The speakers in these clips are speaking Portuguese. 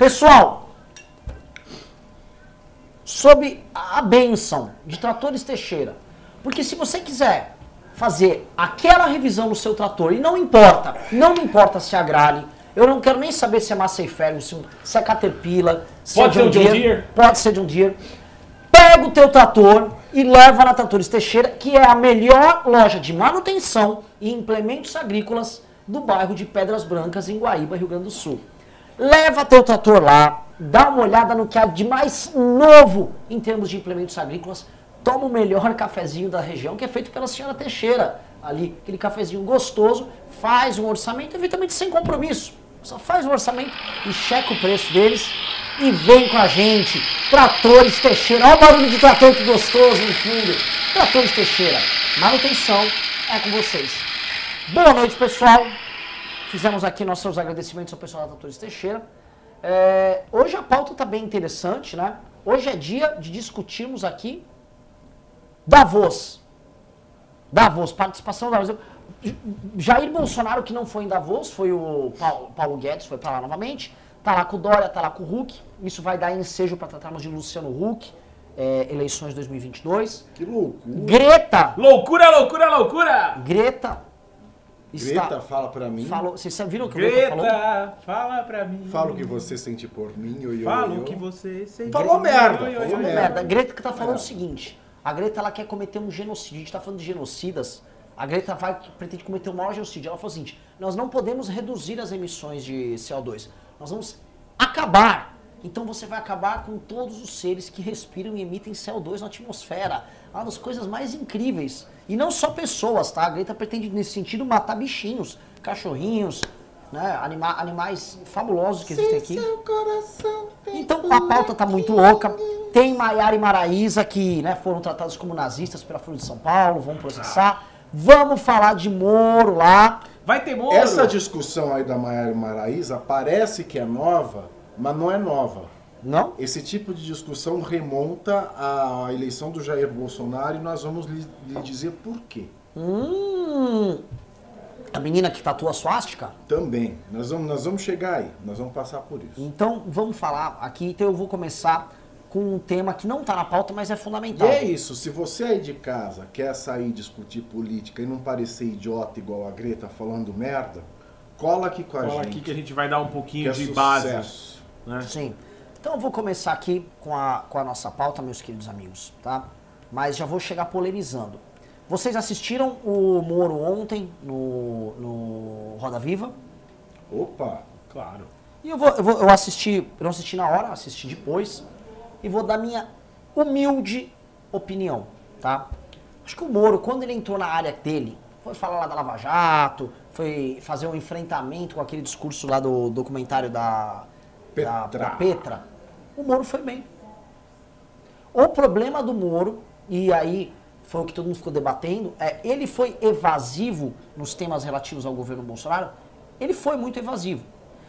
Pessoal, sobre a benção de Tratores Teixeira. Porque se você quiser fazer aquela revisão no seu trator, e não importa, não me importa se é Grale, eu não quero nem saber se é Massey Ferguson, se é Caterpillar, se Pode é ser o John Deere. Pode ser John Deere. Pega o teu trator e leva na Tratores Teixeira, que é a melhor loja de manutenção e implementos agrícolas do bairro de Pedras Brancas, em Guaíba, Rio Grande do Sul. Leva teu trator lá, dá uma olhada no que há de mais novo em termos de implementos agrícolas, toma o melhor cafezinho da região, que é feito pela senhora Teixeira, ali, aquele cafezinho gostoso, faz um orçamento, evidentemente sem compromisso. Só faz um orçamento e checa o preço deles e vem com a gente. Tratores Teixeira, olha o barulho de trator que gostoso no fundo. Tratores Teixeira, manutenção é com vocês. Boa noite, pessoal. Fizemos aqui nossos agradecimentos ao pessoal da Tratores Teixeira. É, hoje a pauta está bem interessante, né? Hoje é dia de discutirmos aqui Davos. Davos, participação da Davos. Jair Bolsonaro, que não foi em Davos, foi o Paulo, Paulo Guedes, foi para lá novamente. Tá lá com o Dória, tá lá com o Huck. Isso vai dar ensejo para tratarmos de Luciano Huck, é, eleições 2022. Que loucura. Greta, Loucura, loucura, loucura! Greta está... Greta, fala pra mim. Falou, vocês viram o que o Greta falou? Greta, fala pra mim. Fala o que você sente por mim. Oi, oi, Fala o que você sente. Falou Oi, merda, oi, falou merda. merda. A Greta que tá falando É. o seguinte: a Greta ela quer cometer um genocídio. A gente tá falando de genocidas. A Greta vai pretende cometer o maior genocídio. Ela falou o seguinte: nós não podemos reduzir as emissões de CO2. Nós vamos acabar. Então você vai acabar com todos os seres que respiram e emitem CO2 na atmosfera. Uma das coisas mais incríveis. E não só pessoas, tá? A Greta pretende, nesse sentido, matar bichinhos, cachorrinhos, né? Anima- animais fabulosos que existem aqui. Seu coração tem Então a pauta tá muito louca. Tem Maiara e Maraísa que né, foram tratados como nazistas pela Folha de São Paulo, vão processar. Vamos falar de Moro lá. Vai ter Moro. Essa discussão aí da Maiara e Maraísa parece que é nova, mas não é nova. Não? Esse tipo de discussão remonta à eleição do Jair Bolsonaro e nós vamos lhe, lhe dizer por quê. Hum. A menina que tatua a suástica? Também. Nós vamos, nós vamos chegar aí, nós vamos passar por isso. Então vamos falar aqui. Então eu vou começar com um tema que não tá na pauta, mas é E fundamental. é isso, se você aí de casa quer sair discutir política e não parecer idiota igual a Greta falando merda, cola aqui com a Fala gente. aqui que a gente vai dar um que pouquinho é de base. Né? Sim. Então eu vou começar aqui com a, com a nossa pauta, meus queridos amigos, tá? Mas já vou chegar polemizando. Vocês assistiram o Moro ontem no, no Roda Viva? Opa! Claro. E eu vou, eu vou eu assisti, eu não assisti na hora, assisti depois, e vou dar minha humilde opinião, tá? Acho que o Moro, quando ele entrou na área dele, foi falar lá da Lava Jato, foi fazer um enfrentamento com aquele discurso lá do documentário da, Petra. da Petra, o Moro foi bem. O problema do Moro, e aí foi o que todo mundo ficou debatendo, é ele foi evasivo nos temas relativos ao governo Bolsonaro. Ele foi muito evasivo.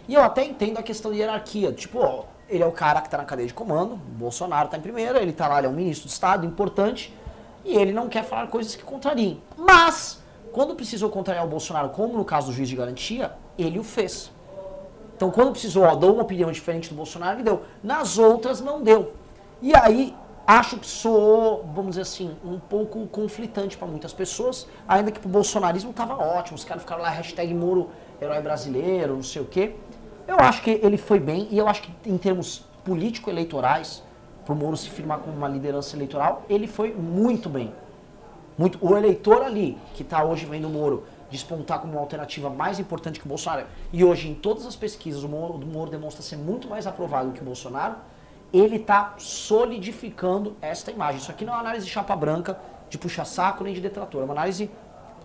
E eu até entendo a questão de hierarquia. Tipo, ó, ele é o cara que está na cadeia de comando, Bolsonaro está em primeiro, ele está lá, ele é um ministro de Estado importante, e ele não quer falar coisas que contrariem. Mas, quando precisou contrariar o Bolsonaro, como no caso do juiz de garantia, ele o fez. Então, quando precisou, ó, dou uma opinião diferente do Bolsonaro, ele deu. Nas outras, não deu. E aí, acho que soou, vamos dizer assim, um pouco conflitante para muitas pessoas, ainda que pro bolsonarismo tava ótimo. Os caras ficaram lá, hashtag Moro, herói brasileiro, não sei o quê. Eu acho que ele foi bem, e eu acho que em termos político-eleitorais, pro Moro se firmar como uma liderança eleitoral, ele foi muito bem. Muito, o eleitor ali, que está hoje vendo o Moro despontar como uma alternativa mais importante que o Bolsonaro, e hoje em todas as pesquisas o Moro, o Moro demonstra ser muito mais aprovado que o Bolsonaro, ele está solidificando esta imagem. Isso aqui não é uma análise de chapa branca, de puxa-saco nem de detrator, é uma análise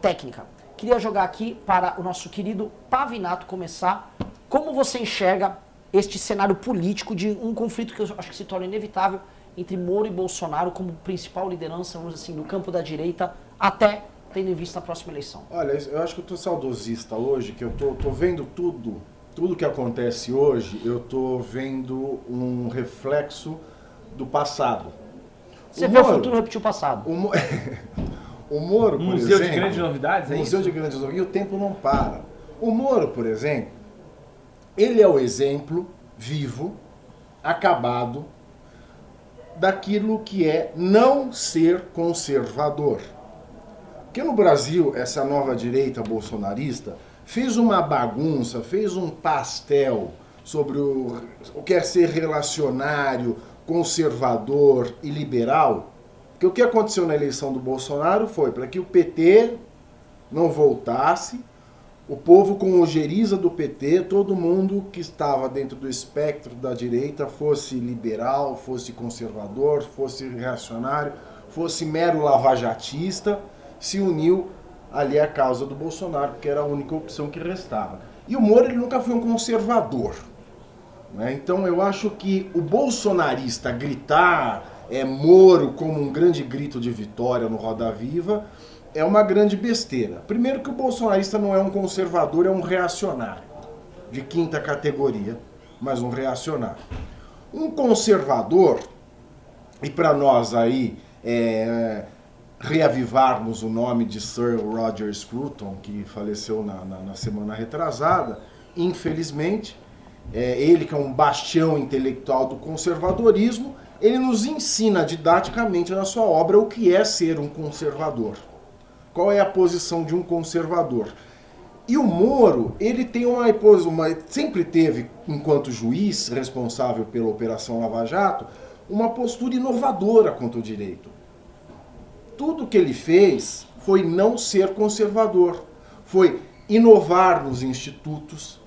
técnica. Queria jogar aqui para o nosso querido Pavinato começar. Como você enxerga este cenário político de um conflito que eu acho que se torna inevitável entre Moro e Bolsonaro como principal liderança, vamos assim, no campo da direita, até tendo em vista a próxima eleição? Olha, eu acho que eu tô saudosista hoje, que eu tô, tô vendo tudo, tudo que acontece hoje, eu tô vendo um reflexo do passado. Você O vê o Moro- futuro repetir o passado. O, Mo- o Moro, por Museu de exemplo, Grandes Novidades, é Museu isso? de Grandes Novidades, e o tempo não para. O Moro, por exemplo, ele é o exemplo vivo, acabado, daquilo que é não ser conservador. Porque no Brasil, essa nova direita bolsonarista fez uma bagunça, fez um pastel sobre o, o que é ser relacionário, conservador e liberal. Porque o que aconteceu na eleição do Bolsonaro foi para que o PT não voltasse, o povo com ojeriza do PT, todo mundo que estava dentro do espectro da direita, fosse liberal, fosse conservador, fosse reacionário, fosse mero lavajatista, se uniu ali à causa do Bolsonaro, porque era a única opção que restava. E o Moro ele nunca foi um conservador. Né? Então eu acho que o bolsonarista gritar é, Moro como um grande grito de vitória no Roda Viva é uma grande besteira. Primeiro que o bolsonarista não é um conservador, é um reacionário de quinta categoria, mas um reacionário. Um conservador, e para nós aí é, reavivarmos o nome de Sir Roger Scruton, que faleceu na, na, na semana retrasada, infelizmente, é, ele que é um bastião intelectual do conservadorismo, ele nos ensina didaticamente na sua obra o que é ser um conservador. Qual é a posição de um conservador? E o Moro, ele tem uma, uma sempre teve, enquanto juiz responsável pela Operação Lava Jato, uma postura inovadora contra o direito. Tudo que ele fez foi não ser conservador, foi inovar nos institutos,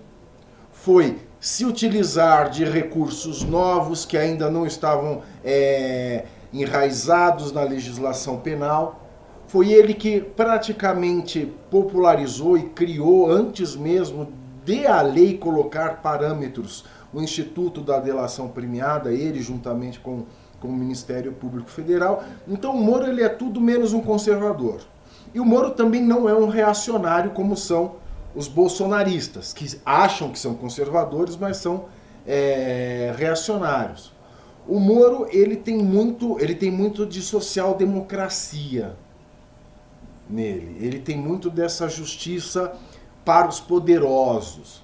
foi se utilizar de recursos novos que ainda não estavam é, enraizados na legislação penal. Foi ele que praticamente popularizou e criou, antes mesmo de a lei colocar parâmetros, o Instituto da Delação Premiada, ele juntamente com, com o Ministério Público Federal. Então o Moro ele é tudo menos um conservador. E o Moro também não é um reacionário como são os bolsonaristas, que acham que são conservadores, mas são é, reacionários. O Moro ele tem muito, ele tem muito de social-democracia nele. Ele tem muito dessa justiça para os poderosos.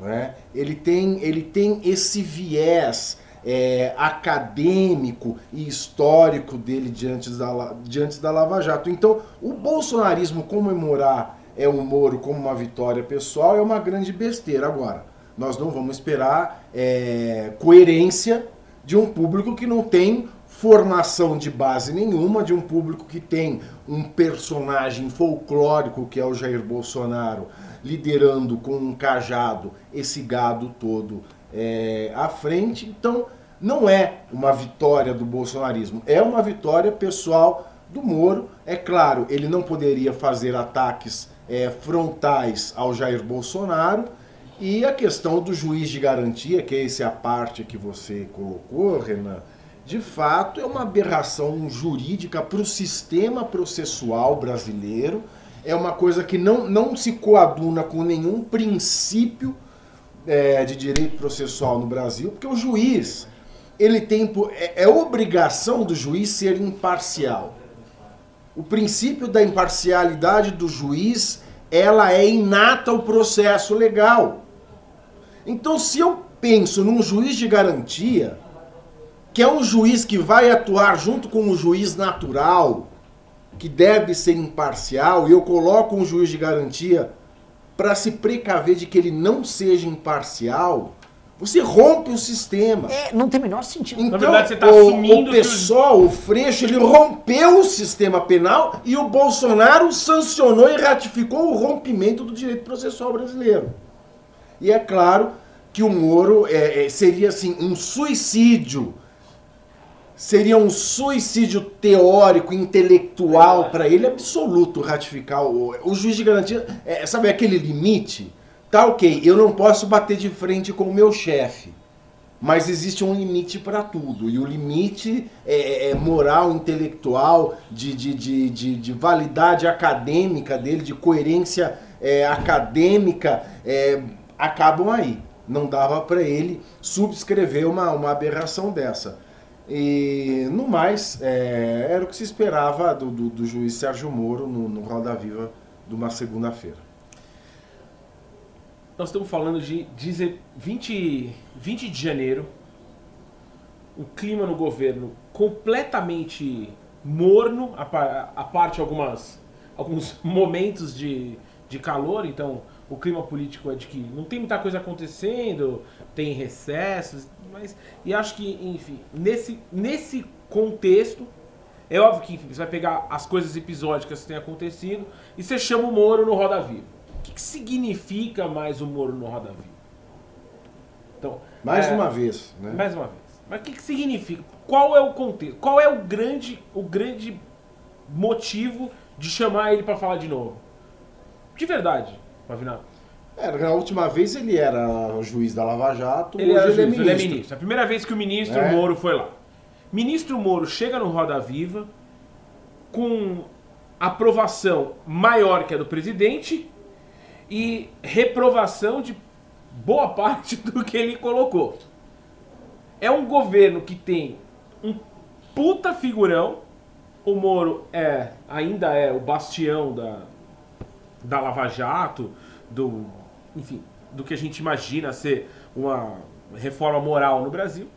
Né? Ele, tem, ele tem esse viés é, acadêmico e histórico dele diante da, diante da Lava Jato. Então, o bolsonarismo comemorar é o Moro como uma vitória pessoal é uma grande besteira. Agora, nós não vamos esperar é, coerência de um público que não tem formação de base nenhuma de um público que tem um personagem folclórico que é o Jair Bolsonaro liderando com um cajado esse gado todo é, à frente. Então, não é uma vitória do bolsonarismo, é uma vitória pessoal do Moro. É claro, ele não poderia fazer ataques é, frontais ao Jair Bolsonaro. E a questão do juiz de garantia, que é a parte que você colocou, Renan, de fato, é uma aberração jurídica para o sistema processual brasileiro. É uma coisa que não, não se coaduna com nenhum princípio é, de direito processual no Brasil, porque o juiz, ele tem é, é obrigação do juiz ser imparcial. O princípio da imparcialidade do juiz, ela é inata ao processo legal. Então, se eu penso num juiz de garantia, que é um juiz que vai atuar junto com o juiz natural, que deve ser imparcial, e eu coloco um juiz de garantia para se precaver de que ele não seja imparcial, você rompe o sistema. É, não tem o menor sentido. Então, Na verdade, você está assumindo o, o pessoal, o Freixo, ele rompeu o sistema penal e o Bolsonaro sancionou e ratificou o rompimento do direito processual brasileiro. E é claro que o Moro é, é, seria assim um suicídio seria um suicídio teórico, intelectual para ele absoluto ratificar o, o juiz de garantia. É, sabe aquele limite? Tá ok, eu não posso bater de frente com o meu chefe. Mas existe um limite para tudo. E o limite é, é, é moral, intelectual, de, de, de, de, de validade acadêmica dele, de coerência é, acadêmica, é, acabam aí. Não dava para ele subscrever uma, uma aberração dessa. E no mais, é, era o que se esperava do, do, do juiz Sérgio Moro no, no Roda Viva de uma segunda-feira. nós estamos falando de 20, 20 de janeiro, um clima no governo completamente morno, a, a parte algumas alguns momentos de, de calor, então o clima político é de que não tem muita coisa acontecendo, tem recessos, mas e acho que, enfim, nesse, nesse contexto, é óbvio que enfim, você vai pegar as coisas episódicas que têm acontecido e você chama o Moro no Roda Viva. O que, que significa mais o Moro no Roda Viva? Então, mais é, uma vez, né? Mais uma vez. Mas o que, que significa? Qual é o contexto? Qual é o grande, o grande motivo de chamar ele para falar de novo? De verdade, Pavinato. É, na última vez ele era juiz da Lava Jato, ele, hoje ele, é, juiz, ele é ministro. A primeira vez que o ministro é. Moro foi lá. Ministro Moro chega no Roda Viva com aprovação maior que a do presidente e reprovação de boa parte do que ele colocou. É um governo que tem um puta figurão. O Moro é ainda é o bastião da, da Lava Jato, do, enfim, do que a gente imagina ser uma reforma moral no Brasil.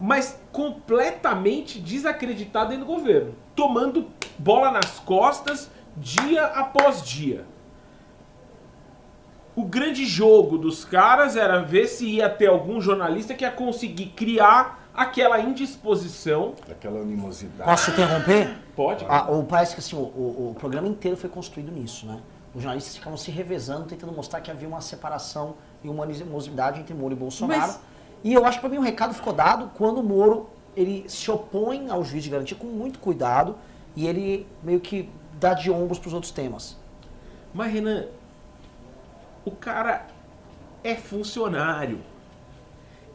Mas completamente desacreditado dentro do governo, tomando bola nas costas dia após dia o grande jogo dos caras era ver se ia ter algum jornalista que ia conseguir criar aquela indisposição. Aquela animosidade. Posso interromper? Pode. Ah, ou parece que assim, o, o, o, programa inteiro foi construído nisso, né? Os jornalistas ficavam se revezando, tentando mostrar que havia uma separação e uma animosidade entre Moro e Bolsonaro. Mas... E eu acho que para mim o recado ficou dado quando o Moro ele se opõe ao juiz de garantia com muito cuidado e ele meio que dá de ombros para os outros temas. Mas Renan, o cara é funcionário.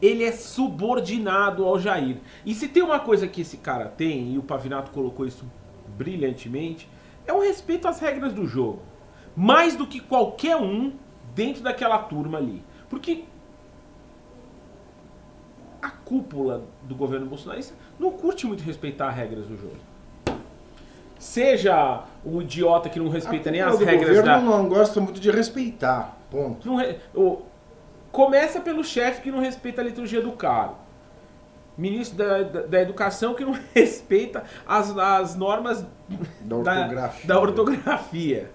Ele é subordinado ao Jair. E se tem uma coisa que esse cara tem, e o Pavinato colocou isso brilhantemente, é o respeito às regras do jogo. Mais do que qualquer um dentro daquela turma ali. Porque a cúpula do governo bolsonarista não curte muito respeitar as regras do jogo. Seja o idiota que não respeita nem as regras da... O governo não gosta muito de respeitar. Ponto. Não o... Começa pelo chefe que não respeita a liturgia do caro. Ministro da, da, da Educação que não respeita as, as normas da ortografia. Da, da ortografia.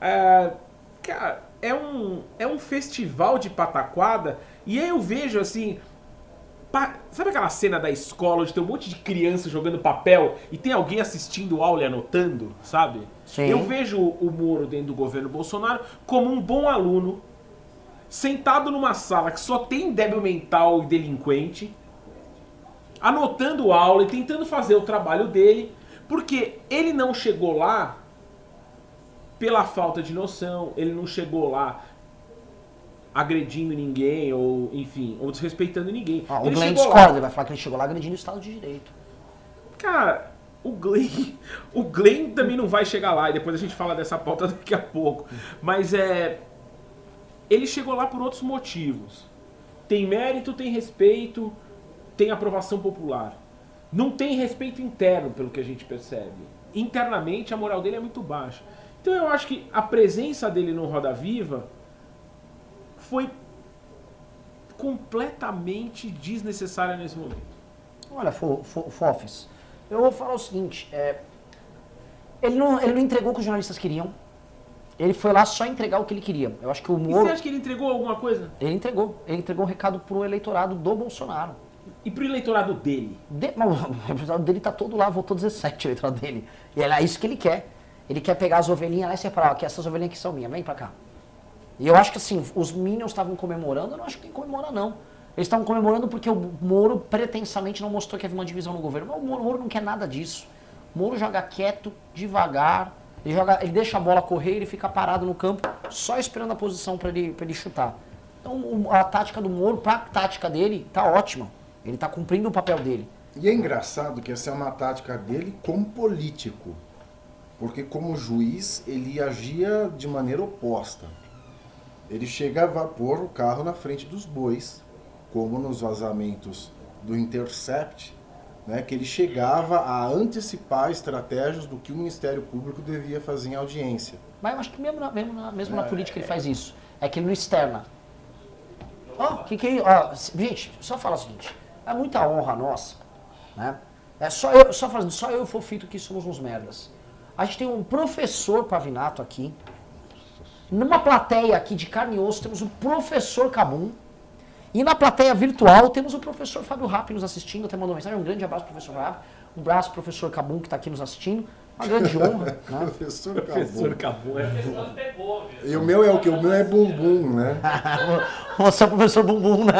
É, cara, é um, é um festival de pataquada e aí eu vejo assim. Pa... Sabe aquela cena da escola onde tem um monte de criança jogando papel e tem alguém assistindo aula e anotando, sabe? Sim. Eu vejo o Moro dentro do governo Bolsonaro como um bom aluno, sentado numa sala que só tem débil mental e delinquente, anotando aula e tentando fazer o trabalho dele, porque ele não chegou lá pela falta de noção, ele não chegou lá agredindo ninguém, ou enfim, ou desrespeitando ninguém. Ah, o Glenn discorda, ele vai falar que ele chegou lá agredindo o Estado de Direito. Cara, o Glenn, o Glenn também não vai chegar lá, e depois a gente fala dessa pauta daqui a pouco. Mas é. Ele chegou lá por outros motivos. Tem mérito, tem respeito, tem aprovação popular. Não tem respeito interno, pelo que a gente percebe. Internamente, a moral dele é muito baixa. Então eu acho que a presença dele no Roda Viva foi completamente desnecessária nesse momento. Olha, Fofes, eu vou falar o seguinte, é, ele, não, ele não entregou o que os jornalistas queriam. Ele foi lá só entregar o que ele queria. Eu acho que o Moro... E você acha que ele entregou alguma coisa? Ele entregou. Ele entregou um recado pro eleitorado do Bolsonaro. E pro eleitorado dele? De, mas, o eleitorado dele tá todo lá, votou 17 o eleitorado dele. E é isso que ele quer. Ele quer pegar as ovelhinhas lá e separar, que essas ovelhinhas aqui são minhas, vem pra cá. E eu acho que assim, os Minions estavam comemorando, eu não acho que tem que comemorar não. Eles estavam comemorando porque o Moro pretensamente não mostrou que havia uma divisão no governo. Mas o Moro, o Moro não quer nada disso. O Moro joga quieto, devagar, ele, joga, ele deixa a bola correr, ele fica parado no campo, só esperando a posição para ele, ele chutar. Então a tática do Moro, para a tática dele, tá ótima. Ele está cumprindo o papel dele. E é engraçado que essa é uma tática dele como político. Porque como juiz, ele agia de maneira oposta. Ele chegava a pôr o carro na frente dos bois como nos vazamentos do Intercept, né, que ele chegava a antecipar estratégias do que o Ministério Público devia fazer em audiência. Mas eu acho que mesmo na, mesmo na, mesmo é, na política ele faz isso. é que ele não externa. Ó, que que ó, gente, só falar o seguinte, é muita honra nossa, né? É só eu, só fazendo, só eu e o Fofito que somos uns merdas. A gente tem um professor Pavinato aqui. Numa plateia aqui de carne e osso temos o professor Cabum. E na plateia virtual temos o professor Fábio Rapp nos assistindo, até mandou mensagem. Um grande abraço, professor Rapp. Um abraço, professor Cabum, que está aqui nos assistindo. Uma grande honra. né? Professor Professor Cabum. acabou. É. E o meu é o que? O meu é bumbum, né? Você é o professor Bumbum, né?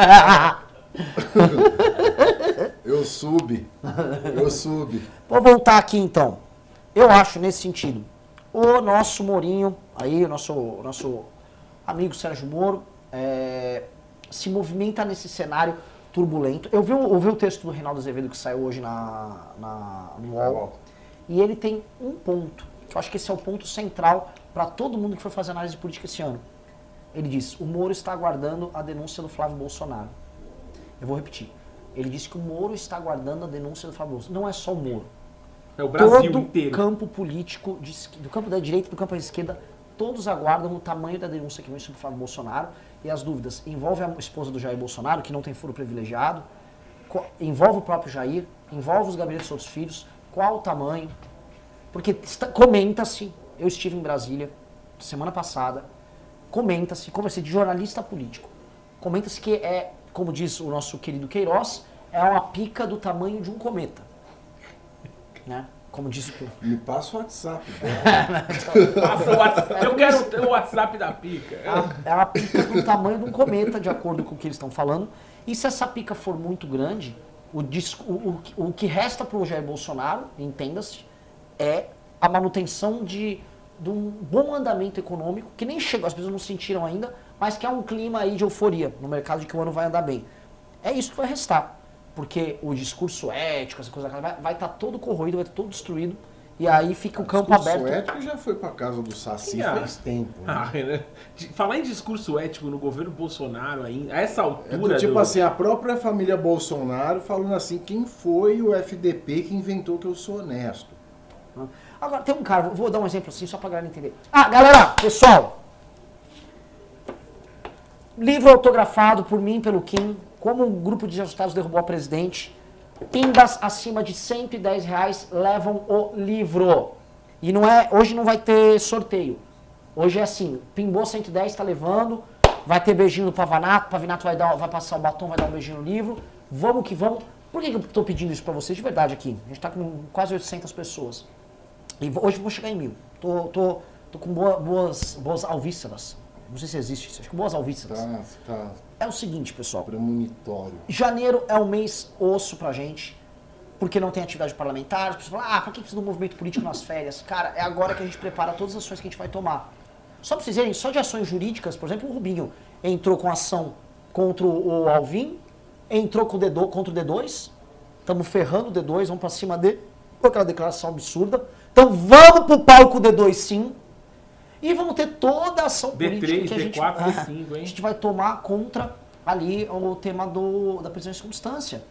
Eu subi. Eu subi. Vou voltar aqui então. Eu acho nesse sentido. O nosso Mourinho, aí, o nosso, o nosso amigo Sérgio Moro, é, se movimenta nesse cenário turbulento. Eu vi, o- eu vi o texto do Reinaldo Azevedo que saiu hoje na, na, no UOL. E ele tem um ponto, que eu acho que esse é o ponto central para todo mundo que for fazer análise política esse ano. Ele diz: o Moro está aguardando a denúncia do Flávio Bolsonaro. Eu vou repetir. Ele disse que o Moro está aguardando a denúncia do Flávio Bolsonaro. Não é só o Moro É o Brasil todo inteiro. campo político, de do campo da direita e do campo da esquerda, todos aguardam o tamanho da denúncia que vem sobre o Flávio Bolsonaro e as dúvidas. Envolve a esposa do Jair Bolsonaro, que não tem foro privilegiado, envolve o próprio Jair, envolve os gabinetes dos outros filhos, qual o tamanho. Porque comenta-se, eu estive em Brasília semana passada, comenta-se, conversei de jornalista político, comenta-se que é, como diz o nosso querido Queiroz, é uma pica do tamanho de um cometa. Né? Como disse o Me passa o WhatsApp. Passa o WhatsApp. Eu quero ter o WhatsApp da pica. É uma pica do tamanho de um cometa, de acordo com o que eles estão falando. E se essa pica for muito grande, o, dis- o, o, o que resta para o Jair Bolsonaro, entenda-se, é a manutenção de, de um bom andamento econômico, que nem chegou, as pessoas não sentiram ainda, mas que há um clima aí de euforia no mercado de que o ano vai andar bem. É isso que vai restar. Porque o discurso ético, essa coisa, vai estar todo corroído, vai estar todo destruído. E aí fica o campo Discurso aberto. ético já foi pra casa do Saci Ah. faz tempo. né? Ah, né? De- Falar em discurso ético no governo Bolsonaro ainda, a essa É altura. do tipo do- assim, a própria família Bolsonaro falando assim, quem foi o FDP que inventou que eu sou honesto? Agora, tem um cara, vou- vou dar um exemplo assim, só pra galera entender. Ah, galera, pessoal. Livro autografado por mim, pelo Kim, como um grupo de ajustados derrubou a presidente. Pimbas acima de 110 reais levam o livro. E não é, hoje não vai ter sorteio. Hoje é assim, pimbou 110, tá levando. Vai ter beijinho do Pavanato, o Pavinato vai, dar, vai passar o batom, vai dar um beijinho no livro. Vamos que vamos. Por que que eu tô pedindo isso pra vocês de verdade aqui? A gente tá com quase 800 pessoas. E hoje vou chegar em mil. Tô, tô, tô com boa- boas, boas alvíceras. Não sei se existe isso. Acho que boas alvíceras. Tá, tá É o seguinte, pessoal. premonitório. Janeiro é um mês osso pra gente, porque não tem atividade parlamentar. As pessoas falam, ah, pra que precisa do movimento político nas férias? Cara, é agora que a gente prepara todas as ações que a gente vai tomar. Só pra vocês verem, só de ações jurídicas, por exemplo, o Rubinho entrou com ação contra o Alvin, entrou com o D2, contra o D2, estamos ferrando o D2, vamos pra cima dele, com aquela declaração absurda. Então vamos pro palco D2 sim, e vamos ter toda a ação D3, política que a gente, D4, D5, hein? a gente vai tomar contra ali o tema do, da prisão em circunstância.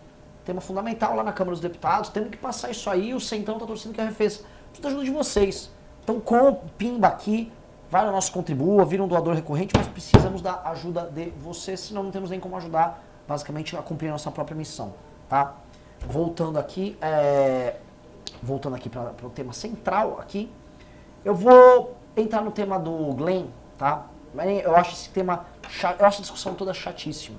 Tema fundamental lá na Câmara dos Deputados. Temos que passar isso aí. O Centrão tá torcendo que a refez. Preciso da ajuda de vocês. Então, com pimba aqui, vai no nosso contribua, vira um doador recorrente, mas precisamos da ajuda de vocês, senão não temos nem como ajudar, basicamente, a cumprir a nossa própria missão. Tá? Voltando aqui, é, voltando aqui para o tema central aqui, eu vou entrar no tema do Glenn, tá? Mas Eu acho esse tema, eu acho a discussão toda chatíssima.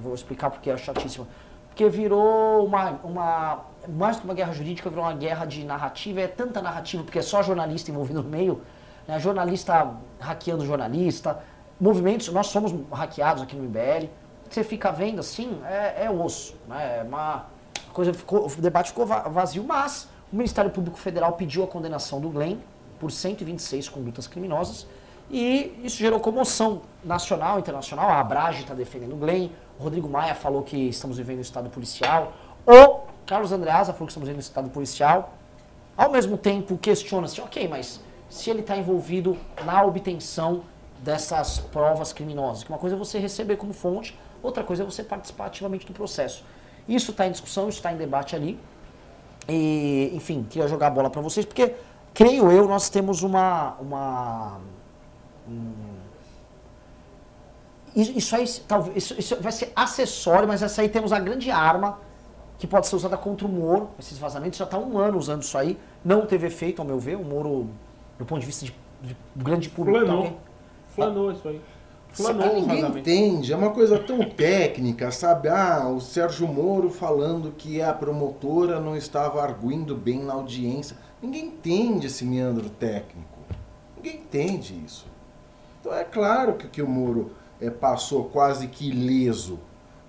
Vou explicar porque é chatíssima. Porque virou uma, uma, mais que uma guerra jurídica, virou uma guerra de narrativa. É tanta narrativa, porque é só jornalista envolvido no meio, né? jornalista hackeando jornalista, movimentos, nós somos hackeados aqui no IBL. Você fica vendo assim, é, é osso, né? É uma coisa ficou, o debate ficou va- vazio, mas o Ministério Público Federal pediu a condenação do Glenn por 126 condutas criminosas e isso gerou comoção nacional internacional. A Abrage está defendendo o Glenn, o Rodrigo Maia falou que estamos vivendo um estado policial, o Carlos Andreasa falou que estamos vivendo um estado policial. Ao mesmo tempo, questiona-se, ok, mas se ele está envolvido na obtenção dessas provas criminosas, que uma coisa é você receber como fonte, outra coisa é você participar ativamente do processo. Isso está em discussão, isso está em debate ali. E, enfim, queria jogar a bola para vocês, porque, creio eu, nós temos uma, uma, um- isso aí talvez isso, isso vai ser acessório, mas essa aí temos a grande arma que pode ser usada contra o Moro. Esses vazamentos já está um ano usando isso aí. Não teve efeito, ao meu ver. O Moro, do ponto de vista de, de grande público, Flanou. também. Flanou isso aí. Sabe, Flanou o ninguém entende, é uma coisa tão técnica, sabe? Ah, o Sérgio Moro falando que a promotora não estava arguindo bem na audiência. Ninguém entende esse meandro técnico. Ninguém entende isso. Então é claro que, que o Moro eh, passou quase que ileso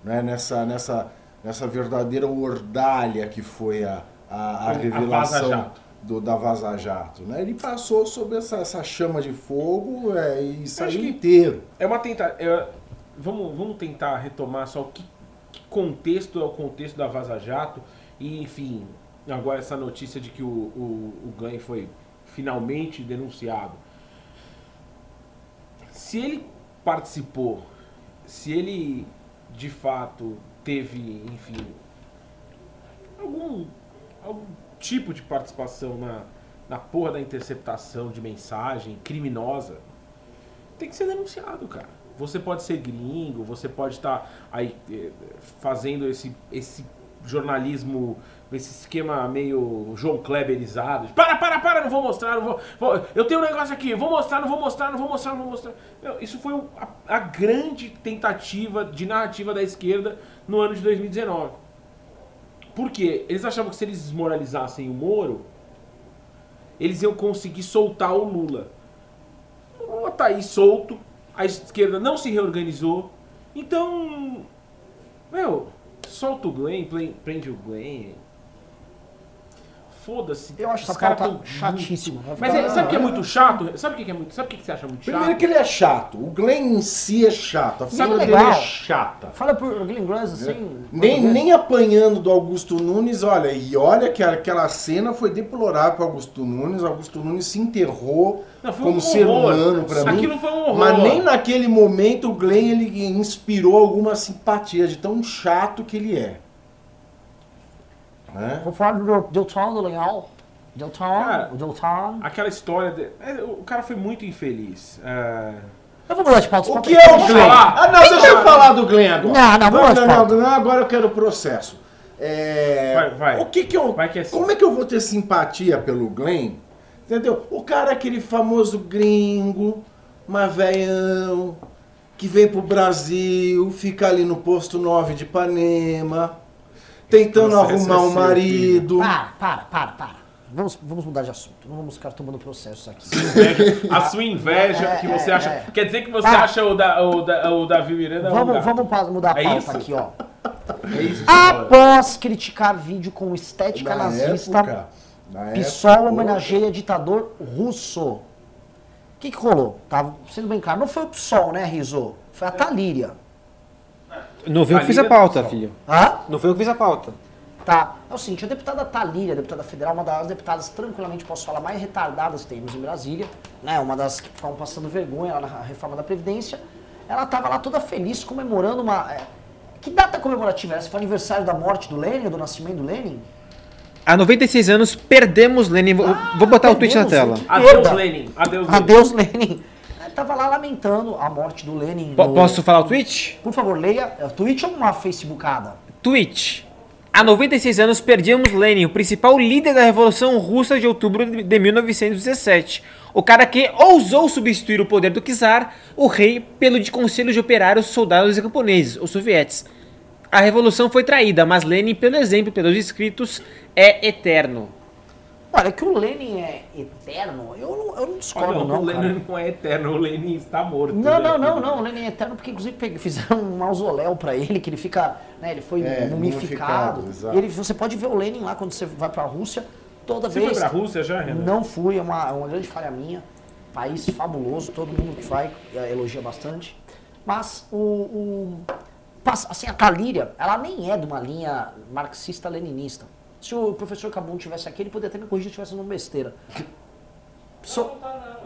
né? nessa, nessa, nessa verdadeira ordalha que foi a, a, a A revelação Jato. Do, da Vaza Jato. Né? Ele passou sob essa, essa chama de fogo é, e saiu inteiro. É uma tenta... é- Vamos, vamos tentar retomar só o que, que contexto é o contexto da Vaza Jato e, enfim, agora essa notícia de que o, o, o Glenn foi finalmente denunciado. Se ele participou, se ele de fato teve, enfim, algum, algum tipo de participação na, na porra da interceptação de mensagem criminosa, tem que ser denunciado, cara. Você pode ser gringo, você pode estar aí eh, fazendo esse, esse jornalismo, esse esquema meio João Kleberizado. Para, para, para, não vou mostrar, não vou, vou- Eu tenho um negócio aqui, vou mostrar, não vou mostrar, não vou mostrar, não vou mostrar. Meu, isso foi a, a grande tentativa de narrativa da esquerda no ano de 2019. Por quê? Eles achavam que se eles desmoralizassem o Moro, eles iam conseguir soltar o Lula. O Lula tá aí solto, a esquerda não se reorganizou. Então, meu, solta o Glenn, prende o Glenn. Foda-se. Eu acho pauta tão chatíssima. muito- Mas é, sabe o que é muito chato? Sabe o que é muito, sabe o que você acha muito chato? Primeiro que ele é chato. O Glenn em si é chato. A figura legal? dele é chata. Fala por Glenn Glance assim. Nem, português. nem apanhando do Augusto Nunes, olha, e olha que aquela cena foi deplorável para Augusto Nunes. Augusto Nunes se enterrou Não, como um ser horror. humano para mim. Aquilo foi um horror. Mas nem naquele momento o Glenn ele inspirou alguma simpatia de tão chato que ele é. Né? Vou falar do Delton do Leal. Delton, Cara, o Delton. Aquela história. De... é, O cara foi muito infeliz. É, Eu vou mudar de pauta. O que é o Glenn? Ah, não, deixa eu falar do Glenn agora. Não, não, vamos não, não, não, agora eu quero o processo. É, Vai, vai. O que que eu, Vai que é assim. como é que eu vou ter simpatia pelo Glenn? Entendeu? O cara é aquele famoso gringo, mas velhão, que vem pro Brasil, fica ali no posto 9 de Ipanema, tentando Processo arrumar é um seu, marido. Para, para, para, para. Vamos, vamos mudar de assunto. Não vamos ficar tomando processos aqui. inveja- a sua inveja É, que é, você acha. é. Quer dizer que você Ah. acha o, da, o, da, o Davi Miranda. um Vamos, gato. vamos pa- mudar a É pauta isso? aqui, ó. É isso que. Após criticar vídeo com estética Na nazista, na PSOL época, homenageia ditador russo. O que, que rolou? Tá sendo bem claro. Não foi o PSOL, né, Riso? Foi a Talíria. Não foi eu que fiz a pauta, filho. Hã? Não foi eu que fiz a pauta. Tá. É o seguinte, a deputada Talíria, deputada federal, uma das deputadas, tranquilamente posso falar, mais retardadas que temos em Brasília, né? Uma das que estavam passando vergonha lá na reforma da Previdência. Ela estava lá toda feliz comemorando uma. é, que data comemorativa é essa? Foi aniversário da morte do Lenin, do nascimento do Lenin? Há 96 anos, perdemos Lenin. Vou, vou botar o tweet na tela. perdemos, Adeus. Lenin. Adeus, Lenin. Adeus, Lenin. Ela tava lá lamentando a morte do Lenin. No- Posso falar o tweet? Por favor, leia. É tweet ou uma facebookada? Tweet. Há 96 anos perdíamos Lenin, o principal líder da Revolução Russa de outubro de 1917. O cara que ousou substituir o poder do czar, o rei, pelo de conselho de operários, soldados e camponeses, os sovietes. A revolução foi traída, mas Lenin, pelo exemplo pelos escritos, é eterno. Olha, que o Lenin é eterno, eu não, eu não discordo, Olha, não. o cara. Lenin não é eterno, o Lenin está morto. Não, né? não, não, não. O Lenin é eterno porque, inclusive, fizeram um mausoléu pra ele, que ele fica. Né, ele foi É, mumificado. mumificado, exato. Ele, você pode ver o Lenin lá quando você vai pra Rússia, toda Você vez. foi pra Rússia já, Renan? Não fui, é uma, é uma grande falha minha. País fabuloso, todo mundo que vai eh, elogia bastante. Mas o, o- assim, a Talíria, ela nem é de uma linha marxista-leninista. Se o professor Cabum tivesse aqui, ele poderia ter me corrigido se tivesse uma besteira. So-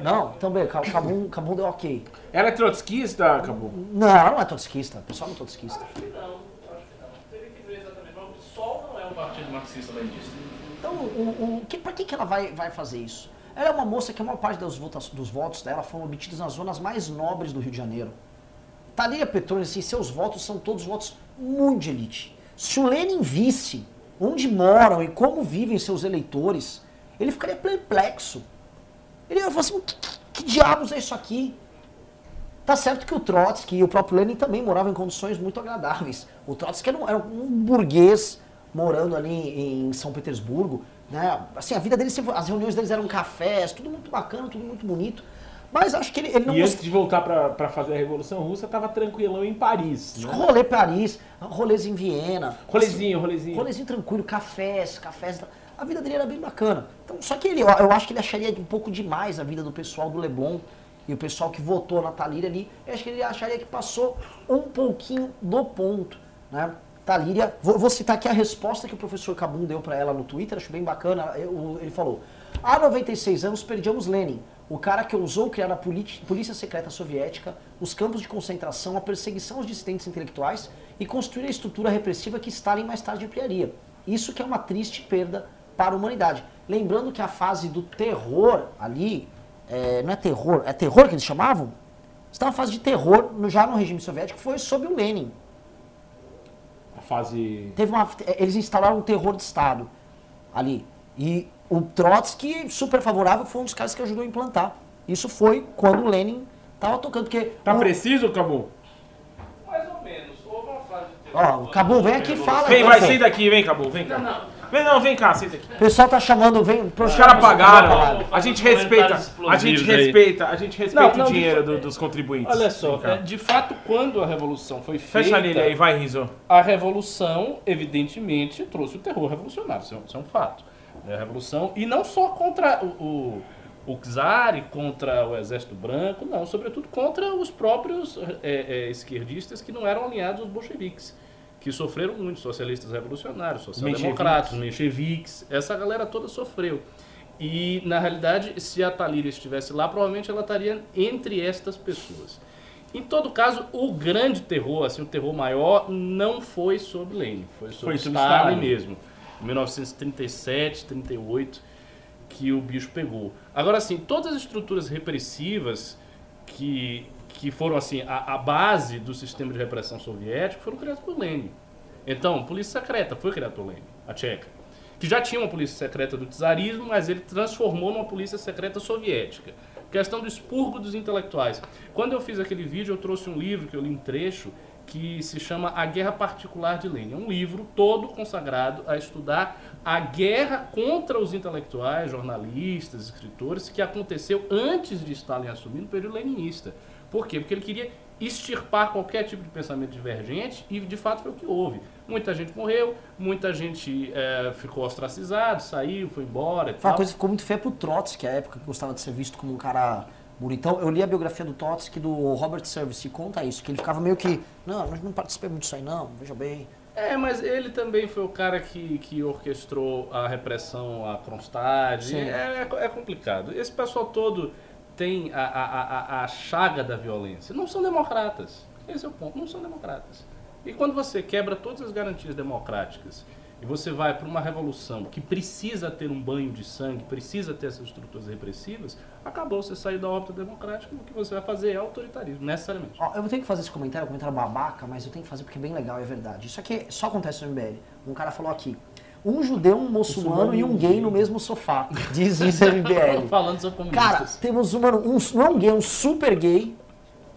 não, também, Ca- Cabum, Cabum deu ok. Ela é trotskista, acabou. Não, ela não é trotskista, o pessoal não é trotskista. Não, acho que não. Teria que ver exatamente. Mas o PSOL não é um partido marxista-leninista. Então, o, o, que, pra que, que ela vai, vai fazer isso? Ela é uma moça que a maior parte dos votos, dos votos dela foram obtidos nas zonas mais nobres do Rio de Janeiro. Thalia Petrone, assim, seus votos são todos votos muito de elite. Se o Lenin visse onde moram e como vivem seus eleitores, ele ficaria perplexo. Ele ia falar assim, que, que diabos é isso aqui? Tá certo que o Trotsky e o próprio Lenin também moravam em condições muito agradáveis. O Trotsky era um, era um burguês morando ali em São Petersburgo, né? Assim, a vida dele sempre, as reuniões deles eram cafés, tudo muito bacana, tudo muito bonito. Mas acho que ele, ele não E antes de voltar pra fazer a Revolução Russa, tava tranquilão em Paris. Né? rolê Paris, rolês em Viena. Rolezinho, rolezinho. Rolezinho tranquilo, cafés, cafés. A vida dele era bem bacana. Então, só que ele, eu acho que ele acharia um pouco demais a vida do pessoal do Leblon e o pessoal que votou na Talíria ali. Eu acho que ele acharia que passou um pouquinho do ponto, né? Talíria, vou, vou citar aqui a resposta que o professor Cabum deu para ela no Twitter, acho bem bacana. Eu- Ele falou: Há 96 anos perdemos Lenin, o cara que ousou criar a polícia secreta soviética, os campos de concentração, a perseguição aos dissidentes intelectuais e construir a estrutura repressiva que Stalin mais tarde ampliaria. Isso que é uma triste perda para a humanidade. Lembrando que a fase do terror ali, é, não é terror, é terror que eles chamavam? Está uma fase de terror no- já no regime soviético, foi sob o Lenin. A fase. Teve uma, eles instalaram um terror de Estado ali. E o Trotsky, super favorável, foi um dos caras que ajudou a implantar. Isso foi quando o Lenin estava tocando. Porque Tá o, preciso, Cabu? Mais ou menos. Houve uma fase de terror. Ó, o Cabum, vem aqui e fala. Vem, então, vai, pô. senta aqui, vem, Cabu, vem cá. Não, não. Vem, não, vem cá, senta aqui. O pessoal tá chamando, vem. Os caras pagaram, Vamos a gente respeita, a gente respeita, a gente respeita Não, não, o dinheiro de- do- dos contribuintes. Olha só, é, de fato, quando a revolução foi feita, Fecha nele aí, vai, Riso. a revolução, evidentemente, trouxe o terror revolucionário. Isso é um, isso é um fato. É a revolução, e não só contra o, o, o czar e contra o exército branco, não, sobretudo contra os próprios é, é, esquerdistas que não eram alinhados aos bolcheviques, que sofreram muito, socialistas revolucionários, social-democratas, mencheviques, essa galera toda sofreu. E, na realidade, se a Talíria estivesse lá, provavelmente ela estaria entre estas pessoas. Em todo caso, o grande terror, assim, o terror maior, não foi sobre Lenin, foi sobre Foi sobre Stalin, Stalin. mesmo. Em 1937, 38, que o bicho pegou. Agora, assim, todas as estruturas repressivas que, que foram, assim, a, a base do sistema de repressão soviético foram criadas por Lenin. Então, polícia secreta foi criada por Lenin, a tcheca. Que já tinha uma polícia secreta do czarismo, mas ele transformou numa polícia secreta soviética. Questão do expurgo dos intelectuais. Quando eu fiz aquele vídeo, eu trouxe um livro que eu li em trecho, que se chama A Guerra Particular de Lenin. É um livro todo consagrado a estudar a guerra contra os intelectuais, jornalistas, escritores, que aconteceu antes de Stalin assumir no período leninista. Por quê? Porque ele queria extirpar qualquer tipo de pensamento divergente e, de fato, foi o que houve. Muita gente morreu, muita gente eh, ficou ostracizado, saiu, foi embora Foi uma coisa que ficou muito feia pro Trotsky, a época que gostava de ser visto como um cara bonitão. Eu li a biografia do Trotsky do Robert Service e conta isso, que ele ficava meio que, não, nós não participamos disso aí não, veja bem. É, mas ele também foi o cara que, que orquestrou a repressão à Kronstadt. É, é, é complicado. Esse pessoal todo tem a, a, a, a chaga da violência. Não são democratas. Esse é o ponto. Não são democratas. E quando você quebra todas as garantias democráticas e você vai para uma revolução que precisa ter um banho de sangue, precisa ter essas estruturas repressivas, acabou você sair da órbita democrática, o que você vai fazer é autoritarismo, necessariamente. Ó, eu vou ter que fazer esse comentário, um comentário babaca, mas eu tenho que fazer porque é bem legal, é verdade. Isso aqui só acontece no MBL. Um cara falou aqui, um judeu, um muçulmano e um gay no mesmo sofá. Diz isso no MBL. Falando sobre Cara, comunistas. temos um, um, não é um gay, um super gay,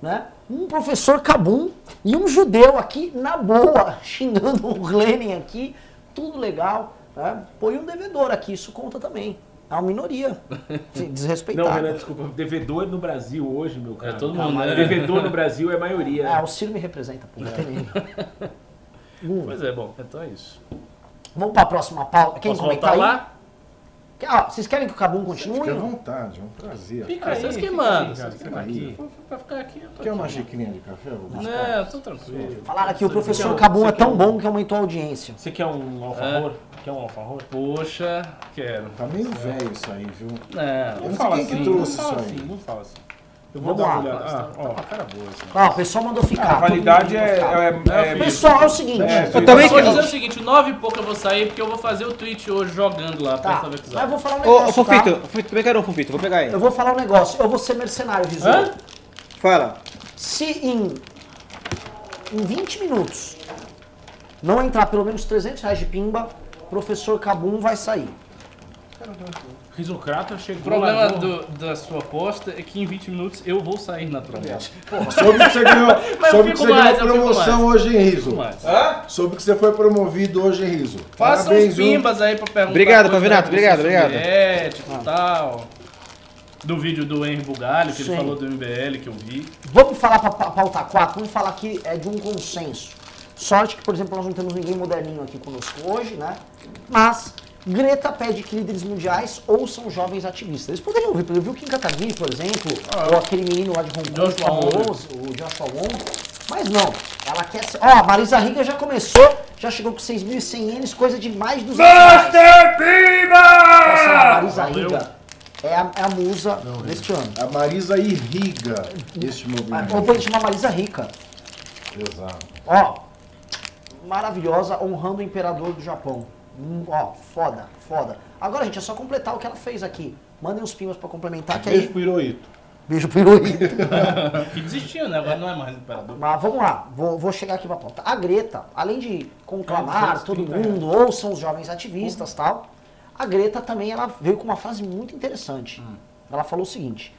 né? Um professor Cabum e um judeu aqui, na boa, xingando o Lenin aqui, tudo legal. Né? Põe um devedor aqui, isso conta também. É uma minoria de- Não, desrespeitada. Renan, desculpa. Devedor no Brasil hoje, meu cara. É todo mundo, né? Devedor no Brasil é maioria. É, o Ciro me representa, pô. Hum. Pois é, bom, então é isso. Vamos para a próxima pauta. Quem Posso comentar lá? Vocês querem que o Cabum continue? Fique à vontade, é um prazer. Fica aí, vocês que fica mandam, vocês que fica mandam. aí. Pra- ficar aqui, eu tô Quer uma aqui. xicrinha de café? Eu. Não, tô tranquilo. Falaram aqui, o professor um- Cabum é tão um- bom que aumentou a audiência. Você quer um alfajor? Quer um alfajor? Poxa, quero. Tá meio velho isso aí, viu? Não, Eu não fala quem que assim, trouxe não fala isso aí. assim, não fala assim. Eu vou Vamos dar lá. uma olhada. tá, Ah, tá ó. a cara boa assim. Ó, o pessoal mandou ficar. A todo mundo validade é, é, é- Pessoal, é o seguinte. É, Eu também Vou dizer o seguinte, nove e pouco eu vou sair porque eu vou fazer o tweet hoje jogando lá pra Tá, alfabetizar. mas eu vou falar um Ô, ô negócio, Fofito, tá? Fofito, também quero um Fofito, vou pegar aí. Eu vou falar um negócio. Eu vou ser mercenário, Rizu. Hã? Fala. Se em em 20 minutos não entrar pelo menos 300 reais de pimba, professor Cabum vai sair. Risocrata chegou O problema do- da sua aposta é que em 20 minutos eu vou sair naturalmente. Soube que você ganhou, soube que você mais, ganhou promoção hoje em Riso. Mas, Soube que você foi promovido hoje em Riso. Faça uns Parabéns, viu? pimbas aí pra perguntar. Obrigado, coisa Pavinato, obrigado, obrigado. Soviética e tal. Do vídeo do Henry Bugalho, que Sim. ele falou do MBL, que eu vi. Vamos falar para pauta 4, vamos falar que é de um consenso. Sorte que, por exemplo, nós não temos ninguém moderninho aqui conosco hoje, né? Mas Greta pede que líderes mundiais ouçam jovens ativistas. Eles poderiam ouvir, poderiam ouvir o Kim Kataguiri, por exemplo, ou aquele menino lá de Hong Kong, Joshua famoso, o Joshua Wong. Mas não, ela quer ser... Ó, a Marisa Riga já começou, já chegou com 6.100 ienes, coisa de mais de 200 reais. Essa Marisa Valeu. Riga é a, é a musa deste ano. A Marisa irriga este Ou movimento. pode chamar Marisa Rica. Exato. Ó, maravilhosa, honrando o imperador do Japão. Hum, ó, foda, foda. Agora, gente, é só completar o que ela fez aqui. Mandem os pimas pra complementar, que Beijo aí... pro Hirohito. Beijo pro Hirohito. Que desistiu, né? Agora não é mais imperador. Mas vamos lá, vou, vou chegar aqui pra pauta. A Greta, além de conclamar 230 todo mundo, ouçam os jovens ativistas e tal, a Greta também ela veio com uma frase muito interessante. Ela falou o seguinte: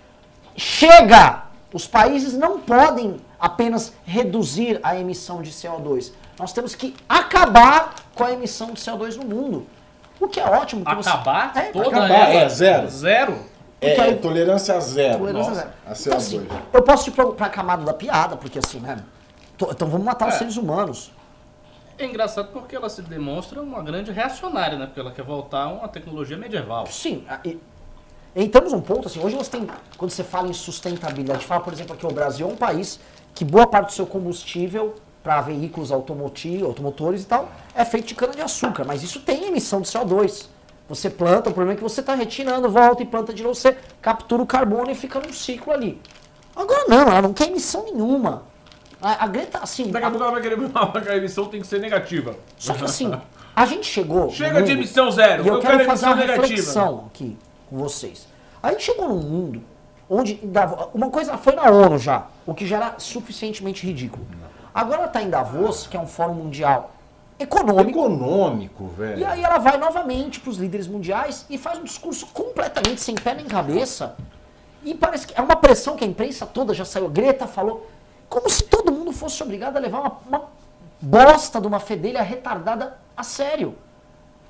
Chega! Os países não podem apenas reduzir a emissão de CO2. Nós temos que acabar com a emissão de CO2 no mundo. O que é ótimo. Que Acabar Você... É, toda acabar, ela? é, zero. Zero? É, aí- tolerância zero. Tolerância Nossa, zero. A CO2. Então, assim, eu posso ir pra, pra camada da piada, porque assim, né? tô- então vamos matar os É. seres humanos. É engraçado porque ela se demonstra uma grande reacionária, né? Porque ela quer voltar a uma tecnologia medieval. Sim, a- e- entramos num ponto assim, hoje você tem, quando você fala em sustentabilidade, fala, por exemplo, que o Brasil é um país que boa parte do seu combustível para veículos automotivos, automotores e tal, é feito de cana-de-açúcar, mas isso tem emissão de CO2. Você planta, o problema é que você está retirando, volta e planta de novo, você captura o carbono e fica num ciclo ali. Agora não, ela não quer emissão nenhuma. A, a Greta, assim, Daqui a pouco ela vai querer que a emissão tem que ser negativa. só que assim, a gente chegou... Chega de mundo- emissão zero. eu, eu quero quero fazer uma negativa. reflexão aqui com vocês. A gente chegou num mundo onde uma coisa foi na ONU já, o que já era suficientemente ridículo. Agora está em Davos, que é um fórum mundial econômico, Econômico, velho. e aí ela vai novamente para os líderes mundiais e faz um discurso completamente sem pé nem cabeça. E parece que é uma pressão que a imprensa toda já saiu. Greta falou como se todo mundo fosse obrigado a levar uma, uma bosta de uma fedelha retardada a sério.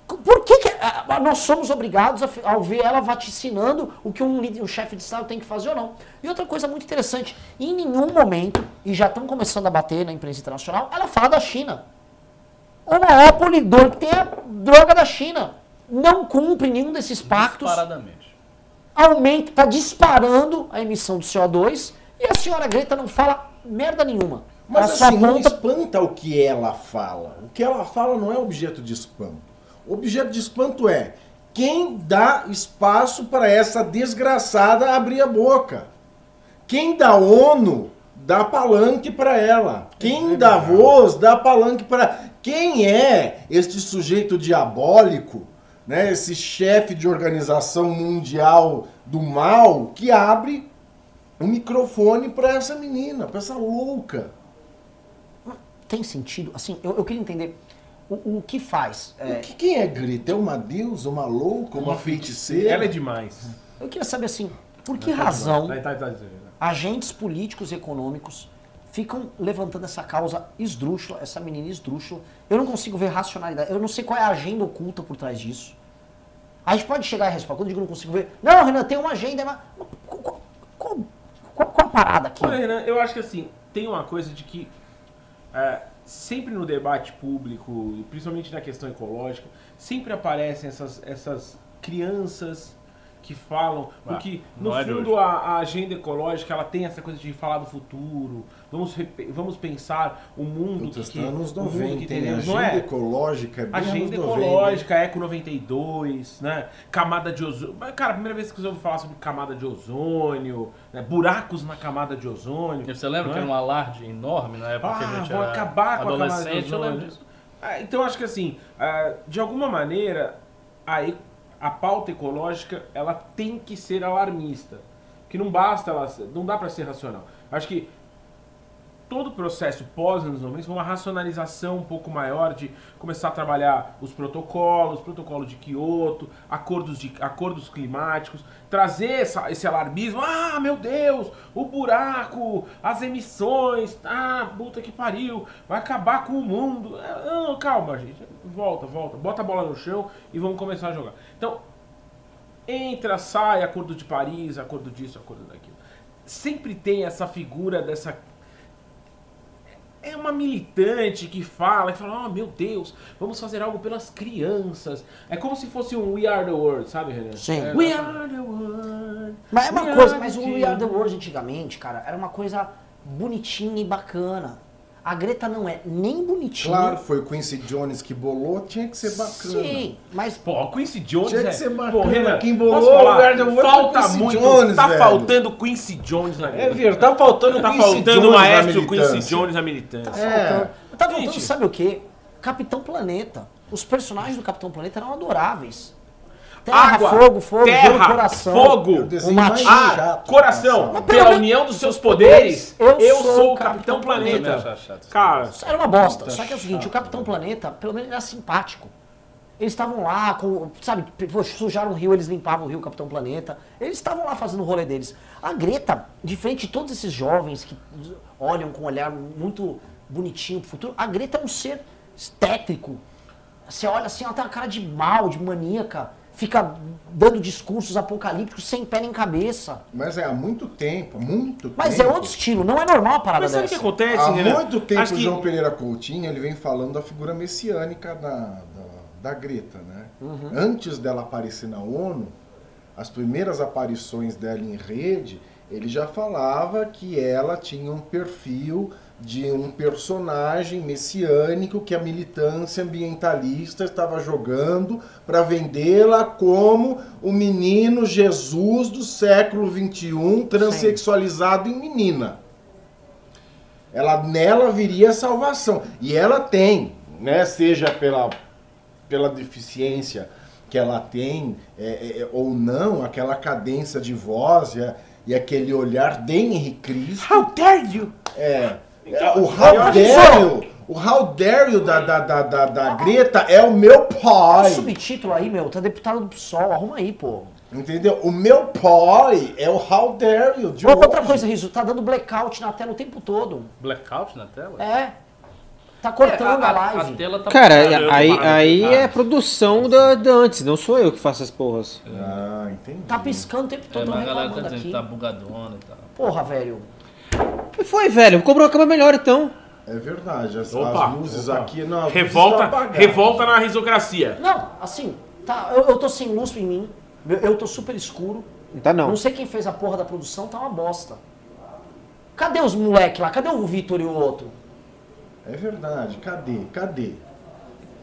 Por que, que, ah, nós somos obrigados a, ao ver ela vaticinando o que um, um chefe de Estado tem que fazer ou não? E outra coisa muito interessante, em nenhum momento, e já estão começando a bater na imprensa internacional, ela fala da China. O maior polidor que tem a droga da China. Não cumpre nenhum desses pactos. Disparadamente. Aumenta, está disparando a emissão de CO2 e a senhora Greta não fala merda nenhuma. Mas ela assim, não espanta o que ela fala. O que ela fala não é objeto de espanto. O objeto de espanto é quem dá espaço para essa desgraçada abrir a boca. Quem da ONU dá palanque para ela. Quem da voz dá palanque para. Quem é este sujeito diabólico, né, esse chefe de organização mundial do mal que abre o microfone para essa menina, para essa louca? tem sentido. Assim, eu, eu queria entender o, o que faz. é, O que, quem é Greta? É uma deusa, uma louca, uma, feiticeira? Ela é demais. eu queria saber assim, por que razão Tá, tá, tá. agentes políticos e econômicos ficam levantando essa causa esdrúxula, essa menina esdrúxula. Eu não consigo ver racionalidade. Eu não sei qual é a agenda oculta por trás disso. A gente pode chegar a responder. Quando eu digo não consigo ver, não, Renan, tem uma agenda, mas qual, qual, qual, qual- qual a parada aqui? Olha, Renan, eu acho que assim, tem uma coisa de que é, sempre no debate público, principalmente na questão ecológica, sempre aparecem essas, essas crianças que falam, porque no é fundo a, a agenda ecológica ela tem essa coisa de falar do futuro, vamos, vamos pensar o mundo Putz, que, anos o mundo 90, que teremos, Agenda não é? ecológica é bem Agenda anos 90, ecológica, Eco 92, né? Camada de ozônio. Cara, a primeira vez que eu ouvi falar sobre camada de ozônio, né? buracos na camada de ozônio. E Você lembra que é? era um alarde enorme na época que a Ah, gente vou era acabar com a camada de adolescente? Eu lembro ozônio. disso. Ah, Então acho que assim, ah, de alguma maneira, a, a pauta ecológica ela tem que ser alarmista. Que não basta ela, não dá para ser racional. Acho que todo o processo pós anos 90 foi uma racionalização um pouco maior de começar a trabalhar os protocolos, protocolo de Kyoto, acordos, de, acordos climáticos, trazer essa, esse alarmismo, ah, meu Deus, o buraco, as emissões, ah, puta que pariu, vai acabar com o mundo. É, Não, calma, gente, volta, volta, bota a bola no chão e vamos começar a jogar. Então, entra, sai, acordo de Paris, acordo disso, acordo daquilo. Sempre tem essa figura dessa é uma militante que fala, que fala, oh meu Deus, vamos fazer algo pelas crianças. É como se fosse um We Are the World, sabe, Renan? Sim. É, We Are the World. Mas é uma coisa, mas o We Are the. World antigamente, cara, era uma coisa bonitinha e bacana. A Greta não é nem bonitinha. Claro, foi o Quincy Jones que bolou, tinha que ser bacana. Sim, mas Pô, o Quincy Jones Tinha que é... ser bacana. Pô, Renan, Quem bolou posso falar? foi Falta Quincy muito, Jones, tá velho. faltando Quincy Jones na É verdade, tá faltando Tá Quincy faltando Jones o maestro Quincy. Jones na militância. É. faltando. Tá faltando, Gente. sabe o quê? Capitão Planeta. Os personagens do Capitão Planeta eram adoráveis. Terra, Água, fogo, fogo, terra, coração. fogo, É Ah, chato coração, que pela união dos seus poderes, poderes, eu, sou o Capitão Planeta. acho chato. Cara, Era uma bosta. Só que é o seguinte, chato, o Capitão. Planeta, pelo menos ele era simpático. Eles estavam lá, com, sabe, sujaram o rio, eles limpavam o rio, Capitão Planeta. Eles estavam lá fazendo o rolê deles. A Greta, de frente de todos esses jovens que olham com um olhar muito bonitinho pro futuro, a Greta é um ser tétrico. Você olha assim, ela tem uma cara de mal, de maníaca, fica dando discursos apocalípticos sem pé nem cabeça. Mas é há muito tempo, muito Mas tempo. é outro estilo, não é normal a parada mas sabe o que acontece, Há Renan? muito tempo Acho o que- João Pereira Coutinho ele vem falando da figura messiânica da, da, da Greta, né? Uhum. Antes dela aparecer na ONU, as primeiras aparições dela em rede, ele já falava que ela tinha um perfil de um personagem messiânico que a militância ambientalista estava jogando para vendê-la como o menino Jesus do século XXI, transexualizado em menina. Ela nela viria a salvação. E ela tem, né? Seja pela, pela deficiência que ela tem, é, é, ou não, aquela cadência de voz e, e aquele olhar de Henri Cristo. How dare you? É. Então, o How Dare You, o How Dare You da, da, da, da, da Greta é o meu O pai. subtítulo aí, meu, tá deputado do PSOL, arruma aí, pô. Entendeu? O meu pai é o How Dare You de Outra hoje. coisa, Riso, tá dando blackout na tela o tempo todo. Blackout na tela? É. Tá cortando É, a, a, live. tela tá Cara, aí, aí é produção da, da antes, não sou eu que faço as porras. Ah, entendi. Tá piscando o tempo É, todo, mas não a galera tá reclamando dizendo aqui. que tá bugadona e tal. Porra, velho. E foi, velho, comprou uma câmera melhor então. É verdade, as, Opa, as luzes opa. aqui não. Revolta, revolta na risocracia. Não, assim, tá, eu, eu tô sem luz em mim, eu, eu tô super escuro. Não tá não. Não sei quem fez a porra da produção, tá uma bosta. Cadê os moleque lá? Cadê o Vitor e o outro? É verdade, cadê? Cadê?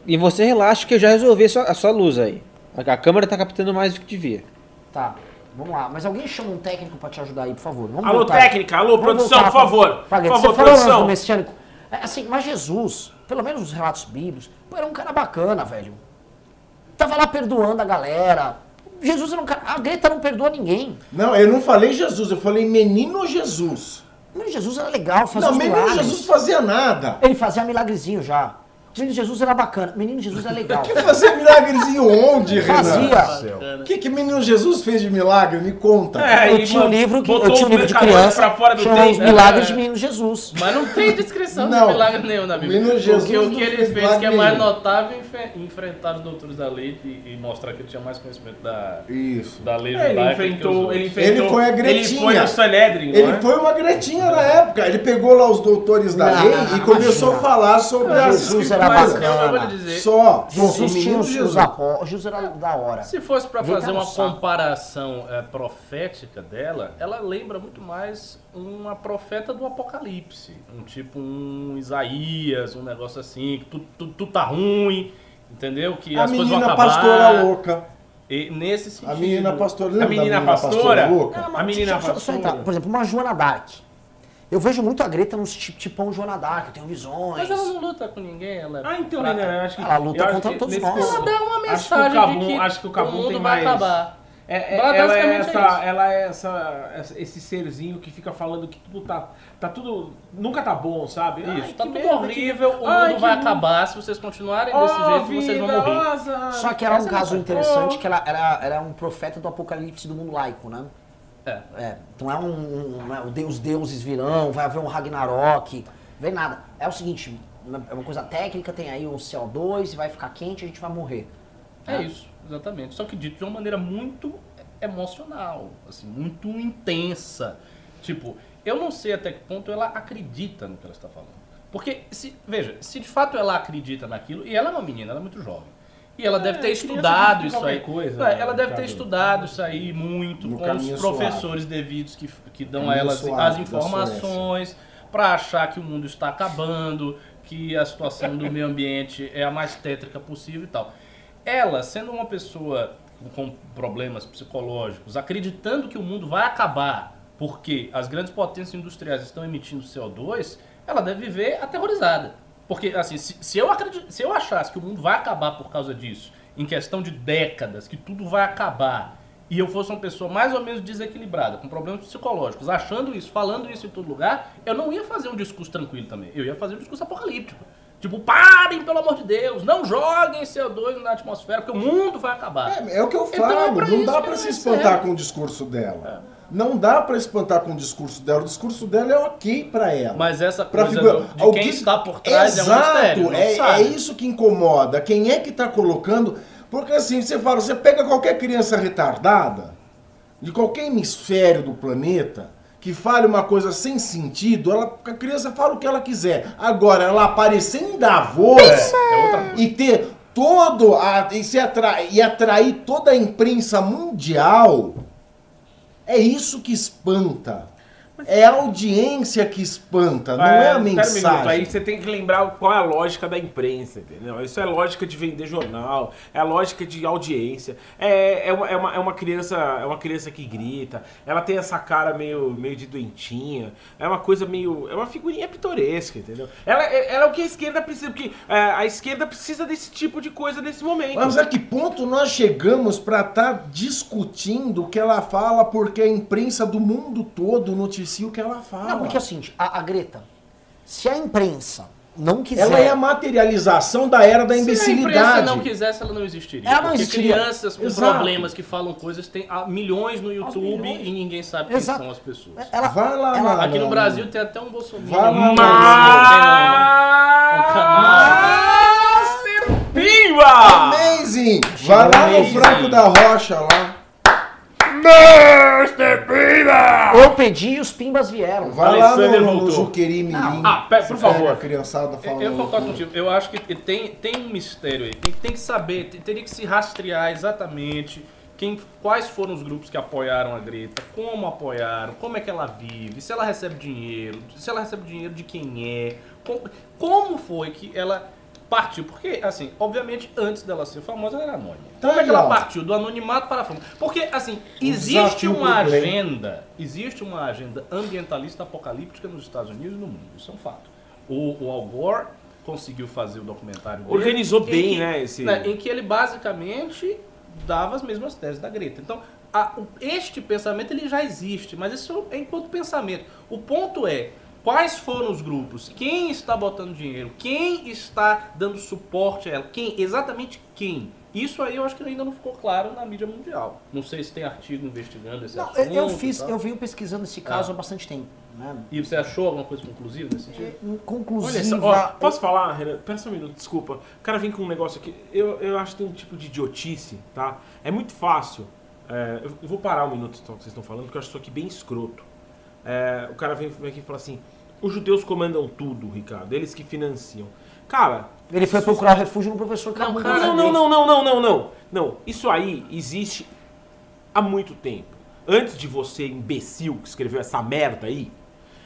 E você relaxa que eu já resolvi a sua, a sua luz aí. A, a câmera tá captando mais do que devia. Tá, vamos lá. Mas alguém chama um técnico pra te ajudar aí, por favor. Vamos Alô, voltar. técnica, alô, Vamos produção, voltar por favor. pra- Por pra- favor, falou antes produção. do messiânico. É, assim, mas Jesus, pelo menos os relatos bíblicos, pô, era um cara bacana, velho. Tava lá perdoando a galera. Jesus era um cara... A Greta não perdoa ninguém. Não, eu não falei Jesus, eu falei menino Jesus. Mas Jesus era legal, fazia não, os menino milagres. Jesus fazia nada. Ele fazia milagrezinho já. Menino Jesus era bacana. Menino Jesus é legal. Que fazia milagrezinho onde, Renan? Fazia. O que, que menino Jesus fez de milagre? Me conta. É, Eu ele tinha um livro, que, eu tinha um livro de criança, pra fora do Os. Milagres É. de Menino Jesus. Mas não tem descrição Não. de milagre nenhum na Bíblia. Menino Jesus Porque o que ele fez fez, que é mais nenhum. notável, é enfrentar os doutores da lei e, e mostrar que ele tinha mais conhecimento da, Isso. da lei É, judaica. ele enfrentou, ele enfrentou. Ele foi a Ele Gretinha. foi no Sanedrin, não Ele é? foi uma gretinha na época. Ele pegou lá os doutores da Não, lei não, e começou a falar sobre as Jesus era. Mas eu bacana. lhe dizer, Só. Jesus tinha os, Jesus. os apóstolos. Jesus era da hora. Se fosse pra Vem fazer uma comparação é, profética dela, ela lembra muito mais uma profeta do Apocalipse. Um tipo um Isaías, um negócio assim, que tudo tu, tu tá ruim, entendeu? Que A as coisas vão menina acabar. pastora louca. E nesse sentido. A menina pastora. A menina da pastora? louca? Não, mas A menina deixa eu só- só pastora. Por exemplo, uma Joana Dark. Eu vejo muito a Greta nos ti- tipão Joana Dark, eu tenho visões. Mas ela não luta com ninguém, ela é Ah, então. Renan, eu acho que. Ela luta contra que todos nós. Ela dá uma Acho que o mensagem Cabum- de que acho que o o mundo tem vai mais- acabar. É, é- ela é, basicamente é essa, isso. ela é essa, esse serzinho que fica falando que tudo tá, tá tudo, nunca tá bom, sabe? Ai, Isso, que tá tudo merda, horrível, que- o Ai, mundo que vai acabar se vocês continuarem desse jeito, vocês vão morrer. azar. Só que era um Essa é a caso mensagem. interessante que ela era, era um profeta do apocalipse do mundo laico, né? É. É, então é um, um, né, os deuses virão, vai haver um Ragnarok, vem nada. É o seguinte, é uma coisa técnica, tem aí o CO2 e vai ficar quente, a gente vai morrer. É isso, exatamente. Só que dito de uma maneira muito emocional, assim, muito intensa. Tipo, eu não sei até que ponto ela acredita no que ela está falando. Porque, se, veja, se de fato ela acredita naquilo, e ela é uma menina, ela é muito jovem. E ela deve ter estudado isso aí. coisa, É, ela deve ter estudado isso aí muito No com os professores devidos que, que dão a elas suave as informações para achar que o mundo está acabando, que a situação do meio ambiente é a mais tétrica possível e tal. Ela, sendo uma pessoa com problemas psicológicos, acreditando que o mundo vai acabar porque as grandes potências industriais estão emitindo CO2, ela deve viver aterrorizada. Porque, assim, se, se eu acredi- se eu achasse que o mundo vai acabar por causa disso, em questão de décadas, que tudo vai acabar, e eu fosse uma pessoa mais ou menos desequilibrada, com problemas psicológicos, achando isso, falando isso em todo lugar, eu não ia fazer um discurso tranquilo também. Eu ia fazer um discurso apocalíptico. Tipo, parem, pelo amor de Deus, não joguem CO2 na atmosfera, porque o mundo vai acabar. É, é o que eu Então falo, é pra não dá ela se é espantar com o discurso dela. Não dá pra espantar com o discurso dela. O discurso dela é ok pra ela. Mas essa Pra coisa figura- de alguém- quem está por trás é um Exato, mistério. é, é isso que incomoda. Quem é que tá colocando. Porque assim, você fala, você pega qualquer criança retardada, de qualquer hemisfério do planeta, que fale uma coisa sem sentido, ela, a criança fala o que ela quiser. Agora, ela aparecer em Davos É coisa. e ter todo a, e, se atra, e atrair toda a imprensa mundial, é isso que espanta. É a audiência que espanta, não é a pera um minuto, mensagem. aí você tem que lembrar qual é a lógica da imprensa, entendeu? Isso é lógica de vender jornal, é a lógica de audiência. É, é, uma, é, uma, é uma criança é uma criança que grita, ela tem essa cara meio, meio de doentinha, é uma coisa meio. É uma figurinha pitoresca, entendeu? Ela, é- ela é o que a esquerda precisa, porque é, a esquerda precisa desse tipo de coisa nesse momento. Mas a que ponto nós chegamos para estar discutindo o que ela fala porque a imprensa do mundo todo noticia o que ela fala? Não, porque é o seguinte, a, a Greta, se a imprensa não quiser... Ela é a materialização da era da Se a imprensa imbecilidade. não quisesse, ela não existiria. Ela não porque existiria. crianças com Exato. problemas que falam coisas tem ah, milhões no YouTube milhões. e ninguém sabe quem Exato. são as pessoas. Ela, Vai lá, ela- Aqui no Brasil tem até um Bolsonaro. Vai lá, um, Mas- um canal. Master Pimba! Amazing! Vai lá no. Fraco da Rocha lá. Pimba! Eu pedi e os pimbas vieram. Vai lá no, no voltou. Juqueri Mirim. Ah, pera, por favor. A criançada falando. Eu concordo contigo. Eu acho que tem, tem um mistério aí. Tem, tem que saber, tem- teria que se rastrear exatamente quem, quais foram os grupos que apoiaram a Greta, como apoiaram, como é que ela vive, se ela recebe dinheiro, se ela recebe dinheiro de quem é, como, como foi que ela partiu. Porque, assim, obviamente, antes dela ser famosa, ela era anônima. Tá como é que ela partiu do anonimato para a fama? Porque, assim, existe uma agenda, existe uma agenda ambientalista apocalíptica nos Estados Unidos e no mundo. Isso é um fato. O, o Al Gore conseguiu fazer o documentário dele. Organizou em bem, que- né, esse- Em que ele basicamente dava as mesmas teses da Greta. Então, a- este pensamento ele já existe, mas isso é enquanto pensamento. O ponto é quais foram os grupos, quem está botando dinheiro, quem está dando suporte a ela, quem, exatamente quem. Isso aí eu acho que ainda não ficou claro na mídia mundial. Não sei se tem artigo investigando esse Não, assunto. eu, fiz, eu venho pesquisando esse caso Ah. há bastante tempo. Né? E você achou alguma coisa conclusiva nesse sentido? É, Olha Conclusiva. só, ó, posso falar, Renan? Pera só um minuto, desculpa. O cara vem com um negócio aqui. Eu, eu acho que tem um tipo de idiotice, tá? É muito fácil. é, eu, eu vou parar um minuto então, que vocês estão falando, porque eu acho isso aqui bem escroto. É, o cara vem, vem aqui e fala assim: os judeus comandam tudo, Ricardo, eles que financiam. Cara, Ele foi procurar refúgio no professor cara, não, não, não, não, não, não, não. Não, isso aí existe há muito tempo. Antes de você, imbecil, que escreveu essa merda aí,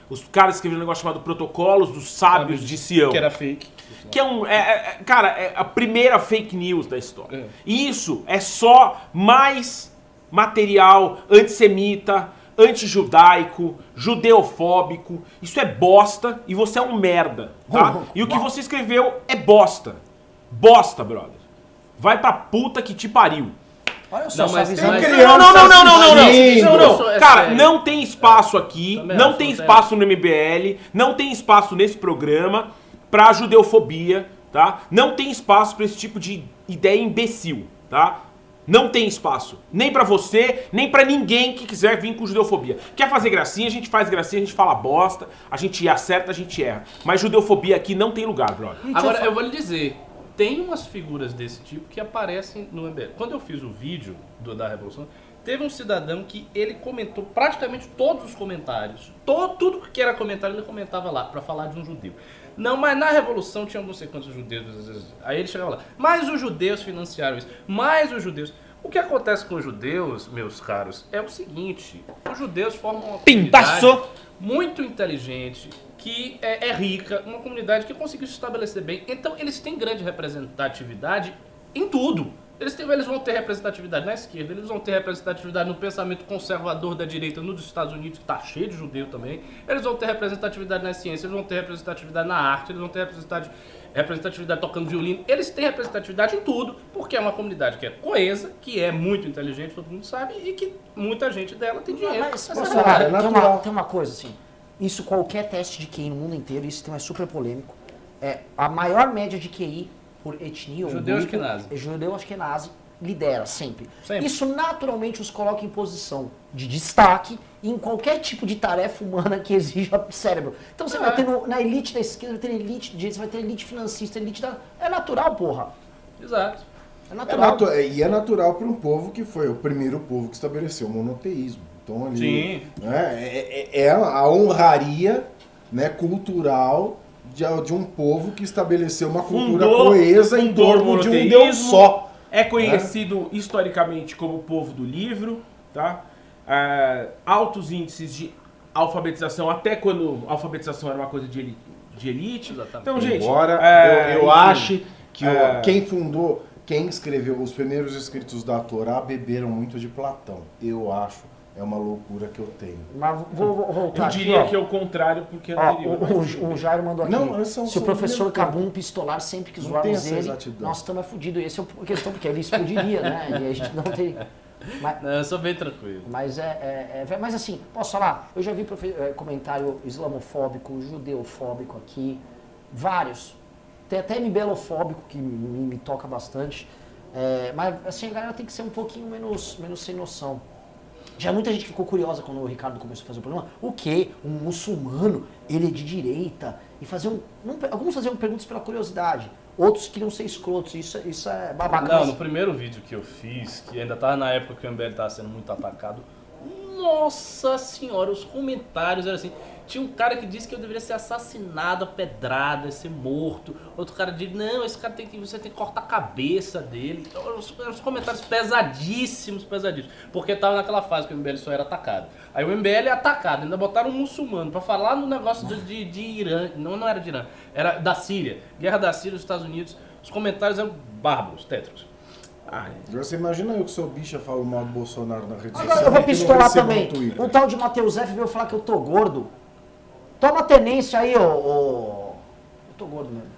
os caras escreveram um negócio chamado Protocolos dos Sábios de Sião. Que era fake. Que é um. é- é- é- cara, é a primeira fake news da história. É. E isso é só mais material antissemita, antijudaico, judeofóbico. Isso é bosta e você é um merda, tá? E o que você escreveu é bosta. Bosta, brother. Vai pra puta que te pariu. Olha só, Não, mas- Tem Não, não, não, não, não, não, não. Não, não. é Cara, não tem espaço aqui, Também não tem espaço no MBL, não tem espaço nesse programa pra judeofobia, tá? Não tem espaço pra esse tipo de ideia imbecil, tá? Não tem espaço. Nem pra você, nem pra ninguém que quiser vir com judeofobia. Quer fazer gracinha, a gente faz gracinha, a gente fala bosta, a gente acerta, a gente erra. Mas judeofobia aqui não tem lugar, brother. Agora, eu vou lhe dizer, tem umas figuras desse tipo que aparecem no MBL. Quando eu fiz o vídeo do- da Revolução, teve um cidadão que ele comentou praticamente todos os comentários. To- tudo que era comentário, ele comentava lá, pra falar de um judeu. Não, mas na Revolução tinha não sei quantos judeus. Aí ele chegava lá, mas os judeus financiaram isso, mas os judeus... O que acontece com os judeus, meus caros, é o seguinte, os judeus formam uma Pintaço! comunidade muito inteligente, que é, é rica, uma comunidade que conseguiu se estabelecer bem. Então eles têm grande representatividade em tudo. Eles, têm- eles vão ter representatividade na esquerda, eles vão ter representatividade no pensamento conservador da direita nos Estados Unidos, que está cheio de judeu também. Eles vão ter representatividade na ciência, eles vão ter representatividade na arte, eles vão ter representatividade, representatividade tocando violino. Eles têm representatividade em tudo, porque é uma comunidade que é coesa, que é muito inteligente, todo mundo sabe, e que muita gente dela tem dinheiro. Mas, Essa a posso verdade. falar, é tem, uma, tem uma coisa assim. Isso qualquer teste de QI no mundo inteiro, isso tem é super polêmico. É, a maior média de QI por etnia ou Judeu grupo, Ashkenazi. é judeu ashkenazi lidera sempre. Sempre. Isso naturalmente os coloca em posição de destaque em qualquer tipo de tarefa humana que exija cérebro. Então você É. vai ter no- na elite da esquerda, vai ter elite de direita, você vai ter elite financista, elite da... É natural, porra. Exato. É É natural. natu- é- e é natural para um povo que foi o primeiro povo que estabeleceu o monoteísmo. Então ali Sim. né, é, é- é a honraria né, cultural de, de um povo que estabeleceu uma cultura Fundou- coesa em fundou o torno de um. Deus só. É conhecido historicamente como o povo do livro, tá? Ah, altos índices de alfabetização, até quando a alfabetização era uma coisa de elite. De elite. Então, gente, Embora é, eu, eu enfim, ache que o- é. quem fundou, quem escreveu os primeiros escritos da Torá beberam muito de Platão. Eu acho. É uma loucura que eu tenho. Mas vou, vou voltar eu aqui, diria ó. que é o contrário, porque é Ó, anterior. o, o, o Jairo mandou aqui. Não, são- se o professor Cabum pistolar sempre que zoarmos ele, exatidão. nós estamos fudidos. Essa é a questão, porque ele explodiria, né? E a gente não tem. Mas, Não, eu sou bem tranquilo. mas é, é- é- Mas assim, posso falar? Eu já vi profe- é, comentário islamofóbico, judeofóbico aqui. Vários. Tem até MBLofóbico que me, me toca bastante. É, mas assim, a galera tem que ser um pouquinho menos, menos sem noção. Já muita gente ficou curiosa quando o Ricardo começou a fazer o programa. O quê? Um muçulmano, ele é de direita. E faziam. não- alguns faziam perguntas pela curiosidade. Outros queriam ser escrotos. Isso, isso é babaca. Não, no primeiro vídeo que eu fiz, que ainda tava na época que o MBL tava sendo muito atacado, nossa senhora, os comentários eram assim. Tinha um cara que disse que eu deveria ser assassinado pedrada, ser morto. Outro cara disse, não, esse cara tem que. Você tem que cortar a cabeça dele. Então, os, os comentários pesadíssimos, pesadíssimos. Porque tava naquela fase que o MBL só era atacado. Aí o MBL é atacado, ainda botaram um muçulmano pra falar no negócio de, de, de Irã. Não, não era de Irã, era da Síria. Guerra da Síria, os Estados Unidos. Os comentários eram bárbaros, tétricos. Ai, você imagina eu que sou bicha falo mal do Bolsonaro na rede social. Agora eu vou pistolar também. Um tal de Matheus F veio falar que eu tô gordo. Toma tenência aí, ô. ô. Eu tô gordo mesmo.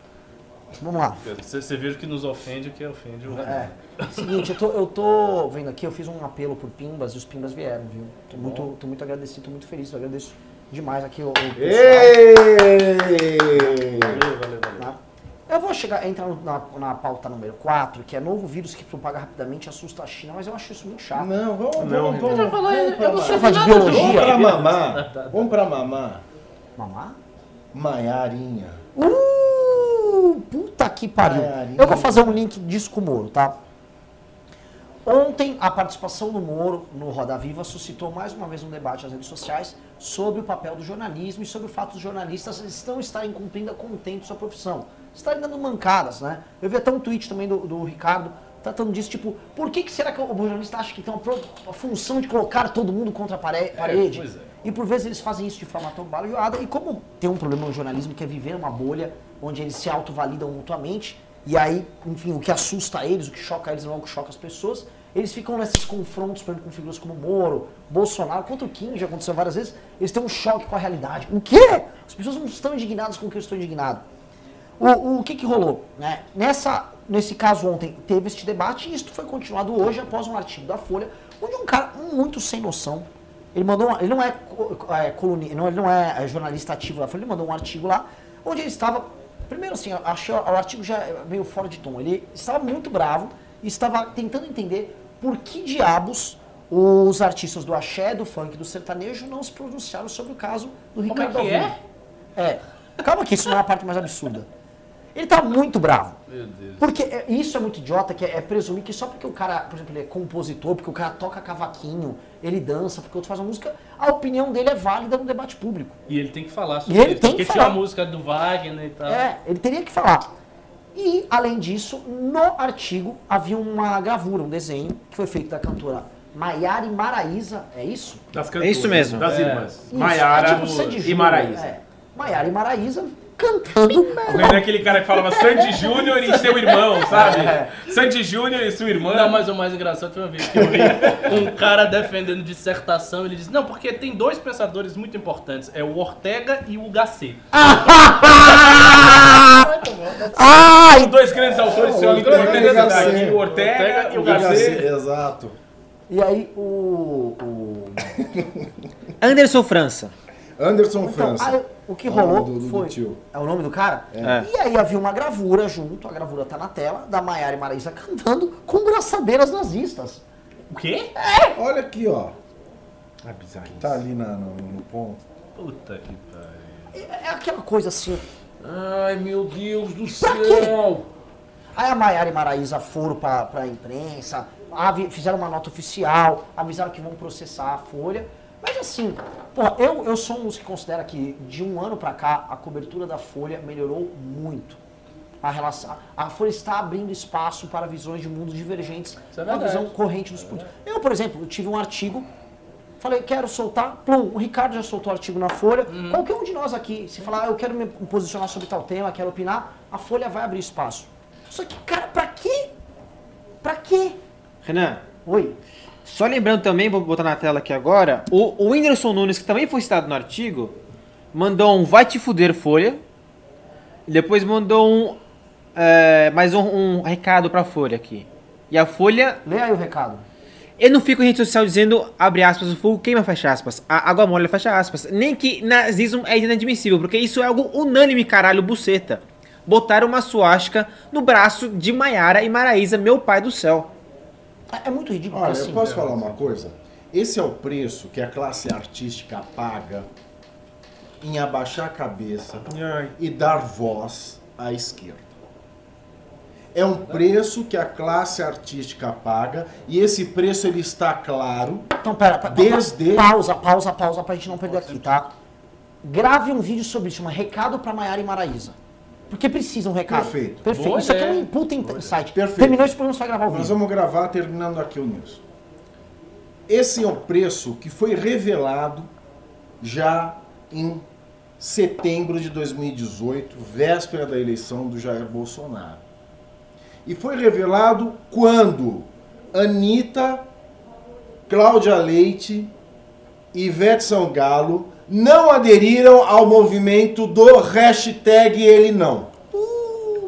Vamos lá. Você, você veja o que nos ofende o que ofende o É. Seguinte, eu tô, eu tô vendo aqui, eu fiz um apelo por Pimbas e os Pimbas vieram, viu? Tô muito, tô muito agradecido, tô muito feliz, eu agradeço demais aqui o, o! Valeu, valeu, valeu. Tá? Eu vou chegar, entrar na, na pauta número 4, que é novo vírus que propaga rapidamente e assusta a China, mas eu acho isso muito chato. Não, vamos, Não, vamos, vamos, vamos eu mamar. Você faz de Vamos biologia? pra mamar. Vamos pra mamar. Mamar? Maiarinha. Uh, puta que pariu. Maiarinha. Eu vou fazer um link disso com o Moro, tá? Ontem, a participação do Moro no Roda Viva suscitou mais uma vez um debate nas redes sociais sobre o papel do jornalismo e sobre o fato dos jornalistas não estarem cumprindo a contento sua profissão. Estarem dando mancadas, né? Eu vi até um tweet também do, do Ricardo tratando disso, tipo, por que, que será que o jornalista acha que tem uma, pro- uma função de colocar todo mundo contra a pare- parede? pois é. E por vezes eles fazem isso de forma tão barulhada. E como tem um problema no jornalismo que é viver uma bolha onde eles se autovalidam mutuamente, e aí, enfim, o que assusta eles, o que choca eles não é o que choca as pessoas, eles ficam nesses confrontos, por exemplo, com figuras como Moro, Bolsonaro, contra o Kim, já aconteceu várias vezes, eles têm um choque com a realidade. O quê? As pessoas não estão indignadas com o que eu estou indignado. O, o que que rolou? Né? Nessa nesse caso ontem teve este debate e isso foi continuado hoje após um artigo da Folha, onde um cara muito sem noção, ele mandou, uma- ele não é, é, coluni- não, ele não é, é jornalista ativo Folha, ele mandou um artigo lá, onde ele estava, primeiro assim, achei o artigo já meio fora de tom, ele estava muito bravo e estava tentando entender por que diabos os artistas do axé, do funk, do sertanejo não se pronunciaram sobre o caso do Como é Ricardo que é? É. Calma que isso não é a parte mais absurda. Ele tá muito bravo. Meu Deus. Porque é- isso é muito idiota, que é, é presumir que só porque o cara, por exemplo, ele é compositor, porque o cara toca cavaquinho, ele dança, porque o outro faz uma música, a opinião dele é válida no debate público. E ele tem que falar E sobre ele isso. tem Porque que tinha a falar. música do Wagner e tal. É, ele teria que falar. E, além disso, no artigo havia uma gravura, um desenho, que foi feito da cantora Maiara e Maraísa, é isso? Das É isso mesmo. Das É. irmãs. Isso, Maiara é tipo e Maraísa. É. Maiara e Maraísa cantando. Não é aquele cara que falava Sandy Júnior e seu irmão, sabe? É. Sandy Júnior e sua irmã. Não, mas o mais engraçado foi uma vez que eu vi um cara defendendo dissertação, ele disse, não, porque tem dois pensadores muito importantes, é o Ortega e o Gasset. Ai! Os dois grandes autores são o Ortega e Gasset. Ortega e o Gasset. Exato. E aí o. o... Anderson França. Anderson Então, França. aí, o que É rolou do- do- do foi. tio. É o nome do cara? É. E aí havia uma gravura junto, a gravura tá na tela, da Maiara e Maraísa cantando com braçadeiras nazistas. O quê? Olha aqui, ó. Ah, bizarro. Tá ali na- no, no ponto. Puta que pariu. É, é aquela coisa assim. Ai, meu Deus do Pra quê? céu. Aí a Maiara e Maraísa foram pra, pra imprensa, fizeram uma nota oficial, avisaram que vão processar a Folha. Mas assim, pô, eu, eu sou um dos que considera que de um ano pra cá a cobertura da Folha melhorou muito. A, relação, a Folha está abrindo espaço para visões de mundos divergentes é verdade. visão corrente dos políticos. Eu, por exemplo, tive um artigo, falei, quero soltar, plum, o Ricardo já soltou o artigo na Folha. Uhum. Qualquer um de nós aqui, se falar, ah, eu quero me posicionar sobre tal tema, quero opinar, a Folha vai abrir espaço. Só que, cara, pra quê? Pra quê? Renan, Oi. Só lembrando também, vou botar na tela aqui agora, o, o Whindersson Nunes, que também foi citado no artigo, mandou um vai te fuder Folha, e depois mandou um, é, mais um, um recado pra Folha aqui. E a Folha, Lê aí o recado. eu não fico em rede social dizendo, abre aspas, o fogo queima, fecha aspas, a água mole, fecha aspas, nem que nazismo é inadmissível, porque isso é algo unânime, caralho, buceta. Botaram uma suástica no braço de Maiara e Maraísa, meu pai do céu. É, é muito ridículo. Olha, assim. eu posso falar uma coisa? Esse é o preço que a classe artística paga em abaixar a cabeça Ai. e dar voz à esquerda. É um preço que a classe artística paga e esse preço ele está claro Então, pera, pera, Desde- pausa, pausa, pausa, pra gente não perder aqui, tá? Grave um vídeo sobre isso, um recado pra Maiara e Maraísa. Porque precisa um recado. Perfeito. Perfeito. Boa isso aqui é um ideia. input insight. Perfeito. Terminou esse programa, você vai gravar o Nós vídeo. vamos gravar terminando aqui o news. Esse é o preço que foi revelado já em setembro de 2018, véspera da eleição do Jair Bolsonaro. E foi revelado quando Anitta, Cláudia Leite e Ivete Sangalo não aderiram ao movimento do hashtag Ele Não.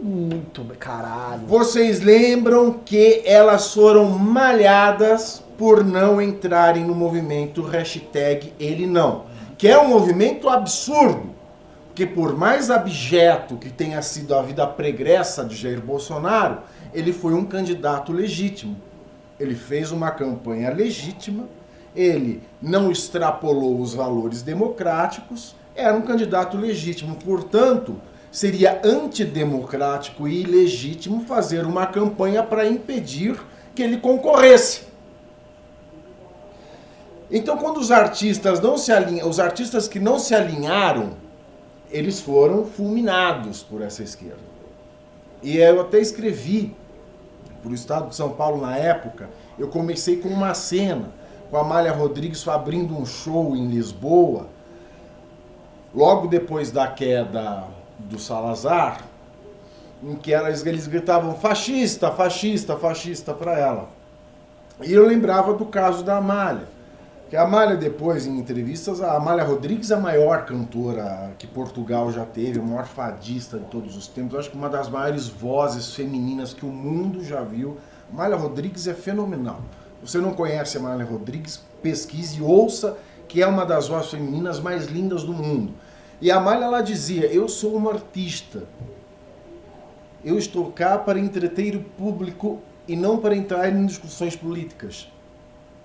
Muito, caralho. Vocês lembram que elas foram malhadas por não entrarem no movimento hashtag Ele Não, que é um movimento absurdo, que por mais abjeto que tenha sido a vida pregressa de Jair Bolsonaro, ele foi um candidato legítimo. Ele fez uma campanha legítima, ele não extrapolou os valores democráticos, era um candidato legítimo, portanto, seria antidemocrático e ilegítimo fazer uma campanha para impedir que ele concorresse. Então, quando os artistas não se alinham, os artistas que não se alinharam, eles foram fulminados por essa esquerda. E eu até escrevi para o Estado de São Paulo na época, eu comecei com uma cena com a Amália Rodrigues abrindo um show em Lisboa, logo depois da queda do Salazar, em que elas, eles gritavam fascista, fascista, fascista para ela. E eu lembrava do caso da Amália. Que a Amália, depois, em entrevistas, a Amália Rodrigues é a maior cantora que Portugal já teve, a maior fadista de todos os tempos. Acho que uma das maiores vozes femininas que o mundo já viu. Amália Rodrigues é fenomenal. Você não conhece a Amália Rodrigues? Pesquise e ouça, que é uma das vozes femininas mais lindas do mundo. E a Amália, ela dizia, eu sou uma artista. Eu estou cá para entreter o público e não para entrar em discussões políticas.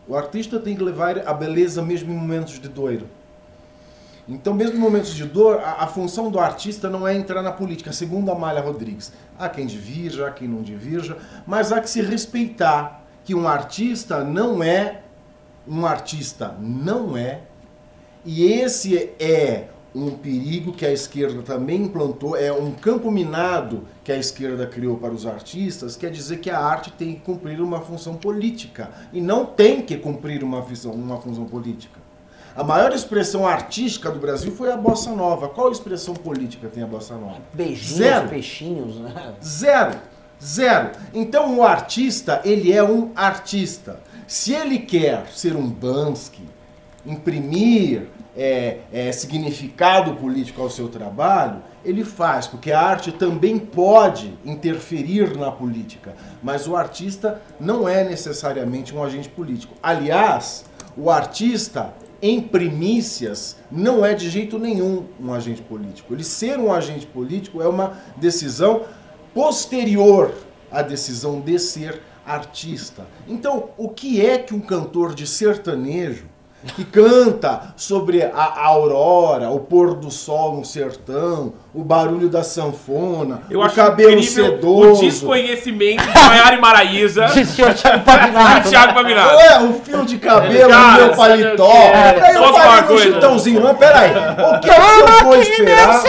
O artista tem que levar a beleza mesmo em momentos de dor. Então, mesmo em momentos de dor, a, a, função do artista não é entrar na política, segundo a Malha Rodrigues. Há quem divirja, há quem não divirja, mas há que se respeitar que um artista não é um artista, não é. E esse é um perigo que a esquerda também implantou, é um campo minado que a esquerda criou para os artistas, quer dizer que a arte tem que cumprir uma função política e não tem que cumprir uma função, uma função política. A maior expressão artística do Brasil foi a bossa nova. Qual expressão política tem a bossa nova? Beijinhos, Zero. peixinhos, né? Zero. Zero. Então o artista, ele é um artista. Se ele quer ser um Bansky, imprimir é, é, significado político ao seu trabalho, ele faz, porque a arte também pode interferir na política, mas o artista não é necessariamente um agente político. Aliás, o artista, em primícias, não é de jeito nenhum um agente político. Ele ser um agente político é uma decisão posterior à decisão de ser artista. Então, o que é que um cantor de sertanejo que canta sobre a aurora, o pôr do sol no sertão, o barulho da sanfona, Eu o acho cabelo sedoso. O desconhecimento de Maiara e Maraíza De senhor Thiago e Pavinato. Thiago Pavinato. Ué, o fio de cabelo Cara, no meu paletó. o que é? Aí eu falei no coisa? chitãozinho, mas peraí. O que, que eu vou esperar?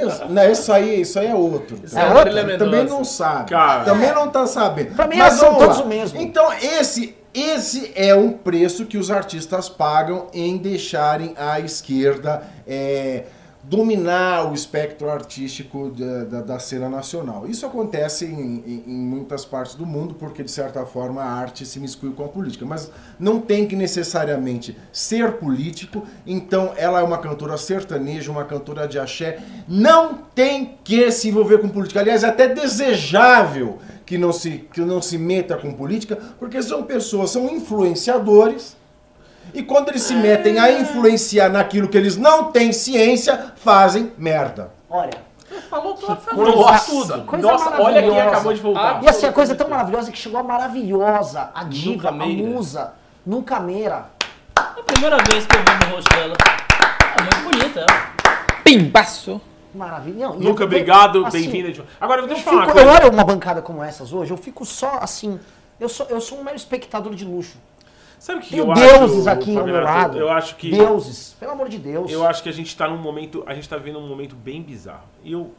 50 reais! Isso, não, isso aí, isso aí é outro. Isso é Também- outro? Também não sabe. Cara. Também não tá sabendo. Pra mim, Mas são todos o mesmo. Então, esse, esse é um preço que os artistas pagam em deixarem a esquerda é, dominar o espectro artístico da, da, da cena nacional. Isso acontece em, em- em muitas partes do mundo, porque de certa forma a arte se miscui com a política. Mas não tem que necessariamente ser político, então ela é uma cantora sertaneja, uma cantora de axé, não tem que se envolver com política. Aliás, é até desejável que não se, que não se meta com política, porque são pessoas, são influenciadores. E quando eles se metem a influenciar naquilo que eles não têm ciência, fazem merda. Olha, Falou tudo. coisa- Nossa, tudo. Coisa nossa olha quem acabou de voltar. e assim, a coisa é tão maravilhosa que chegou a maravilhosa, a diva, a musa, Nunca Meira. É a primeira vez que eu vi no rosto dela. É muito bonita ela. Pimbaço. Maravilha. Não, e Luca, eu- obrigado, assim, bem-vinda. de- Agora, Eu, deixa eu falar uma fico, eu coisa. olho uma bancada como essas hoje, eu fico só assim. Eu sou, eu sou um mero espectador de luxo. Sabe o que Tem eu deuses acho, aqui ao meu lado. Eu acho que... Deuses, pelo amor de Deus. Eu acho que a gente tá num momento, a gente tá vivendo um momento bem bizarro. E eu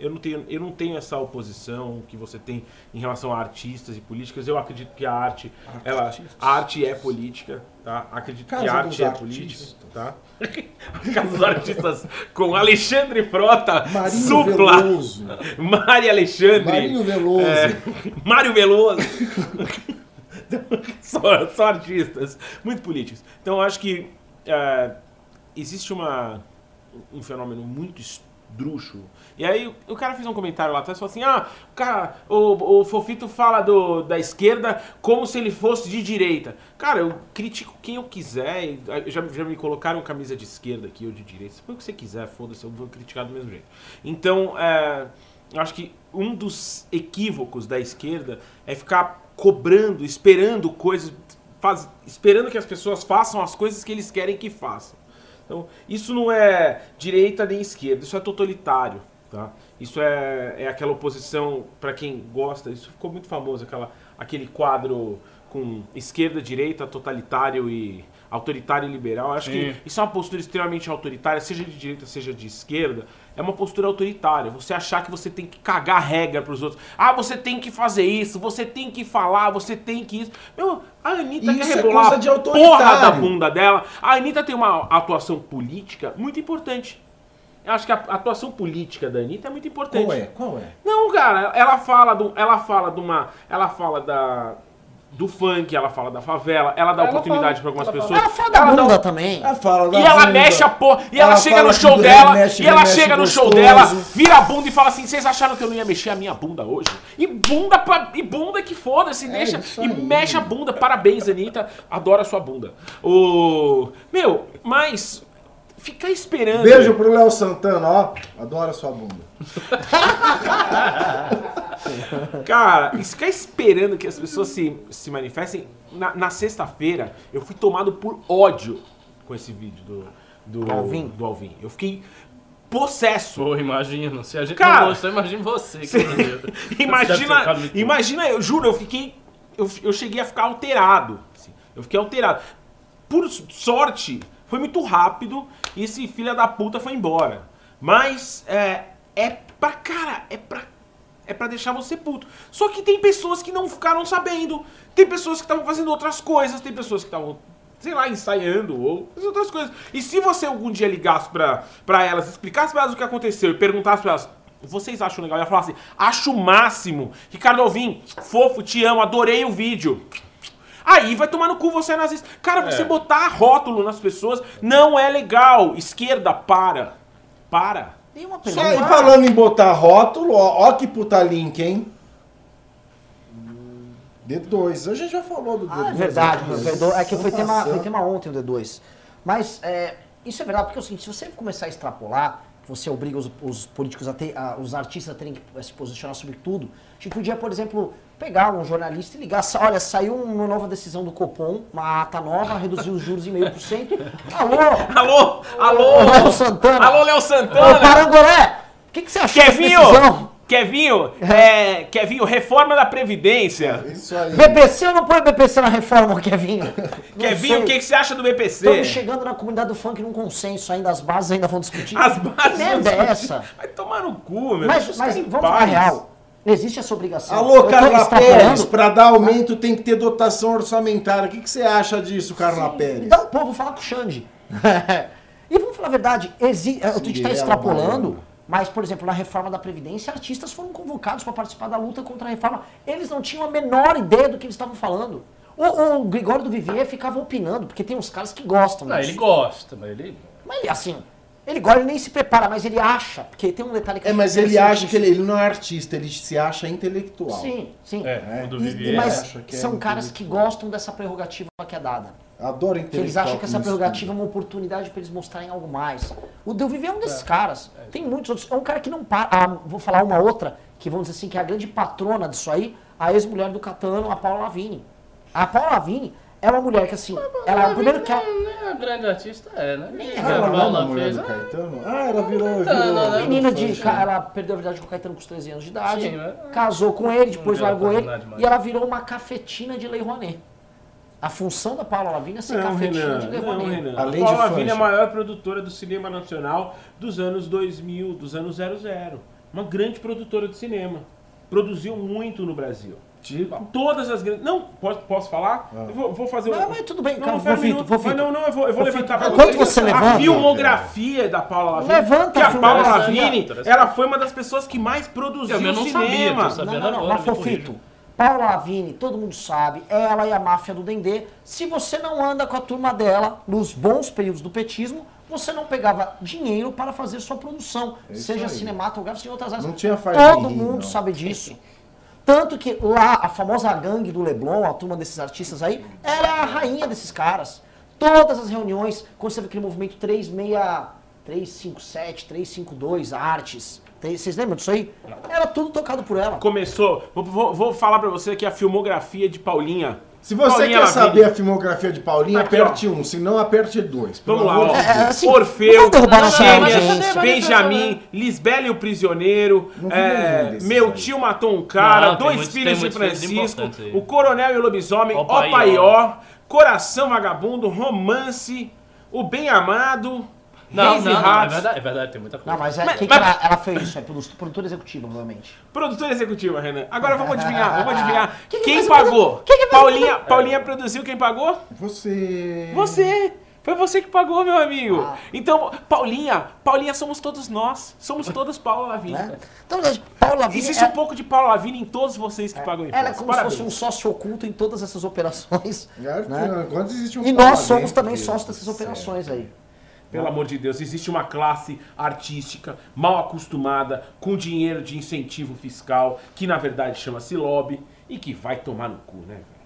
eu não tenho eu não tenho essa oposição que você tem em relação a artistas e políticas. Eu acredito que a arte, ela a arte é política, tá? Acredito que Casa a arte é artistas. política, tá? Casa dos Artistas com Alexandre Frota, Marinho Supla, Veloso. Mari Alexandre, Marinho Veloso. é, Mário Veloso. só, só artistas, muito políticos. Então acho que é, existe uma, um fenômeno muito esdrúxulo. E aí o, cara fez um comentário lá atrás falou assim: ah, o, cara, o, o Fofito fala do, da esquerda como se ele fosse de direita. Cara, eu critico quem eu quiser. ah, Já, já me colocaram camisa de esquerda aqui ou de direita. Você põe o que você quiser, foda-se, eu vou criticar do mesmo jeito. Então, é, eu acho que um dos equívocos da esquerda é ficar cobrando, esperando coisas, faz- esperando que as pessoas façam as coisas que eles querem que façam. Então, isso não é direita nem esquerda, isso é totalitário. Tá? Isso é, é aquela oposição, para quem gosta, isso ficou muito famoso, aquela, aquele quadro com esquerda, direita, totalitário e autoritário e liberal. Eu acho que Sim. isso é uma postura extremamente autoritária, seja de direita, seja de esquerda. É uma postura autoritária. Você achar que você tem que cagar regra pros outros. Ah, você tem que fazer isso, você tem que falar, você tem que isso. Meu, a Anitta Isso quer é rebolar de a porra da bunda dela. A Anitta tem uma atuação política muito importante. Eu acho que a atuação política da Anitta é muito importante. Qual é? Qual é? Não, cara, ela fala do, ela fala de uma, ela fala da do funk, ela fala da favela, ela dá Ela oportunidade fala, pra algumas ela pessoas. Ela fala da Ela dá bunda também. Ela fala da E ela bunda. mexe a porra. E ela, Ela chega fala no show dela. remexe, e ela chega no show gostoso. dela, vira a bunda e fala assim: vocês acharam que eu não ia mexer a minha bunda hoje? E bunda pra, E bunda que foda-se, deixa. É isso E aí. mexe a bunda. Parabéns, Anitta. Adoro a sua bunda. O. Meu, mas. Ficar esperando. Beijo pro Léo Santana, ó. Adoro a sua bunda. Cara, ficar esperando que as pessoas se, se manifestem. Na, na sexta-feira, eu fui tomado por ódio com esse vídeo do, do, Alvin? do Alvin. Eu fiquei possesso. Pô, imagino. Se a gente Cara, não gostou, imagina você. Imagina, imagina, eu juro, eu fiquei. Eu, eu cheguei a ficar alterado. assim. eu fiquei alterado. Por sorte, foi muito rápido e esse filho da puta foi embora. Mas é, é pra cara, é pra, é pra deixar você puto. Só que tem pessoas que não ficaram sabendo. Tem pessoas que estavam fazendo outras coisas, tem pessoas que estavam, sei lá, ensaiando ou outras coisas. E se você algum dia ligasse pra, pra elas, explicasse pra elas o que aconteceu e perguntasse pra elas, vocês acham legal? Ela falasse, acho o máximo. Ricardo Alvim, fofo, te amo, adorei o vídeo. Aí vai tomar no cu você é nazista. Cara, você botar rótulo nas pessoas não é legal. Esquerda, para. Para. Tem uma Só pergunta. aí falando em botar rótulo, ó, ó que puta link, hein? D2. A gente já falou do D2. Ah, é verdade, meu, né? perdoa. É que foi tema, Passando. foi tema ontem o D2. Mas é, isso é verdade, porque é o seguinte, se você começar a extrapolar, você obriga os, os políticos a ter, a- os artistas a terem que se posicionar sobre tudo. A gente podia, por exemplo, pegar um jornalista e ligar, olha, saiu uma nova decisão do Copom, uma ata nova, reduziu os juros em meio por cento. Alô, Alô, Ô, alô. Léo Santana. Alô, Léo ô Santana. Parangolé, o que, que você achou dessa Kevinho. decisão? Kevinho, é, Kevinho, reforma da Previdência. Isso aí. BPC ou não põe BPC na reforma, Kevinho? Não Kevinho, o que, que você acha do BPC? Estamos chegando na comunidade do funk num consenso ainda, as bases ainda vão discutir. As bases. Que merda é essa? Vai tomar no cu, meu. Mas, mas vamos paz. real. Existe essa obrigação. Alô, Carla extrapolando. Pérez, pra dar aumento tem que ter dotação orçamentária. O que, que você acha disso, Carla Me Pérez? dá um pouco, vou falar com o Xande. e vamos falar a verdade, exi... a gente está Sim, extrapolando, ela mas, por exemplo, na reforma da Previdência, artistas foram convocados para participar da luta contra a reforma. Eles não tinham a menor ideia do que eles estavam falando. O, o Gregório do Vivier ficava opinando, porque tem uns caras que gostam Não, disso. ele gosta, mas ele. Mas assim, ele gosta, ele nem se prepara, mas ele acha, porque tem um detalhe que É, é mas ele acha que ele, ele não é artista, ele se acha intelectual. Sim, sim. É, o do E- e- mas acha que é são muito caras que gostam dessa prerrogativa que é dada. Adoro Que intelectual. eles acham que essa prerrogativa é uma oportunidade para eles mostrarem algo mais. O Del Vivier é um desses caras. Tem muitos outros. É um cara que não para. Ah, vou falar uma outra, que vamos dizer assim, que é a grande patrona disso aí, a ex-mulher do Catano, a Paula Lavigne. A Paula Lavigne é uma mulher que assim, ela primeiro que ela, É, grande artista é, né? é, Ah, ela não é a mulher fez, do ah, Caetano? Ah, ela virou. Virou, né? menina virou de. Ela perdeu a verdade com o Caetano com os 13 anos de idade, Sim, mas- casou com ele, depois largou ele, e ela virou uma cafetina de Lei Rouanet. A função da Paula Lavigne é ser Não, cafetina Renan, de Lei não. Renan. Paula Lavigne é a maior produtora do cinema nacional dos anos 2000, dos anos 00. Uma grande produtora de cinema. Produziu muito no Brasil. Tipo, Todas as grandes. Não, posso, posso falar? Eu vou, vou fazer Não, mas tudo bem, Não, cara, não, um minuto. Mas Não, não, eu vou, eu vou levantar pra vocês você a levanta- filmografia da Paula Lavigne. Levanta que a a Paula filmografia. Lavigne, ela foi uma das pessoas que mais produziu Eu não sabia, cinema. sabendo. Não, não, não, agora, mas Fofito. Paula Lavigne, todo mundo sabe, ela e a máfia do Dendê, se você não anda com a turma dela nos bons períodos do petismo, você não pegava dinheiro para fazer sua produção, É isso seja aí. cinematográfica, seja em outras áreas. Não tinha Todo rir, mundo não. sabe disso. Tanto que lá, a famosa gangue do Leblon, a turma desses artistas aí, era a rainha desses caras. Todas as reuniões, quando você vê aquele movimento 36, 357, 352, artes, vocês lembram disso aí? Era tudo tocado por ela. Começou. Vou, vou- vou falar pra você aqui a filmografia de Paulinha. Se você Paulinha quer Lavigne. saber a filmografia de Paulinho, Aqui, aperte um, se não aperte dois. Vamos lá, ó. É, assim, Orfeu, Gêmeas. Benjamin, Lisbela e o Prisioneiro, é, Meu aí. Tio Matou um Cara, Não, Dois muitos- Filhos de Francisco. O Coronel e o Lobisomem, Ó Ó Paió. Paió, Coração Vagabundo, Romance, O Bem Amado, Não, não, não, é verdade, é verdade, tem muita coisa. Não, mas, é, Mas- quem mas- que ela, ela fez isso? É produ- produtora executiva, provavelmente. Produtora executiva, Renan. Agora vamos adivinhar, vamos adivinhar. Quem que Quem pagou? Quem que Paulinha, Paulinha produziu, quem pagou? Você. Você! Foi você que pagou, meu amigo. Ah. Então, Paulinha, Paulinha somos todos nós. Somos todos Paula Lavigne. Né? Então, Paula Lavigne Existe é, um pouco de Paula Lavigne em todos vocês que pagam impostos. ela é como Parabéns. se fosse um sócio oculto em todas essas operações. É, né? Quando existe um E nós somos também que- sócios dessas operações aí. Pelo amor de Deus, existe uma classe artística mal acostumada com dinheiro de incentivo fiscal, que na verdade chama-se lobby, e que vai tomar no cu, né, velho?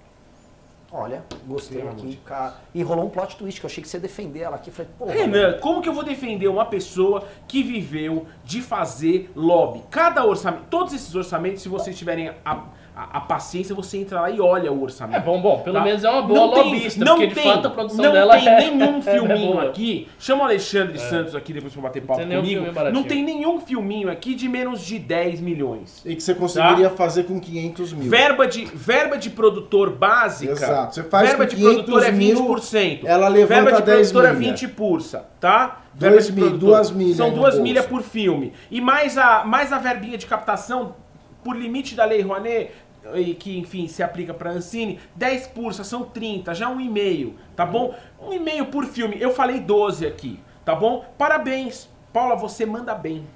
Olha, gostei Pelo aqui, cara. E rolou um plot twist que eu achei que você ia defender ela aqui. Falei, pô, Renan, como que eu vou defender uma pessoa que viveu de fazer lobby? Cada orçamento, todos esses orçamentos, se vocês tiverem a, a, a paciência, você entra lá e olha o orçamento. É bom, bom. Pelo Tá? menos é uma boa Não tem- lobista, não porque de tem- fato a produção não dela tem é... nenhum é filminho boa. aqui. Chama o Alexandre Santos aqui depois pra bater papo Tem comigo. Não tem nenhum filminho aqui de menos de 10 milhões. E que você conseguiria Tá. fazer com 500 mil. Verba de, verba de produtor básica. Exato. Você faz verba com de produtor é 500 mil, 20%. ela levanta verba de 10 produtor é milha. 20 pursa, tá? Dois Verba de mil- duas milhas São duas milhas por filme. E mais a, mais a verbinha de captação, por limite da Lei Rouanet, e que, enfim, se aplica para Ancine, 10 pursa, são 30, já um e-mail, tá bom? Um e-mail por filme. Eu falei 12 aqui, tá bom? Parabéns. Paula, você manda bem.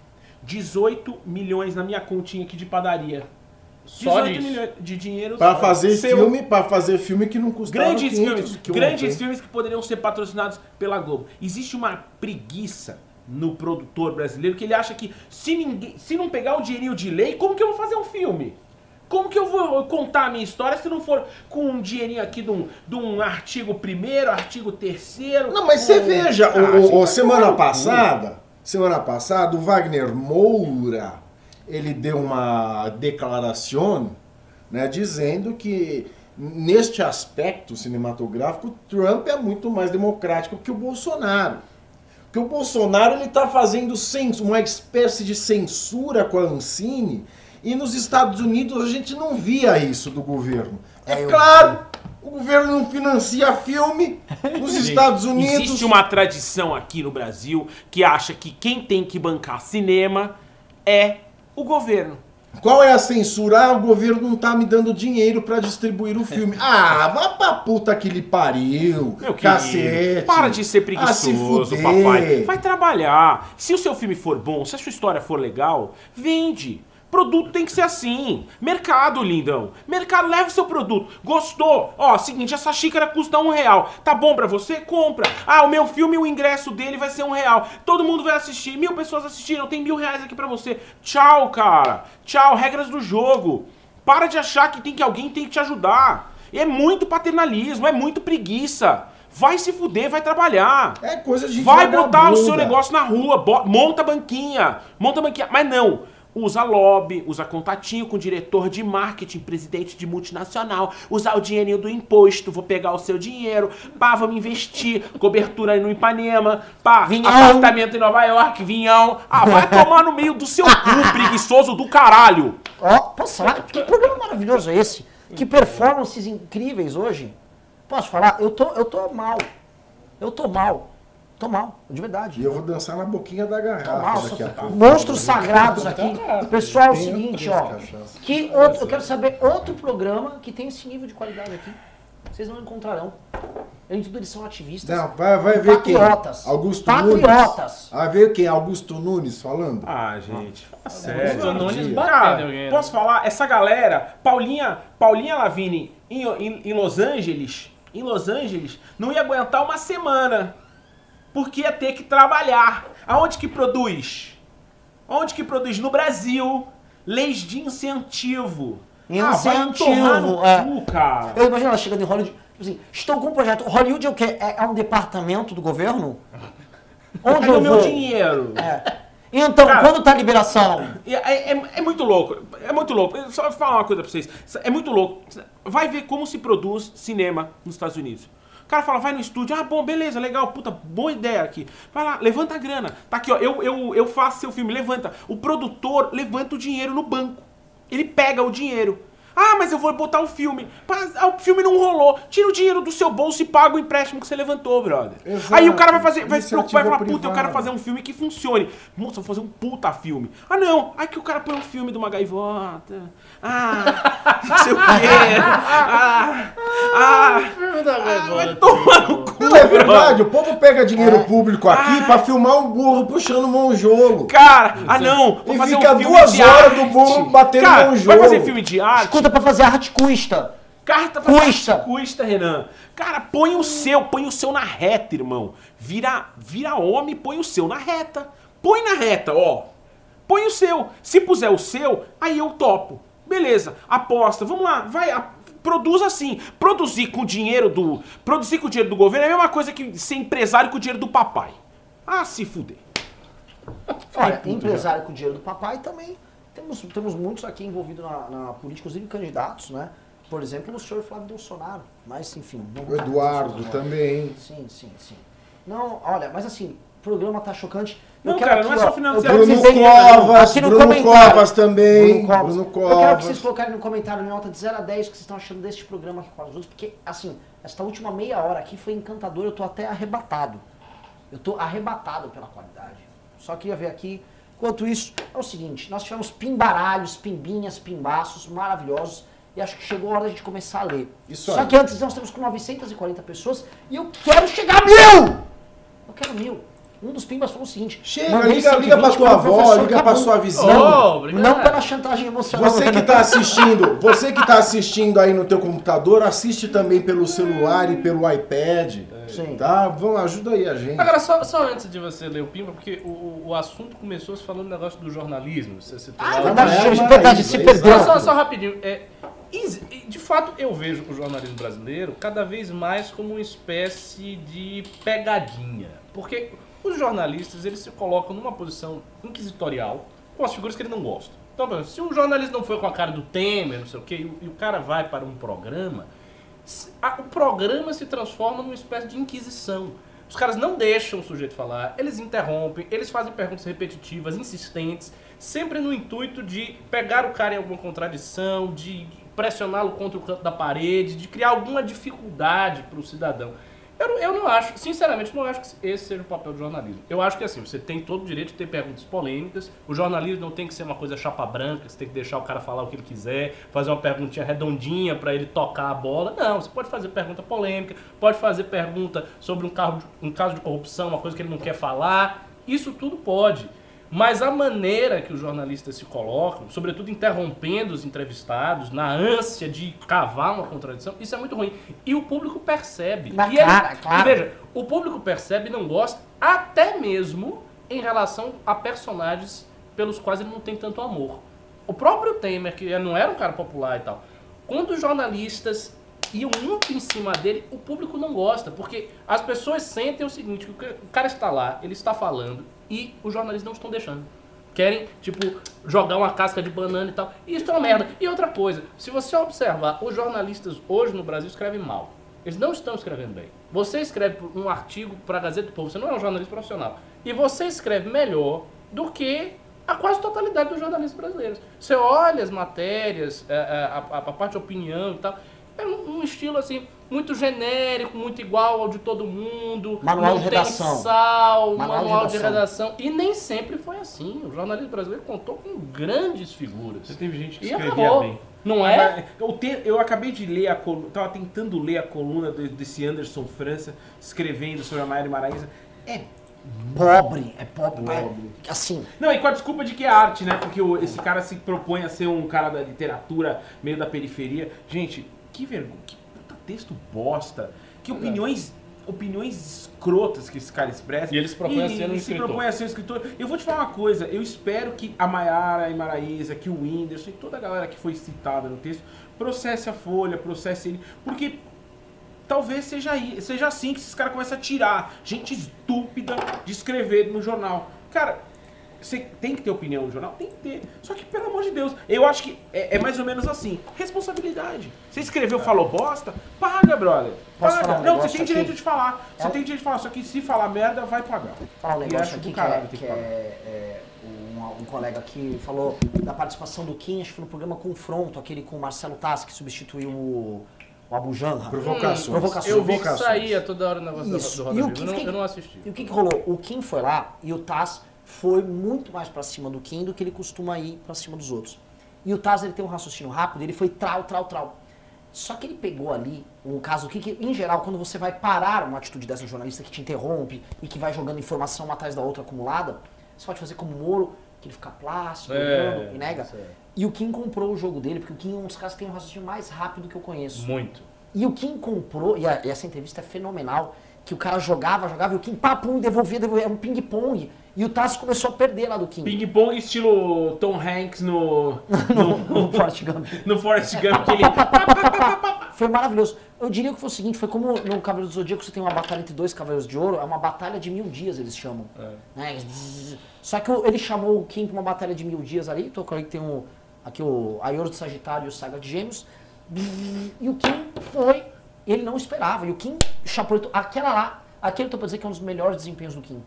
18 milhões na minha continha aqui de padaria. Só 18 disso. milhões de dinheiro. Pra só. fazer Seu- filme, para fazer filme que não custava Grandes 500 filmes, que grandes filmes que poderiam ser patrocinados pela Globo. Existe uma preguiça no produtor brasileiro que ele acha que se, ninguém, se não pegar o dinheirinho de lei, como que eu vou fazer um filme? Como que eu vou contar a minha história se não for com um dinheirinho aqui de um, de um artigo primeiro, artigo terceiro? Não, mas você um- veja, Ah, o- o- semana passada, semana passada, o Wagner Moura, ele deu uma declaração, né, dizendo que neste aspecto cinematográfico, Trump é muito mais democrático que o Bolsonaro. Que o Bolsonaro ele está fazendo uma espécie de censura com a Ancine e nos Estados Unidos a gente não via isso do governo. É, É, claro, o governo não financia filme nos Estados Unidos. Existe uma tradição aqui no Brasil que acha que quem tem que bancar cinema é o governo. Qual é a censura? Ah, o governo não tá me dando dinheiro pra distribuir o filme. Ah, vá pra puta que lhe pariu. Meu cacete. para de ser Ah, preguiçoso, fuder. papai. Vai trabalhar. Se o seu filme for bom, se a sua história for legal, vende. Produto tem que ser assim. Mercado, lindão. Mercado, leva o seu produto. Gostou? Ó, seguinte, essa xícara custa um real. Tá bom pra você? Compra. Ah, o meu filme, o ingresso dele vai ser um real. Todo mundo vai assistir. Mil pessoas assistiram. Tem mil reais aqui pra você. Tchau, cara. Tchau. Regras do jogo. Para de achar que tem que alguém tem que te ajudar. É muito paternalismo, é muito preguiça. Vai se fuder, vai trabalhar. É coisa de Vai botar o seu negócio na rua, monta banquinha, monta banquinha. Mas não, usa lobby, usa contatinho com diretor de marketing, presidente de multinacional, usar o dinheirinho do imposto, vou pegar o seu dinheiro, pá, vamos investir, cobertura aí no Ipanema, pá, Vinhão. apartamento em Nova York, vinhão. Ah, vai tomar no meio do seu cu, preguiçoso do caralho. Ó, posso falar? Que programa maravilhoso é esse? Que performances incríveis hoje. Posso falar? Eu tô, eu tô mal. Eu tô mal. Tô mal, de verdade. E eu vou dançar na boquinha da garrafa Nossa, daqui a pouco. monstros sagrados aqui. Pessoal, é o seguinte, ó. Que outro, eu quero saber outro programa que tem esse nível de qualidade aqui. Vocês não encontrarão. Além de tudo, eles são ativistas. Não, vai, vai ver quem? Patriotas. Augusto Patriotas. Nunes. Vai ver quem? Augusto Nunes falando? Ah, gente, fala Augusto sério. Nunes dia. batendo alguém. né? posso falar? Essa galera, Paulinha, Paulinha Lavini em, em- em Los Angeles, em Los Angeles, não ia aguentar uma semana. Porque ia ter que trabalhar. Aonde que produz? Onde que produz? No Brasil. Leis de incentivo. Ah, vai Incentivo, tomar no é. cu, cara. Eu imagino ela chegando em Hollywood. tipo Assim, estou com um projeto. Hollywood é o quê? É, é um departamento do governo? Onde Cadê eu o meu vou? dinheiro? É. Então, Cara, quando tá a liberação? É, é- é muito louco, é muito louco. Só vou falar uma coisa pra vocês. É muito louco. Vai ver como se produz cinema nos Estados Unidos. O cara fala, vai no estúdio, ah, bom, beleza, legal, puta, boa ideia aqui. Vai lá, levanta a grana. Tá aqui, ó, eu, eu, eu faço seu filme, levanta. O produtor levanta o dinheiro no banco. Ele pega o dinheiro. Ah, mas eu vou botar o filme. Ah, o filme não rolou. Tira o dinheiro do seu bolso e paga o empréstimo que você levantou, brother. Exato. Aí o cara vai fazer, vai se preocupar e falar, puta, eu quero fazer um filme que funcione. Moça, vou fazer um puta filme. Ah, não. Aí que o cara põe um filme de uma gaivota. Ah, não sei o quê. Ah, Ah, Filme da vai Gregório. tomar no cu, Não é verdade, o povo pega dinheiro público aqui pra filmar um burro puxando mão jogo. Cara, ah não, vou E fazer fica um filme duas de horas do arte. burro batendo Cara, vai jogo. fazer filme de arte? Escuta pra fazer arte custa. Carta pra Custa. arte custa, Renan. Cara, põe o seu, põe o seu na reta, irmão. Vira, vira homem e põe o seu na reta. Põe na reta, ó. Põe o seu. Se puser o seu, aí eu topo. Beleza, aposta. Vamos lá, vai, a- produz assim. Produzir com o dinheiro do, produzir com o dinheiro do governo é a mesma coisa que ser empresário com o dinheiro do papai. Ah, se fuder. Olha, puto empresário com dinheiro do papai também. Temos, temos muitos aqui envolvidos na, na política, inclusive candidatos, né? Por exemplo, o senhor Flávio Bolsonaro. Mas, enfim. Não O Eduardo também. Sim, sim, sim. Não, olha, mas assim, o programa tá chocante. Eu Não, quero cara, aqui, não é só quero Bruno Covas, aqui no Bruno comentário. Covas também. Bruno Covas. Bruno Eu quero que Covas. vocês colocarem no comentário em nota de 0 a 10 o que vocês estão achando deste programa aqui com os outros, porque, assim, esta última meia hora aqui foi encantadora, eu tô até arrebatado. Eu tô arrebatado pela qualidade. Só queria ver aqui. Enquanto isso, é o seguinte, nós tivemos pimbaralhos, pimbinhas, pimbaços maravilhosos, e acho que chegou a hora de a gente começar a ler. Isso Só aí. que antes nós temos com 940 pessoas, e eu quero chegar a mil! Eu quero mil. Um dos pimbas falou o seguinte: Chega, liga, liga pra 120 tua avó, professor liga pra sua vizinha. Oh. Não pela chantagem emocional. Você que tá assistindo, você que tá assistindo aí no teu computador, assiste também pelo celular e pelo iPad. Sim. Tá? Vamos, ajuda aí a gente. Agora, só, só antes de você ler o Pimba, porque o, o, assunto começou se falando do negócio do jornalismo. Você citou Ah, lá o- verdade, É, verdade, se perdeu. Só, só, rapidinho. É, de fato, eu vejo o jornalismo brasileiro cada vez mais como uma espécie de pegadinha. Porque os jornalistas, eles se colocam numa posição inquisitorial com as figuras que ele não gosta. Então, por exemplo, se um jornalista não foi com a cara do Temer, não sei o quê, e o, e o cara vai para um programa, o programa se transforma numa espécie de inquisição. Os caras não deixam o sujeito falar, eles interrompem, eles fazem perguntas repetitivas, insistentes, sempre no intuito de pegar o cara em alguma contradição, de pressioná-lo contra o canto da parede, de criar alguma dificuldade para o cidadão. Eu, não- eu não acho, sinceramente, não acho que esse seja o papel do jornalismo. Eu acho que assim, você tem todo o direito de ter perguntas polêmicas. O jornalismo não tem que ser uma coisa chapa branca, você tem que deixar o cara falar o que ele quiser, fazer uma perguntinha redondinha para ele tocar a bola. Não, você pode fazer pergunta polêmica, pode fazer pergunta sobre um, carro um caso de corrupção, uma coisa que ele não quer falar. Isso tudo pode. Mas a maneira que os jornalistas se colocam, sobretudo interrompendo os entrevistados, na ânsia de cavar uma contradição, isso é muito ruim. E o público percebe. Na e ele- cara, claro. e veja, o público percebe e não gosta, até mesmo em relação a personagens pelos quais ele não tem tanto amor. O próprio Temer, que não era um cara popular e tal, quando os jornalistas iam muito em cima dele, o público não gosta, porque as pessoas sentem o seguinte, o cara está lá, ele está falando, e os jornalistas não estão deixando. Querem, tipo, jogar uma casca de banana e tal. E isso é uma merda. E outra coisa, se você observar, os jornalistas hoje no Brasil escrevem mal. Eles não estão escrevendo bem. Você escreve um artigo para a Gazeta do Povo, você não é um jornalista profissional. E você escreve melhor do que a quase totalidade dos jornalistas brasileiros. Você olha as matérias, é, é, a, a- a parte de opinião e tal. É um, um estilo assim, muito genérico, muito igual ao de todo mundo. Manual não de tem redação. sal, Manual manual, de de redação. redação. E nem sempre foi assim. O jornalismo brasileiro contou com grandes figuras. Você teve gente que E escrevia acabou. bem. Não é? Eu, te- eu acabei de ler a coluna, tava tentando ler a coluna de- desse Anderson França, escrevendo sobre a Maíra Maraíza. É. Pobre, é pobre. É, assim, Não, e com a desculpa de que é arte, né? Porque o- esse cara se propõe a ser um cara da literatura, meio da periferia. Gente, que vergonha, que texto bosta, que opiniões. Opiniões escrotas que esse cara expressa. E ele se propõe a ser um e se escritor. propõe a ser um escritor. Eu vou te falar uma coisa, eu espero que a Maiara e Maraísa, que o Whindersson e toda a galera que foi citada no texto processe a Folha, processe ele, porque talvez seja, aí- seja assim que esses caras começam a tirar gente estúpida de escrever no jornal. Cara, você tem que ter opinião no jornal? Tem que ter. Só que, pelo amor de Deus, eu acho que é, é mais ou menos assim. Responsabilidade. Você escreveu, falou bosta? Paga, brother. Posso Paga. falar um Não, você tem direito aqui? de falar. Você É tem direito de falar. Só que se falar merda, vai pagar. falar um E negócio acho aqui do que, é, caralho que que é, é, um, um colega aqui falou da participação do Kim, acho que foi no programa Confronto, aquele com o Marcelo Tassi, que substituiu o, o Abu Janra. Provocações. Provocações. Eu vi que saía toda hora o negócio do- Isso. do E o Eu, não- eu não assisti. E o que, que rolou? O Kim foi lá e o Taz foi muito mais pra cima do Kim do que ele costuma ir pra cima dos outros. E o Taz ele tem um raciocínio rápido, ele foi trau, trau, trau. Só que ele pegou ali um caso que, que, em geral, quando você vai parar uma atitude dessa jornalista que te interrompe e que vai jogando informação uma atrás da outra acumulada, você pode fazer como o Moro, que ele fica plácido, É, olhando e nega. é. E o Kim comprou o jogo dele, porque o Kim é um dos caras que tem um raciocínio mais rápido que eu conheço. Muito. E o Kim comprou, e, a- e essa entrevista é fenomenal, que o cara jogava, jogava, e o Kim, pá, pum, devolvia, devolvia, era um ping-pong. E o Tassi começou a perder lá do Kim. Ping-pong estilo Tom Hanks no, no, no Forrest Gump. no Forrest Gump, que ele... Foi maravilhoso. Eu diria que foi o seguinte, foi como no Cavaleiro do Zodíaco você tem uma batalha entre dois Cavaleiros de Ouro, é uma batalha de mil dias, eles chamam. Né? Zzz. Só que ele chamou o Kim pra uma batalha de mil dias ali, tô com aí que tem o, aqui o Aior do Sagitário e o Saga de Gêmeos. E o Kim foi, ele não esperava, e o Kim chapuletou, aquela lá, aquele eu tô pra dizer que é um dos melhores desempenhos do Kim.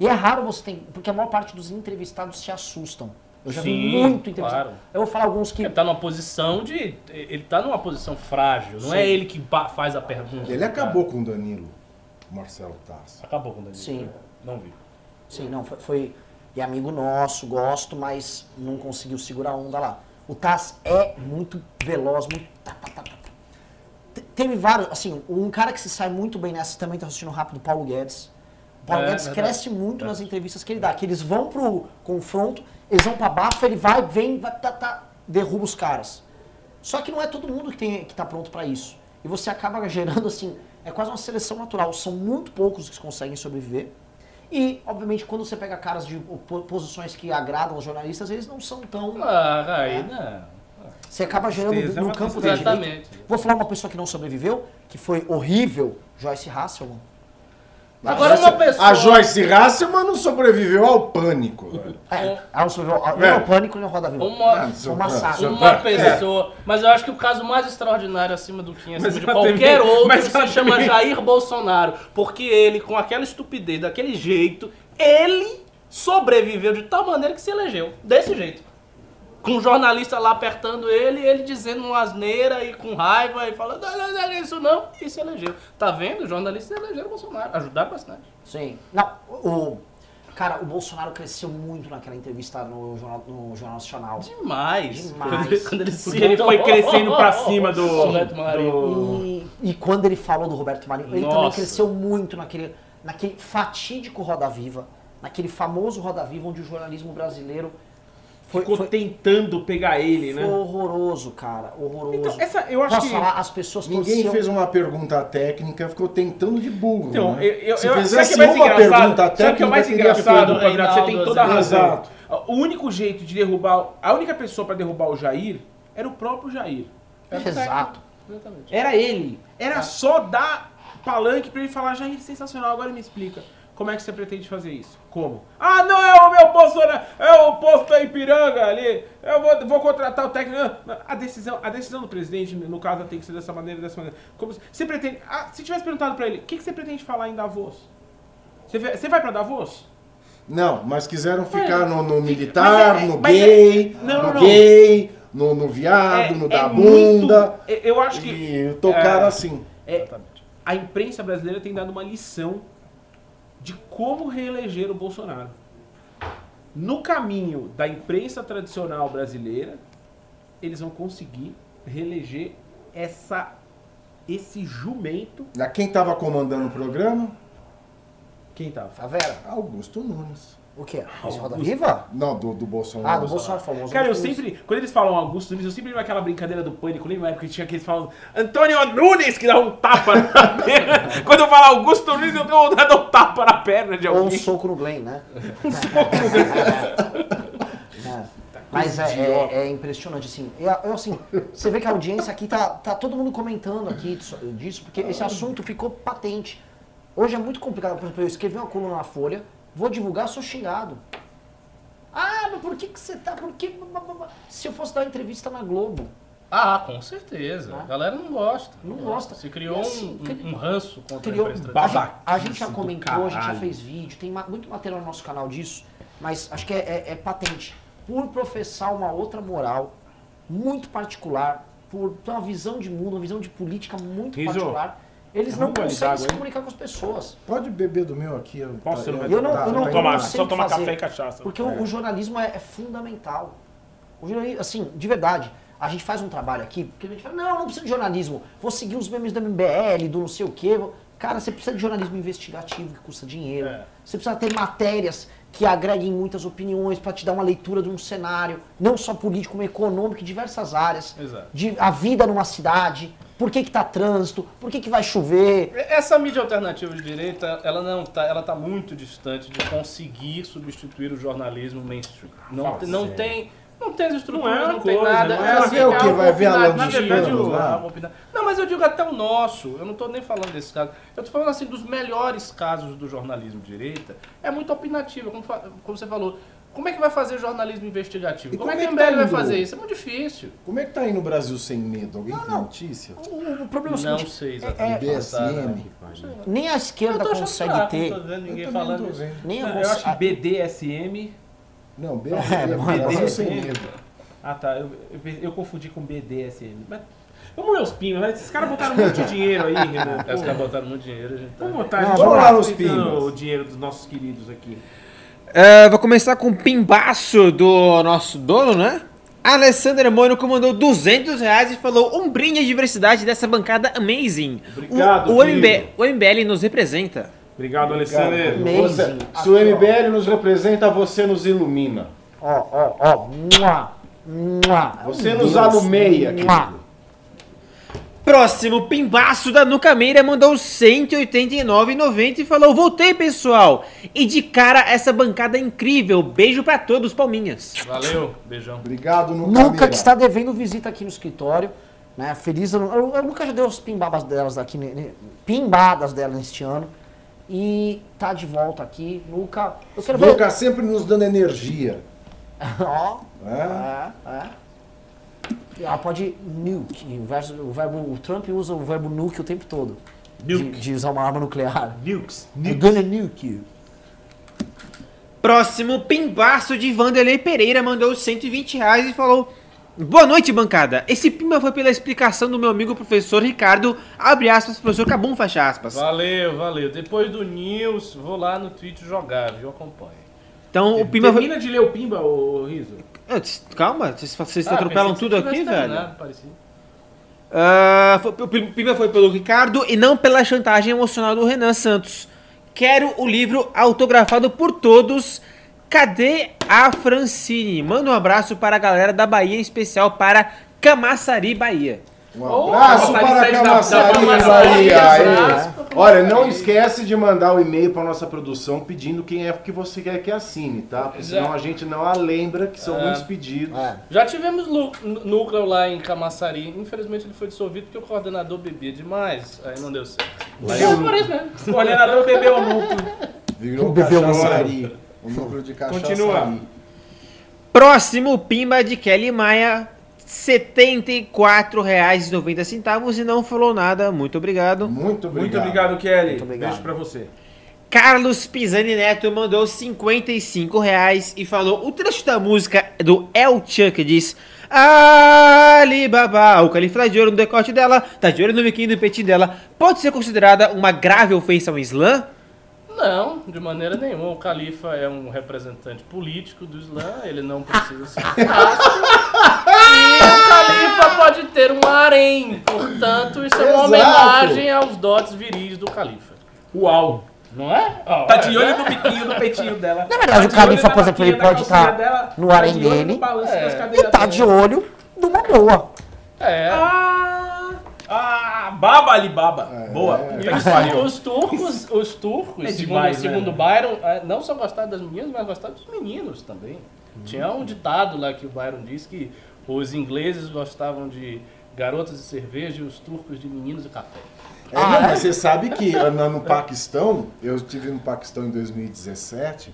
E é raro você ter, porque a maior parte dos entrevistados se assustam. Eu já vi Sim, muito entrevistado. claro. Eu vou falar alguns que... Ele tá numa posição de. Ele tá numa posição frágil. Não Sim. é ele que faz a pergunta. Ele acabou com o Danilo, o Marcelo Tassi. Acabou com o Danilo. Sim. Não vi. Sim, não, foi, foi. E amigo nosso, gosto, mas não conseguiu segurar a onda lá. O Taz é muito veloz, muito. tá, tá, tá, tá, tá. Te- Teve vários, assim, um cara que se sai muito bem nessa também tá assistindo rápido, Paulo Guedes. O Paulo É, cresce muito nas entrevistas que ele dá, que eles vão pro confronto, eles vão pra baixo, ele vai, vem, vai, tá, tá, derruba os caras. Só que não é todo mundo que, tem, que tá pronto pra isso. E você acaba gerando, assim, é quase uma seleção natural. São muito poucos que conseguem sobreviver. E, obviamente, quando você pega caras de po- posições que agradam os jornalistas, eles não são tão. Ah, aí não. Você acaba gerando Tristeza, é no campo da tristeza. direita. Exatamente. Vou falar uma pessoa que não sobreviveu, que foi horrível, Joyce Hasselman. Agora uma pessoa. A Joyce Hasselman não sobreviveu ao pânico. velho. É, ela não sobreviveu. Nem É. ao pânico, nem ao Roda Viva. Uma, Foi um massacre. uma pessoa. Mas eu acho que o caso mais extraordinário acima do Kim, acima Mas de qualquer outro, mas se chama Jair Bolsonaro. Porque ele, com aquela estupidez, daquele jeito, ele sobreviveu de tal maneira que se elegeu. Desse jeito. Com um jornalista lá apertando ele, ele dizendo uma asneira e com raiva e falando, não, não, não, é isso não, e se elegeu. Tá vendo? Os jornalistas elegeram Bolsonaro, ajudaram bastante. Sim. Não, o. Cara, o Bolsonaro cresceu muito naquela entrevista no Jornal, no jornal Nacional. Demais. Demais. Quando ele, quando ele se Porque ele foi crescendo pra cima do... Roberto Marinho. do- E, e quando ele falou do Roberto Marinho, ele também Nossa. cresceu muito naquele, naquele fatídico Roda Viva, naquele famoso Roda Viva onde o jornalismo brasileiro Ficou foi, tentando pegar ele, foi né? horroroso, cara. Horroroso. Então, essa, eu acho Posso que... falar, as pessoas Ninguém torciam- fez uma pergunta técnica, ficou tentando de burro. Então, né? eu, eu, Se fizesse sabe o que é mais uma pergunta Sabe o que é técnica, mais engraçado, feito. Quadrado? Você tem toda a Reinaldo razão. Azevedo. O único jeito de derrubar... A única pessoa pra derrubar o Jair era o próprio Jair. Exato. Exatamente. Era ele. Era só dar palanque pra ele falar, Jair, sensacional, agora me explica. Como é que você pretende fazer isso? Como? Ah, não, é o meu Bolsonaro, é o posto da Ipiranga ali, eu vou, vou contratar o técnico. A decisão, a decisão do presidente, no caso, tem que ser dessa maneira, dessa maneira. Como se- você pretende... Ah, se tivesse perguntado pra ele, o que, que você pretende falar em Davos? Você, vai- você vai pra Davos? Não, mas quiseram ficar É, no, no militar, é- no mas é- gay, não, no não. gay, no, no viado, no da muito- bunda. eu- eu acho que... E tocaram é, assim. É, a imprensa brasileira tem dado uma lição de como reeleger o Bolsonaro. No caminho da imprensa tradicional brasileira, eles vão conseguir reeleger essa, esse jumento. A quem estava comandando o programa? Quem tava? A Vera, Augusto Nunes. O quê? Esse Roda Viva? Não, do, do Bolsonaro. Ah, do Bolsonaro famoso. Cara, eu sempre, quando eles falam Augusto Nunes, eu sempre lembro aquela brincadeira do pânico. Lembra na época que tinha aqueles falando Antônio Nunes que dá um tapa na perna. Quando eu falo Augusto Nunes, eu tenho vontade de dar um tapa na perna de Ou um alguém. soco no Glenn, né? É. Mas é, é- é impressionante, assim. Eu, eu, assim. Você vê que a audiência aqui tá, tá todo mundo comentando aqui disso, disso, porque esse assunto ficou patente. Hoje é muito complicado. Por exemplo, eu escrevi uma coluna na Folha, vou divulgar, sou xingado. Ah, mas por que, que você tá. Por que. Se eu fosse dar uma entrevista na Globo. Ah, com certeza. Ah. A galera não gosta. Não gosta. Se criou assim, um, cri- um ranço contra criou. a imprensa A gente, a gente já comentou, a gente já fez vídeo, tem muito material no nosso canal disso, mas acho que é, é- é patente. Por professar uma outra moral muito particular, por ter uma visão de mundo, uma visão de política muito Riso, particular, eles é não conseguem se hein? comunicar com as pessoas. Pode beber do meu aqui. Eu, Posso, eu, não, Eu não, tá, eu não, tá, eu não só sei o que toma fazer, café e cachaça. Porque o, o jornalismo é, é fundamental. O jornalismo, assim, de verdade. A gente faz um trabalho aqui, porque a gente fala, não, não precisa de jornalismo, vou seguir os memes do MBL, do não sei o quê. Cara, você precisa de jornalismo investigativo que custa dinheiro. É. Você precisa ter matérias que agreguem muitas opiniões para te dar uma leitura de um cenário, não só político, como econômico, em diversas áreas. Exato. De a vida numa cidade, por que que tá trânsito, por que que vai chover. Essa mídia alternativa de direita, ela não tá, ela tá muito distante de conseguir substituir o jornalismo mainstream. Não, te- não sério. tem, não tem as estruturas, Não é não, uma tem coisa, nada. não é assim, é o algo Vai ver a lã na verdade, algo opinado. Não, mas eu digo até o nosso. Eu não estou nem falando desse caso. Eu estou falando assim dos melhores casos do jornalismo de direita. É muito opinativo, como, como você falou. Como é que vai fazer jornalismo investigativo? E como, como é é que o que tá MBL vai fazer isso? É muito difícil. Como é que tá aí no Brasil sem medo? Alguém tem não. notícia? O, o problema é o Não seguinte, sei é- exatamente. é- BSM. nem a esquerda consegue fraco, ter, Não tô vendo ninguém Eu também falando tô isso. vendo. nem a, Eu acho que a- BDSM. Não, É, BSM. não é Brasil sem medo. Ah tá, eu, eu, eu confundi com BDSM. Mas, vamos ler os pinos, né? Esses caras botaram muito dinheiro aí, Renan. Os caras botaram muito dinheiro, a gente tá... Vamos botar, Não, a gente vamos lá respeitando pimbas. o dinheiro dos nossos queridos aqui. É, vou começar com o pimbaço do nosso dono, né? Alessandro Mônico mandou 200 reais e falou um brinde à diversidade dessa bancada amazing. Obrigado, o, o, MB, o MBL nos representa. Obrigado, Alessandro. Você- se o MBL nos representa, você nos ilumina. Ó, ó, ó. Você nos alumeia, querido. Próximo pimbaço da Nuca Meira mandou 189,90 e falou: Voltei, pessoal! E de cara, essa bancada é incrível. Beijo pra todos, palminhas. Valeu, beijão. Obrigado, no Nunca que está devendo visita aqui no escritório. Né? Feliz ano. Eu, eu nunca já dei as pimbadas delas aqui, ne- pimbadas dela neste ano. E tá de volta aqui. Nunca. Eu quero ver. Boca sempre nos dando energia. Ó. né? É, é. Ela pode nuke. O, verso- o verbo, o Trump usa o verbo nuke o tempo todo. De, Nuke. de usar uma arma nuclear. Nukes. I'm gonna nuke you. Próximo pimbaço de Vanderlei Pereira mandou 120 reais e falou: Boa noite, bancada. Esse pimba foi pela explicação do meu amigo professor Ricardo, abre aspas, professor Cabum, fecha aspas. Valeu, valeu. Depois do News, vou lá no Twitch jogar, viu? Acompanha. Então o pimba foi. Termina de ler o Pimba, ô Riso. Calma, vocês, vocês Ah, atropelam tudo aqui, velho. Ah, foi- o pimba foi pelo Ricardo e não pela chantagem emocional do Renan Santos. Quero o livro autografado por todos. Cadê a Francine? Manda um abraço para a galera da Bahia, em especial para Camaçari, Bahia. Um Oh, abraço Camaçari para sede da- Camaçari, da Camaçari, Bahia. abraço aí. pra Olha, não esquece de mandar o e-mail para nossa produção pedindo quem é que você quer que assine, tá? Porque senão a gente não a lembra que são É. muitos pedidos. É. Já tivemos núcleo lá em Camaçari. Infelizmente ele foi dissolvido porque o coordenador bebia demais. Aí não deu certo. Mas mesmo. O coordenador bebeu o núcleo. Virou Bebeu. O núcleo de cachaçari. Continua. Próximo pimba de Kelly Maia, 74,90 e não falou nada. Muito obrigado. Muito obrigado. Muito obrigado, Kelly. Muito obrigado. Beijo pra você. Carlos Pisani Neto mandou 55 reais e falou: o trecho da música do El Chuck diz. Alibaba, o califa tá de olho no decote dela, tá de olho no biquinho do peitinho dela. Pode ser considerada uma grave ofensa ao Islã? Não, de maneira nenhuma. O califa é um representante político do Islã, ele não precisa ser. E o califa pode ter um harém. Portanto, isso é uma Exato. homenagem aos dotes viris do califa. Uau. Não é? Ó, Tá de olho no biquinho do peitinho dela. Na verdade, Tá o Califa, olho na por exemplo, ele pode calcinha dela, no harém de olho dele. no balanço É. E tá dela. de olho numa boa. É. Ah, ah, baba Alibaba. Boa. É. E Puta que os, os turcos, os turcos, É segundo, demais, segundo né? Byron, eh, não só gostavam das meninas, mas gostavam dos meninos também. Tinha um ditado lá que o Byron disse que os ingleses gostavam de garotas de cerveja e os turcos de meninos e café. É, não, mas você sabe que ah, no, Paquistão, eu estive no Paquistão em 2017,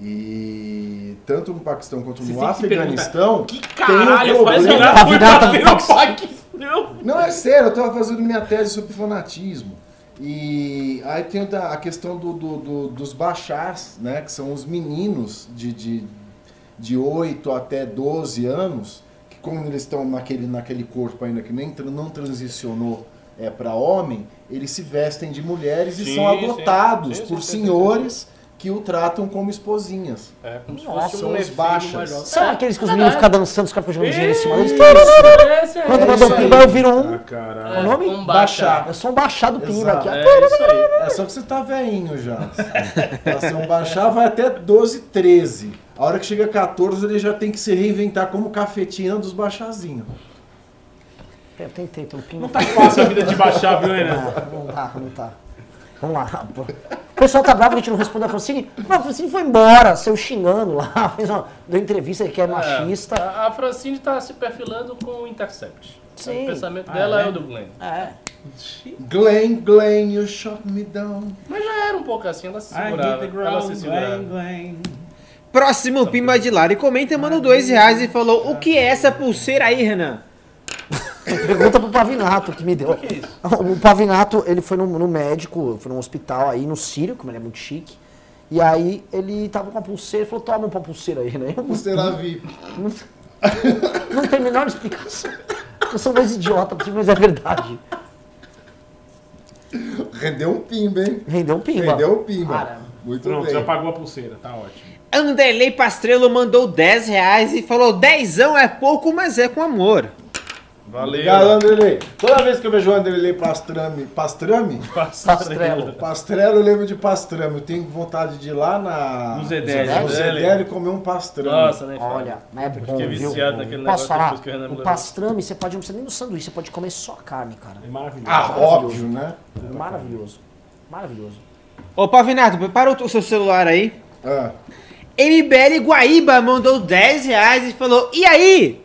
e tanto no Paquistão quanto Você no Afeganistão. Que tem um caralho faz problema. eu fui bater no Paquistão? Não, é sério, eu estava fazendo minha tese sobre fanatismo. E aí tem a questão do, do- do- dos bachás, né? Que são os meninos de, de, de 8 até 12 anos, que como eles estão naquele, naquele corpo ainda que nem não transicionou é, para homem, eles se vestem de mulheres e Sim, são sim. adotados Sim, sim, por senhores que o tratam como esposinhas. É como Nossa, são um os baixas. São É, aqueles que os é meninos ficam dançando, os caras ficam jogando dinheiro em cima deles. É Quando é dou aí. pimba, eu viro um. Ah, o nome? Um baixa. Eu sou um baixado pimba aqui. É isso aí. É só que você tá velhinho já. Pra ser um baixar vai até 12, 13. A hora que chega a 14, ele já tem que se reinventar como cafetina dos baixazinhos. Eu tentei pelo pimba. Não tá fácil a vida de baixar, viu, Renan? Ah, não tá, não tá. Vamos lá. pô. O pessoal tá bravo que a gente não respondeu a Francine. Não, a Francine foi embora, saiu xingando lá, fez uma, deu entrevista que é machista. A, a Francine tá se perfilando com o Intercept. Sim. O pensamento Ah, dela é? é o do Glenn. É. Glenn, Glenn, you shot me down. Mas já era um pouco assim, ela se segurava. the Ela se ground, segurava. Glenn, Glenn. Próximo Pimba de Lari comenta, mandou dois reais e falou: O que é essa pulseira aí, Renan? Pergunta pro Pavinato que me deu. O que é isso? O Pavinato, ele foi no, no médico, foi num hospital aí no Sírio, como ele é muito chique. E aí ele tava com a pulseira, falou, toma uma pulseira aí, né? Lá VIP. não tem a menor explicação. Eu sou mais idiota possível, mas é verdade. Rendeu um pimba, hein? Rendeu um pimba. Rendeu um pimba. Caramba. Muito Pronto, bem. já pagou a pulseira, tá ótimo. Anderley Pastrello mandou 10 reais e falou: Dezão é pouco, mas é com amor. Valeu. Obrigado, Anderlei. Toda vez que eu vejo o Anderlei pastrame, pastrame? Pastrello. Pastrelo, eu lembro de pastrame. Eu tenho vontade de ir lá na... No Zedélio. No Zedélio e comer um pastrame. Nossa, fala. Olha, é bom, Fiquei viciado naquele Posso negócio que o pastrame, você pode, não precisa nem no sanduíche, você pode comer só carne, cara. É maravilhoso. Ah, óbvio, né? Maravilhoso. Maravilhoso. Ô Pavinato, prepara o o seu celular aí. Ah. MBL Guaíba mandou 10 reais e falou: E aí?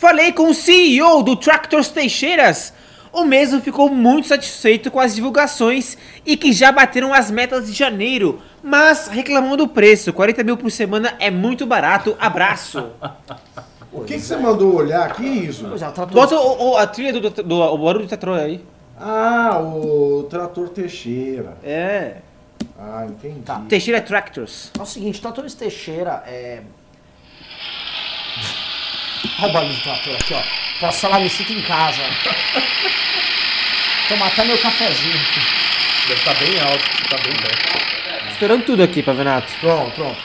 Falei com o CEO do Tractors Teixeiras. O mesmo ficou muito satisfeito com as divulgações e que já bateram as metas de janeiro, mas reclamou do preço. 40 mil por semana é muito barato. Abraço. O que, que você mandou olhar? Que isso? É, Bota o, o- a trilha do, do, do o barulho do tetrô aí. Ah, o trator Teixeira. É. Ah, entendi. Tá. Teixeira Tractors. É o seguinte, Tratores Teixeira é. Olha o barulho do trator aqui, ó. Posso falar, me sinto em casa. Tomar até meu cafezinho aqui. Deve estar bem alto, tá bem perto. Estourando tudo aqui, Pavinato. Pronto, pronto.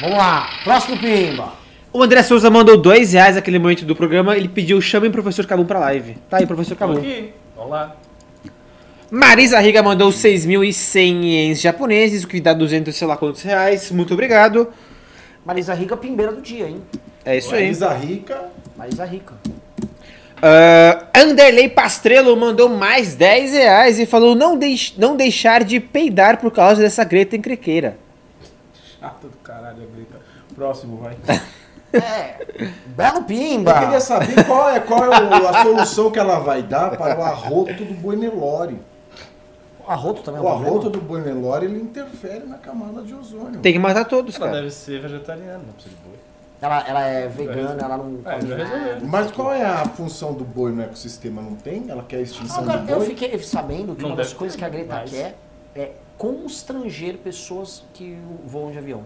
Vamos lá, próximo pimba. O André Souza mandou 2 reais naquele momento do programa. Ele pediu: chamem o professor Cabum pra live. Tá aí, professor Tô Cabum. aqui. Vamos lá. Marisa Riga mandou 6.100 ienes japoneses, o que dá 200 sei lá quantos reais. Muito obrigado. Marisa Rica, pimbeira do dia, hein? É isso aí. Marisa Rica. Marisa Rica. Ah, Anderley Pastrello mandou mais 10 reais e falou não, deix não deixar de peidar por causa dessa greta encrequeira. Chato do caralho, a Greta. Próximo, vai. É, belo Eu pimba. queria saber qual é, qual é o- a solução que ela vai dar para o arroto do boi Nelore. O arroto também é um O problema. arroto do boi Nelore, ele interfere na camada de ozônio. Tem que matar todos, Ela cara. deve ser vegetariana, não precisa de boi. Ela, ela é vegana, ela não É, come já nada. Mas qual é a função do boi no ecossistema? Não tem? Ela quer a extinção Agora, do eu boi? fiquei sabendo que Não uma das coisas que a Greta mais. quer é constranger pessoas que voam de avião.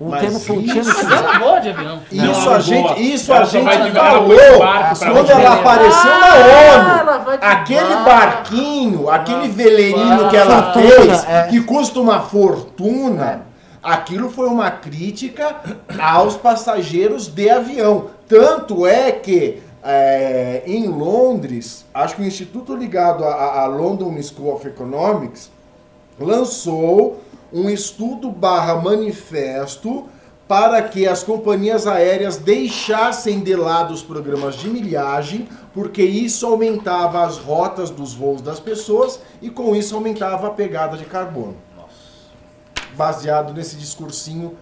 Um Mas termo termo Mas não vou de avião. Isso a gente, isso Ela a gente falou ela quando ela apareceu Ah, na ela vai ONU. Aquele barquinho, aquele veleirinho que ela fez, é. que custa uma fortuna, aquilo foi uma crítica aos passageiros de avião. Tanto é que é, em Londres, acho que o instituto ligado à, à London School of Economics lançou um estudo barra manifesto para que as companhias aéreas deixassem de lado os programas de milhagem, porque isso aumentava as rotas dos voos das pessoas e com isso aumentava a pegada de carbono. Baseado nesse discursinho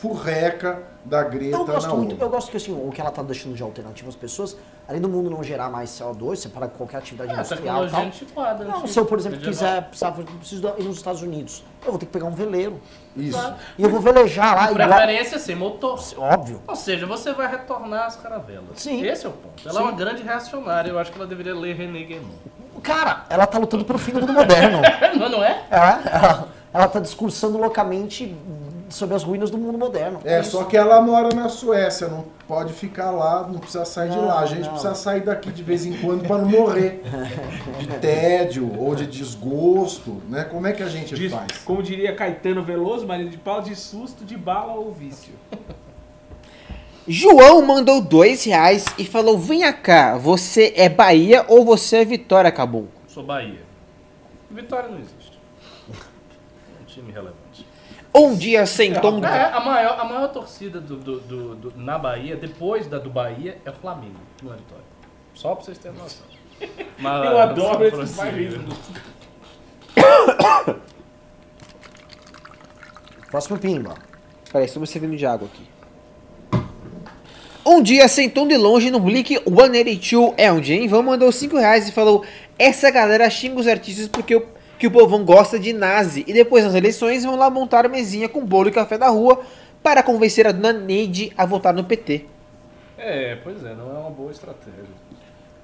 furreca da Greta Eu gosto muito, eu gosto que assim, o que ela tá deixando de alternativa às pessoas, além do mundo não gerar mais CO2, você para qualquer atividade É, a industrial tal. antiquada. Não, antiga, se eu, por exemplo, quiser, precisava, preciso ir nos Estados Unidos, eu vou ter que pegar um veleiro. Isso. E eu vou velejar lá, igual, Preferência sem motor. óbvio. Ou seja, você vai retornar às caravelas. Sim. Esse é o ponto. Ela é uma grande reacionária. Eu acho que ela deveria ler René Guénon. Cara, ela tá lutando pelo fim do mundo moderno. Não, não é? Ela, ela, ela tá discursando loucamente sobre as ruínas do mundo moderno. É, isso. só que ela mora na Suécia, não pode ficar lá, não precisa sair de Não, lá. A gente não. precisa sair daqui de vez em quando para não morrer de tédio ou de desgosto, né? Como é que a gente De- faz? como diria Caetano Veloso, marido de pau, de susto, de bala ou vício. João mandou dois reais e falou: Venha cá, você é Bahia ou você é Vitória, Cabum? Sou Bahia. Vitória não existe. Um time relevante. Um dia sem tom. É, a maior, a maior torcida do, do- do- do- na Bahia, depois da do Bahia, é o Flamengo, não é Vitória. Só pra vocês terem noção. Mas, Eu adoro esses prossiga. bairrismos. Próximo pimba. Peraí, estamos servindo de água aqui. Um dia sentou de longe no Blink 182 é onde, hein? Vão mandou 5 reais e falou: Essa galera xinga os artistas porque o, que o povão gosta de nazi. E depois nas eleições vão lá montar mesinha com bolo e café da rua para convencer a dona Neide a votar no PT. É, pois é, não é uma boa estratégia.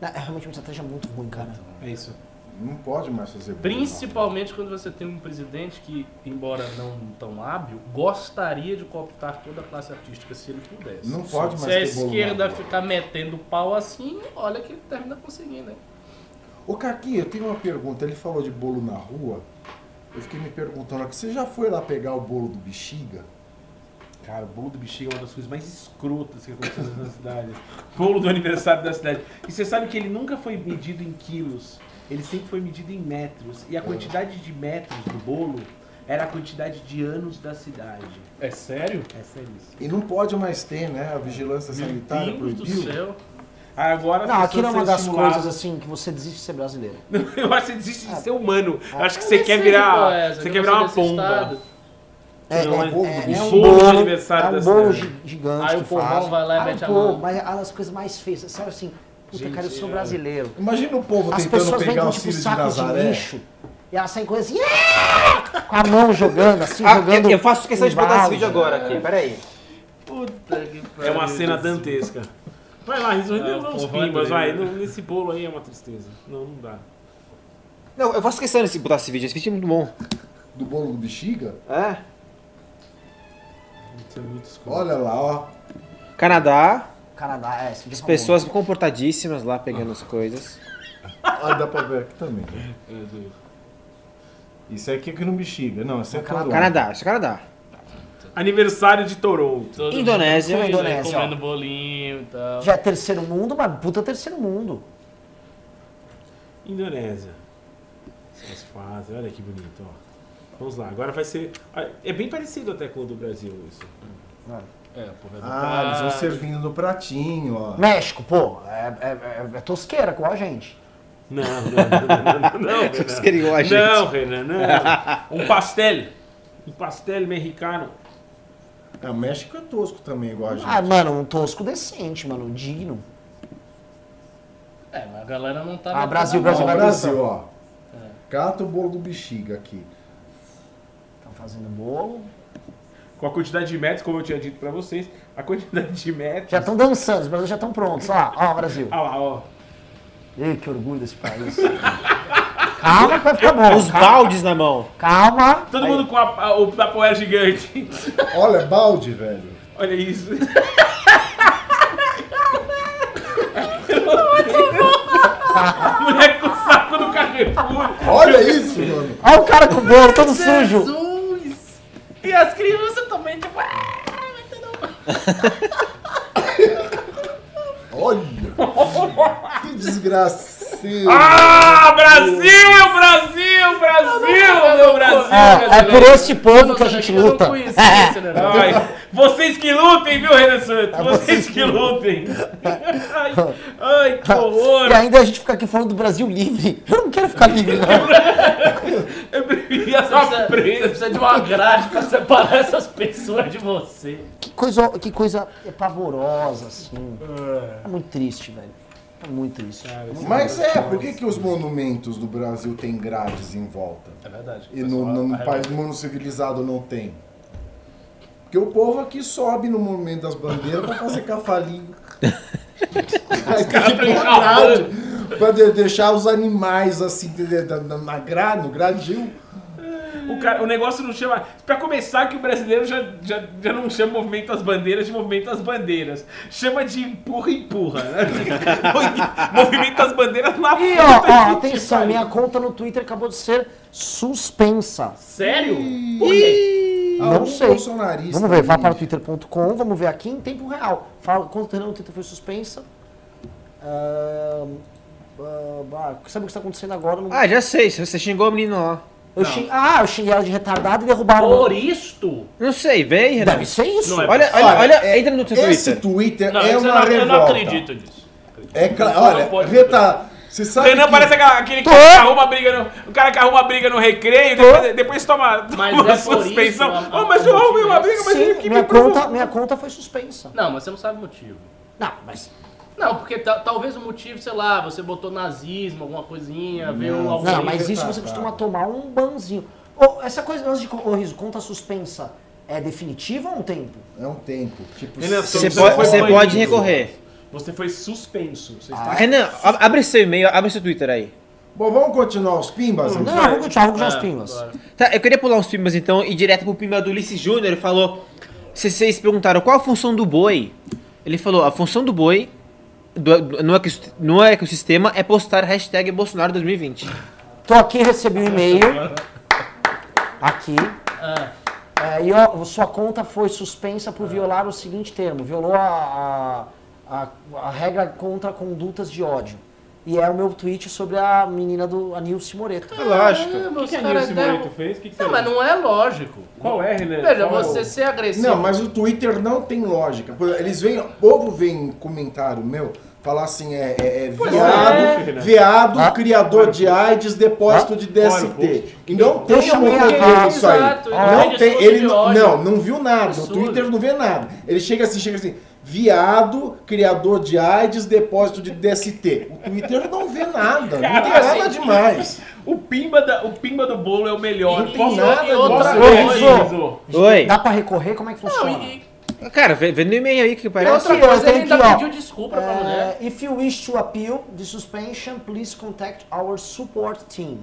Não, É realmente uma estratégia muito ruim, cara. É isso. Não pode mais fazer bullying, Principalmente quando você tem um presidente que, embora não tão hábil, gostaria de cooptar toda a classe artística se ele pudesse. Não pode Se mais a ter bolo na esquerda ficar metendo pau assim, olha que ele termina conseguindo, hein? Ô Caqui, eu tenho uma pergunta. Ele falou de bolo na rua. Eu fiquei me perguntando aqui, você já foi lá pegar o bolo do bexiga? Cara, o bolo do bexiga é uma das coisas mais escrotas que aconteceu na cidade. Bolo do aniversário da cidade. E você sabe que ele nunca foi medido em quilos, ele sempre foi medido em metros. E a quantidade de metros do bolo era a quantidade de anos da cidade. É sério? É sério isso. E não pode mais ter, né? A vigilância sanitária Deus do proibiu. céu. Agora as Não, aquilo é uma são das estimuladas- coisas assim que você desiste de ser brasileiro. Eu acho que você desiste de ser humano. Eu acho que você quer virar. é Você que quer virar uma pomba. É, Não, é, é- é, um bolo de aniversário é um bolo gigante Aí o povão faz. vai lá e Ah, mete a mão. Mas as coisas mais feias, sabe assim, puta, Gente, cara, eu sou é- brasileiro. Imagina o povo As tentando pessoas vêm pegar com o tipo filho de saco de, Nazaré. lixo e elas saem com assim, "Ah!" com a mão jogando, assim, Ah, jogando. eu, eu faço questão de botar esse vídeo agora aqui, peraí. Puta que É uma pariu. cena dantesca. Vai lá, resolve É, o uns é pimbas, vai. Não, Nesse bolo aí é uma tristeza. Não, não dá. Não, eu faço questão de botar esse vídeo, esse vídeo é muito bom. Do bolo do bexiga? É? É. Olha lá, ó. Canadá, Canadá, é, é as famoso. pessoas comportadíssimas lá pegando as coisas. Ah, dá pra ver aqui também. É, do- Isso aqui é que não bexiga. Não, isso é Toronto. Canadá, isso é Canadá. Aniversário de Toronto. Todo mundo Indonésia. comendo, né, Indonésia, Comendo bolinho e tal. Já é terceiro mundo, mas puta terceiro mundo. Indonésia. Essas fazem, olha que bonito, ó. Vamos lá, agora vai ser. ah, É bem parecido até com o do Brasil isso. É, porra, é do Ah, eles vão prato. servindo no pratinho, ó. México, pô, é, é, é- é tosqueira com a gente. Não, não, não, não, não, não, Renan. querem igual a gente. Não, Renan, não. Um pastel. Um pastel mexicano. É, o México é tosco também, igual a gente. Ah, mano, um tosco decente, mano, digno. É, mas a galera não tá. Ah, Brasil, Ó. Brasil, Brasil, atenção. ó. Cata o bolo do bexiga aqui. Estão fazendo bolo. Com a quantidade de metros, como eu tinha dito pra vocês, a quantidade de metros. Já estão dançando, os brasileiros já estão prontos. Olha lá, ó, Brasil. Ah lá, ó. Ei, que orgulho desse país. Calma que vai ficar bom. Os calma. baldes na mão. Calma. Todo Aí, mundo com a, a, o tapoé gigante. Olha, balde, velho. Olha isso. Mulher com o saco do Carrefour. Olha isso, mano. Olha o cara com o bolo todo sujo. Jesus! E as crianças também, tipo. "Ah, Olha. que desgraceiro. Ah, Brasil, Brasil, Brasil, meu Brasil. É, é por este povo que a gente luta. Ai, vocês que lutem, viu, Renan Santos? É Vocês que lutem. Ai, ai, que horror. E ainda a gente fica aqui falando do Brasil livre. Eu não quero ficar livre, não. Eu preferia precisa, você precisa de uma grade pra separar essas pessoas de você. Que coisa, que coisa pavorosa, assim. É muito triste, velho. É muito triste. Mas é, por que, que os monumentos do Brasil têm grades em volta? É verdade. E no, no, no país do mundo civilizado não tem? Porque o povo aqui sobe no monumento das bandeiras pra fazer cafalinho. Aí tem que pôr grade pra de- deixar os animais assim na, na gra- no gradil. O, cara, o negócio não chama. Pra começar, que o brasileiro já, já, já não chama movimento às bandeiras de movimento às bandeiras. Chama de empurra empurra, né? movimento às bandeiras na E puta ó, ó, atenção, pariu. minha conta no Twitter acabou de ser suspensa. Sério? Por quê? Não sei. Vamos ver, vá para o twitter.com, vamos ver aqui em tempo real. Fala tempo no Twitter foi suspensa. Ahn, ah, sabe o que está acontecendo agora? No... Ah, já sei, você xingou o menino lá. Eu xing... Ah, eu xinguei ela de retardado e derrubaram. Por isto? Não sei, vem, Renan. Deve ser isso. Não é Olha, olha, Olha, é- entra no seu Esse Twitter. Twitter Não, é uma não, revolta. eu não acredito nisso. É claro, olha, pode Reta, você sabe Renan que... parece aquele Tô. cara que arruma briga no, o cara que arruma briga no recreio, depois, depois toma, Mas toma é por suspensão. isso, oh, mas eu arrumei uma briga, mas ele Sim, que minha me conta, minha conta foi suspensa. Não, mas você não sabe o motivo. Não, mas. Não, porque ta- talvez o motivo, sei lá, você botou nazismo, alguma coisinha, veio alguém... Não, mas isso você costuma tomar um banzinho. Ô, essa coisa antes de. Ô, Riso, conta suspensa é definitiva ou um tempo? É um tempo. Tipo, Renan, Você Você pode, você pode recorrer. Você foi suspenso. Você Ah. está... Renan, ab- abre seu e-mail, abre seu Twitter aí. Bom, vamos continuar os pimbas? Não, então? vamos continuar, vamos continuar os É, pimbas. agora. Tá, eu queria pular uns pimbas então e ir direto pro pimba do Ulisses Júnior. Ele falou. Se vocês perguntaram qual a função do boi, ele falou: a função do boi do- do- no, ecossist- no ecossistema é postar hashtag Bolsonaro 2020. Tô aqui, recebi um e-mail. Aqui. É, e ó, sua conta foi suspensa por violar o seguinte termo: violou a, a, a, a regra contra condutas de ódio. E é o meu tweet sobre a menina do a Nilce Moreto. É lógico. é, O que, que a Nilce deram- Moreto fez? O que, que Não, mas não é lógico. Qual é, Renan? Veja, Qual é você o- ser agressivo... Não, mas o Twitter não tem lógica. Eles vêm, o povo vem em comentário meu falar assim, é, é, é viado, é. viado, Ah. criador de AIDS, depósito Ah. de DST. E não tem a- nisso aí. Exato, Não tem, ele não, não, não viu nada. O. Twitter não vê nada. Ele chega assim, chega assim, viado, criador de AIDS, depósito de DST. O Twitter não vê nada, não tem Cara, nada assim, demais. O pimba, da, o pimba do bolo é o melhor. Não tem Posso- nada outra coisa-? Oi. Dá pra recorrer? Como é que Não, funciona? e, Cara, no e-mail aí que parece. outra coisa, tem ele ainda aqui, ó. pediu desculpa pra mulher. É, if you wish to appeal the suspension, please contact our support team.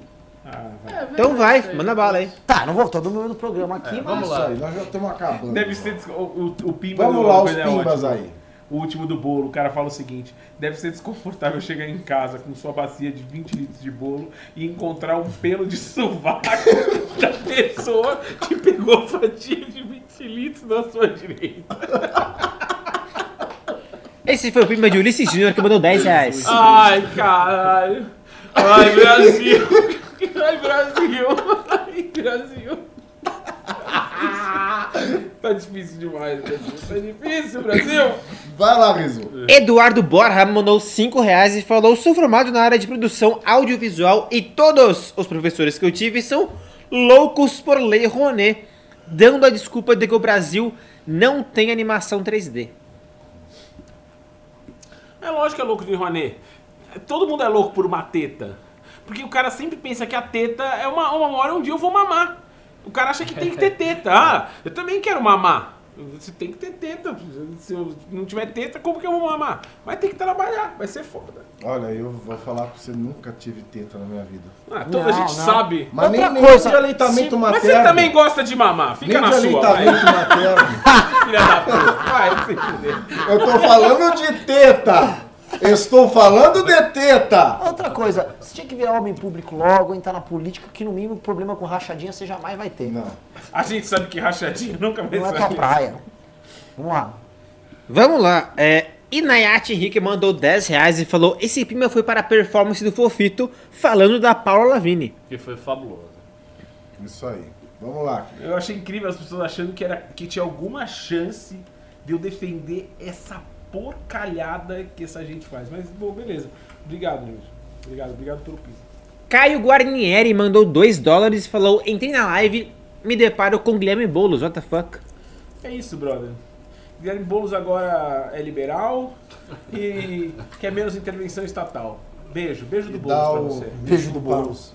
Ah, vai. É, Então vai, veja, manda bala aí. Tá, não vou todo mundo do programa aqui, É, mas. vamos lá. aí, nós já estamos acabando. Deve ser. O, o, o pimba Vamos do lá, os é pimbas ótimo. aí. O último do bolo, o cara fala o seguinte: deve ser desconfortável chegar em casa com sua bacia de 20 litros de bolo e encontrar um pelo de sovaco da pessoa que pegou a fatia de 20 litros na sua direita. Esse foi o pimba de Ulisses Júnior que mandou 10 reais. Ai, caralho. Ai, Brasil. Ai, Brasil. Ai, Brasil. Tá difícil demais, Brasil. Tá difícil, Brasil. Vai lá, Riso. Eduardo Borja mandou 5 reais e falou: Sou formado na área de produção audiovisual e todos os professores que eu tive são loucos por Lei Rouanet, dando a desculpa de que o Brasil não tem animação 3D. É lógico que é louco de Rouanet. Todo mundo é louco por uma teta. Porque o cara sempre pensa que a teta é uma, uma hora um dia eu vou mamar. O cara acha que tem que ter teta. Ah, eu também quero mamar. Você tem que ter teta. Se eu não tiver teta, como que eu vou mamar? Vai ter que trabalhar, vai ser foda. Olha, eu vou falar pra você, nunca tive teta na minha vida. Ah, toda a Não, gente não. sabe. Mas Outra nem, coisa, nem de aleitamento Se- materno. Mas você também gosta de mamar. Fica nem na de sua, vai. aleitamento materno. Filha da puta. Vai se fuder. Eu tô falando de teta. Estou falando de teta. Outra coisa, você tinha que virar homem público logo, entrar na política, que no mínimo problema com rachadinha você jamais vai ter. Não. A gente sabe que rachadinha nunca vai Não é tua praia. Vamos lá. Vamos lá, é. Inayati Henrique mandou 10 reais e falou: Esse pimba foi para a performance do Fofito, falando da Paula Lavigne. Que foi fabuloso. Isso aí. Vamos lá. Eu achei incrível as pessoas achando que, era, que tinha alguma chance de eu defender essa porcalhada que essa gente faz. Mas, bom, beleza. Obrigado, gente. Obrigado, obrigado pelo pin. Caio Guarnieri mandou 2 dólares e falou: Entrei na live, me deparo com Guilherme Boulos, what the fuck. É isso, brother. Guilherme Boulos agora é liberal e quer menos intervenção estatal. Beijo, beijo do E Boulos pra você. Beijo do Boulos.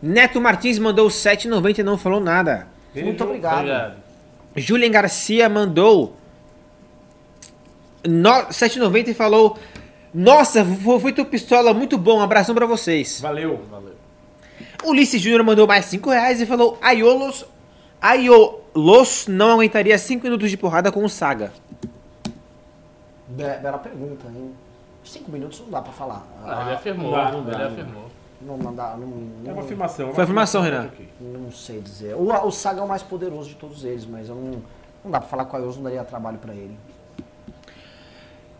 Neto Martins mandou 7,90 e não falou nada. Beijo. Muito obrigado. Obrigado. Julien Garcia mandou no- 7,90 e falou: Nossa, foi tu pistola, muito bom, abração pra vocês. Valeu. Valeu. Ulisses Júnior mandou mais 5 reais e falou: Aiolos, Aiolos não aguentaria 5 minutos de porrada com o Saga. Be- Bela pergunta, hein? Cinco minutos não dá pra falar. Ah, ele afirmou, não dá, não dá, ele não afirmou. Não, não dá, não, É uma não, afirmação. é uma Foi afirmação, Renan. não sei dizer. O, o Saga é o mais poderoso de todos eles, mas eu não, não dá pra falar com a Ios, não daria trabalho pra ele.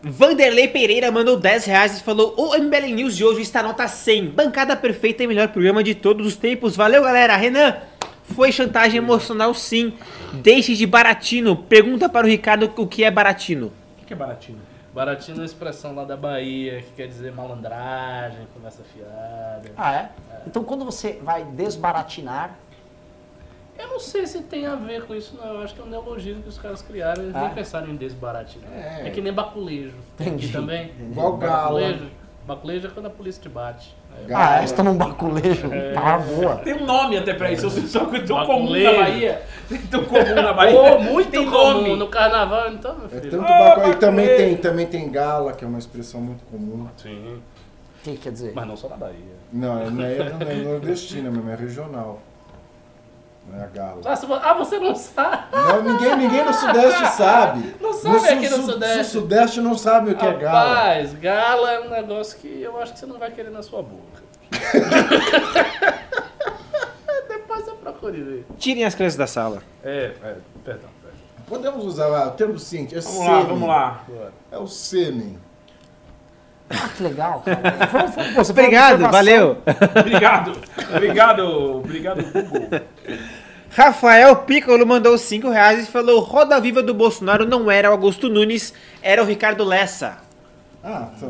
Vanderlei Pereira mandou 10 reais e falou: O MBL News de hoje está nota 100. Bancada perfeita e melhor programa de todos os tempos. Valeu, galera. Renan, foi chantagem emocional sim. Deixe de baratino. Pergunta para o Ricardo o que é baratino. O que é baratinho? Baratinho é uma expressão lá da Bahia, que quer dizer malandragem, conversa fiada. Ah, é? Então quando você vai desbaratinar, Eu não sei se tem a ver com isso, não. Eu acho que é um neologismo que os caras criaram. Eles Ah. nem pensaram em desbaratinar. É. É. que nem baculejo. Tem aqui Entendi. também. Igual gala. Baculejo. Baculejo é quando a polícia te bate. Aí, Gala. ah, esta num baculejo, tá boa. Tem um nome até pra isso, só que é tão Baculejo. comum na Bahia. Tão comum na Bahia. Pô, muito Tem comum nome. no carnaval, então, meu É filho. tanto Ah, bacu- e também tem, também tem gala, que é uma expressão muito comum. Sim, O que quer dizer? mas não só na Bahia. Não, não é, não é nordestina mesmo, é regional. Não é a gala. Ah, ah, você não sabe? Não, ninguém, ninguém no Sudeste sabe. Não sabe aqui no sul- Sudeste. No Sudeste não sabe o que é gala. Rapaz, gala é um negócio que eu acho que você não vai querer na sua boca. Depois você procure ver. Tirem as crianças da sala. É, é, perdão, perdão. Podemos usar lá, o termo científico. É Vamos lá, sêmen. vamos lá. É o sêmen. Ah, que legal, falou de Obrigado, valeu. Obrigado. Obrigado. Obrigado, Google. Rafael Piccolo mandou 5 reais e falou: Roda Viva do Bolsonaro não era o Augusto Nunes, era o Ricardo Lessa. Ah, tá.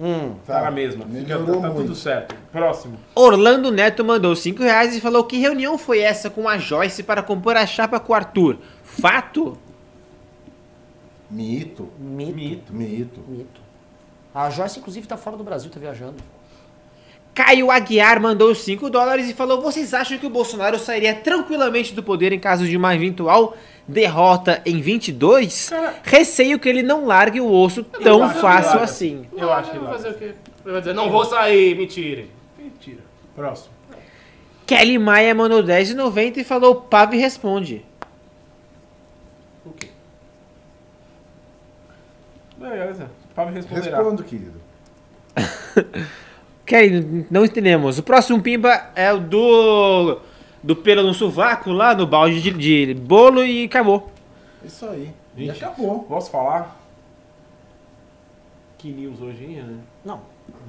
Hum, Tá na mesma. Fica, tá muito. tudo certo. Próximo. Orlando Neto mandou 5 reais e falou: Que reunião foi essa com a Joyce para compor a chapa com o Arthur? Fato? Mito. mito, Mito. Mito. mito. A Joyce, inclusive, tá fora do Brasil, tá viajando. Caio Aguiar mandou 5 dólares e falou: Vocês acham que o Bolsonaro sairia tranquilamente do poder em caso de uma eventual derrota em 22? Cara- Receio que ele não largue o osso tão fácil assim. Eu acho que vai não. fazer o quê? Ele vai dizer, não vou sair, me tirem. Mentira. Próximo. Kelly Maia mandou 10,90 e falou: Pave responde. O quê? Beleza. Fábio responderá. Respondo, querido. Kelly, não entendemos. O próximo pimba é o do. Do pelo no sovaco lá no balde de, de bolo e acabou. Isso aí. E Gente. acabou. Posso falar? Que news hoje, hein, né? Não.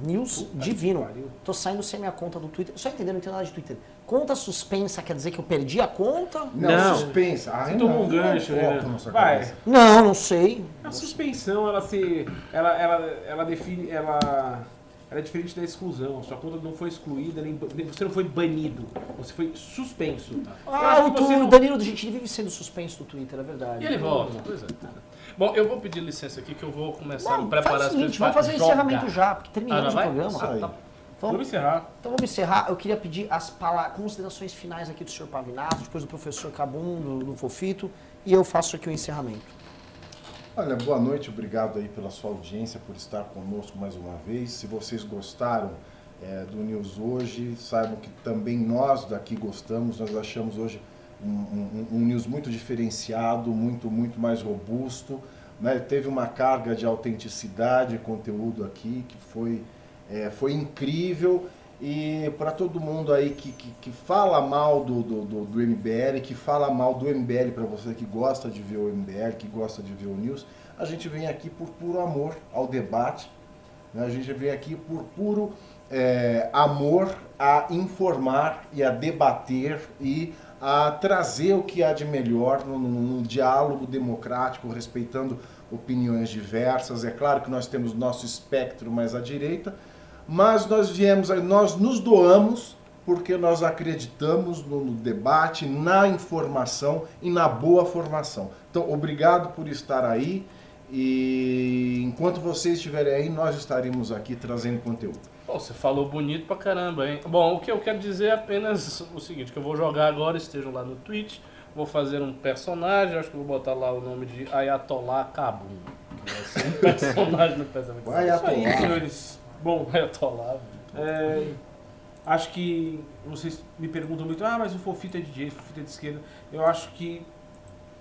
News divino. Tô saindo sem minha conta do Twitter. Só entendendo, não entendo nada de Twitter. Conta suspensa quer dizer que eu perdi a conta? Não, Não. suspensa. Ah, Você tomou um não, gancho, não né? Vai. Não, não sei. A suspensão, ela se. Ela, ela, ela define. Ela. Ela é diferente da exclusão. Sua conta não foi excluída, nem, você não foi banido. Você foi suspenso. Eu Ah, o, tu- você o não- Danilo do Gentili vive sendo suspenso do Twitter, é verdade. E ele volta. Pois é. Bom, eu vou pedir licença aqui que eu vou começar a Não, preparar faz o as seguinte, coisas vamos fazer o encerramento já, porque terminamos Ah, o programa. Aí. Tá- Vamos Vamos, encerrar. então vamos encerrar. Eu queria pedir as considerações finais aqui do senhor Pavinato, depois do professor Cabum, do, do Fofito, e eu faço aqui o encerramento. Olha, boa noite, obrigado aí pela sua audiência, por estar conosco mais uma vez. Se vocês gostaram eh, do News hoje, saibam que também nós daqui gostamos, nós achamos hoje um, um- um News muito diferenciado, muito, muito mais robusto. né? Teve uma carga de autenticidade e conteúdo aqui que foi, eh, foi incrível. E para todo mundo aí que, que, que fala mal do, do, do, do MBL, que fala mal do MBL para você que gosta de ver o MBL, que gosta de ver o News, a gente vem aqui por puro amor ao debate, né? a gente vem aqui por puro eh, amor a informar e a debater e a trazer o que há de melhor no- no diálogo democrático, respeitando opiniões diversas. É claro que nós temos nosso espectro mais à direita, mas nós viemos, nós nos doamos porque nós acreditamos no, no debate, na informação e na boa formação. Então, obrigado por estar aí e enquanto vocês estiverem aí, nós estaremos aqui trazendo conteúdo. Pô, você falou bonito pra caramba, hein? Bom, o que eu quero dizer é apenas o seguinte, que eu vou jogar agora, estejam lá no Twitch, vou fazer um personagem, acho que vou botar lá o nome de Ayatollah Kabum. Vai ser um personagem no pensamento. Vai, Isso aí, Ayatollah. senhores. Bom, Ayatollah. é, Acho que vocês me perguntam muito, ah, mas o Fofita é de direita, o Fofita é de esquerda. Eu acho que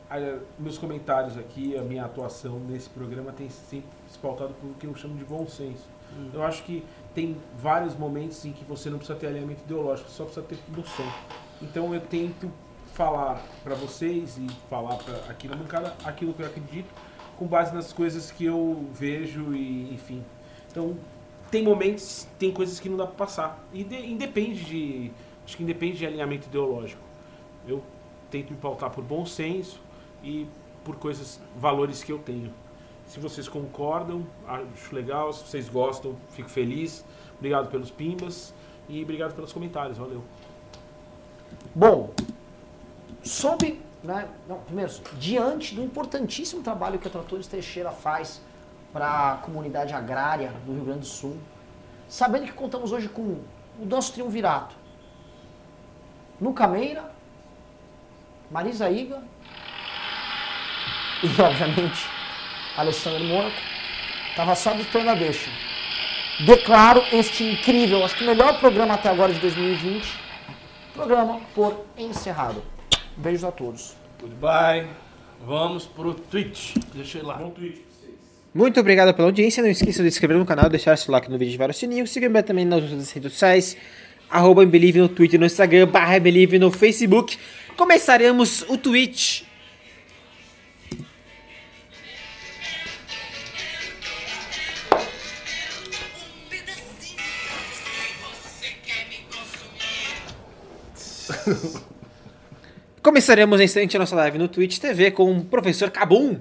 a, meus comentários aqui, a minha atuação nesse programa tem sempre se pautado por o que eu chamo de bom senso. Hum. Eu acho que tem vários momentos em que você não precisa ter alinhamento ideológico, só precisa ter noção. Então eu tento falar para vocês e falar para aqui na bancada aquilo que eu acredito com base nas coisas que eu vejo e enfim. Então tem momentos, tem coisas que não dá para passar. E de, independe de acho que independe de alinhamento ideológico. Eu tento me pautar por bom senso e por coisas, valores que eu tenho. Se vocês concordam, acho legal. Se vocês gostam, fico feliz. Obrigado pelos pimbas e obrigado pelos comentários. Valeu. Bom, soube, né, não, primeiro, diante do importantíssimo trabalho que a Tratores Teixeira faz para a comunidade agrária do Rio Grande do Sul, sabendo que contamos hoje com o nosso triunvirato, Luca Meira, Marisa Iga e, obviamente, Alessandro Mônaco, estava só de a deixa. Declaro este incrível, acho que o melhor programa até agora de 2020, programa por encerrado. Beijos a todos. Goodbye. Vamos pro Twitch. Deixa eu ir lá. Bom Twitch. Muito obrigado pela audiência. Não esqueça de se inscrever no canal, deixar seu like no vídeo e ativar o sininho. Siga-me também nas outras redes sociais. Arroba Believe no Twitter, no Instagram, barra Believe no Facebook. Começaremos o Twitch Começaremos em instante a nossa live no Twitch TV com o professor Cabum.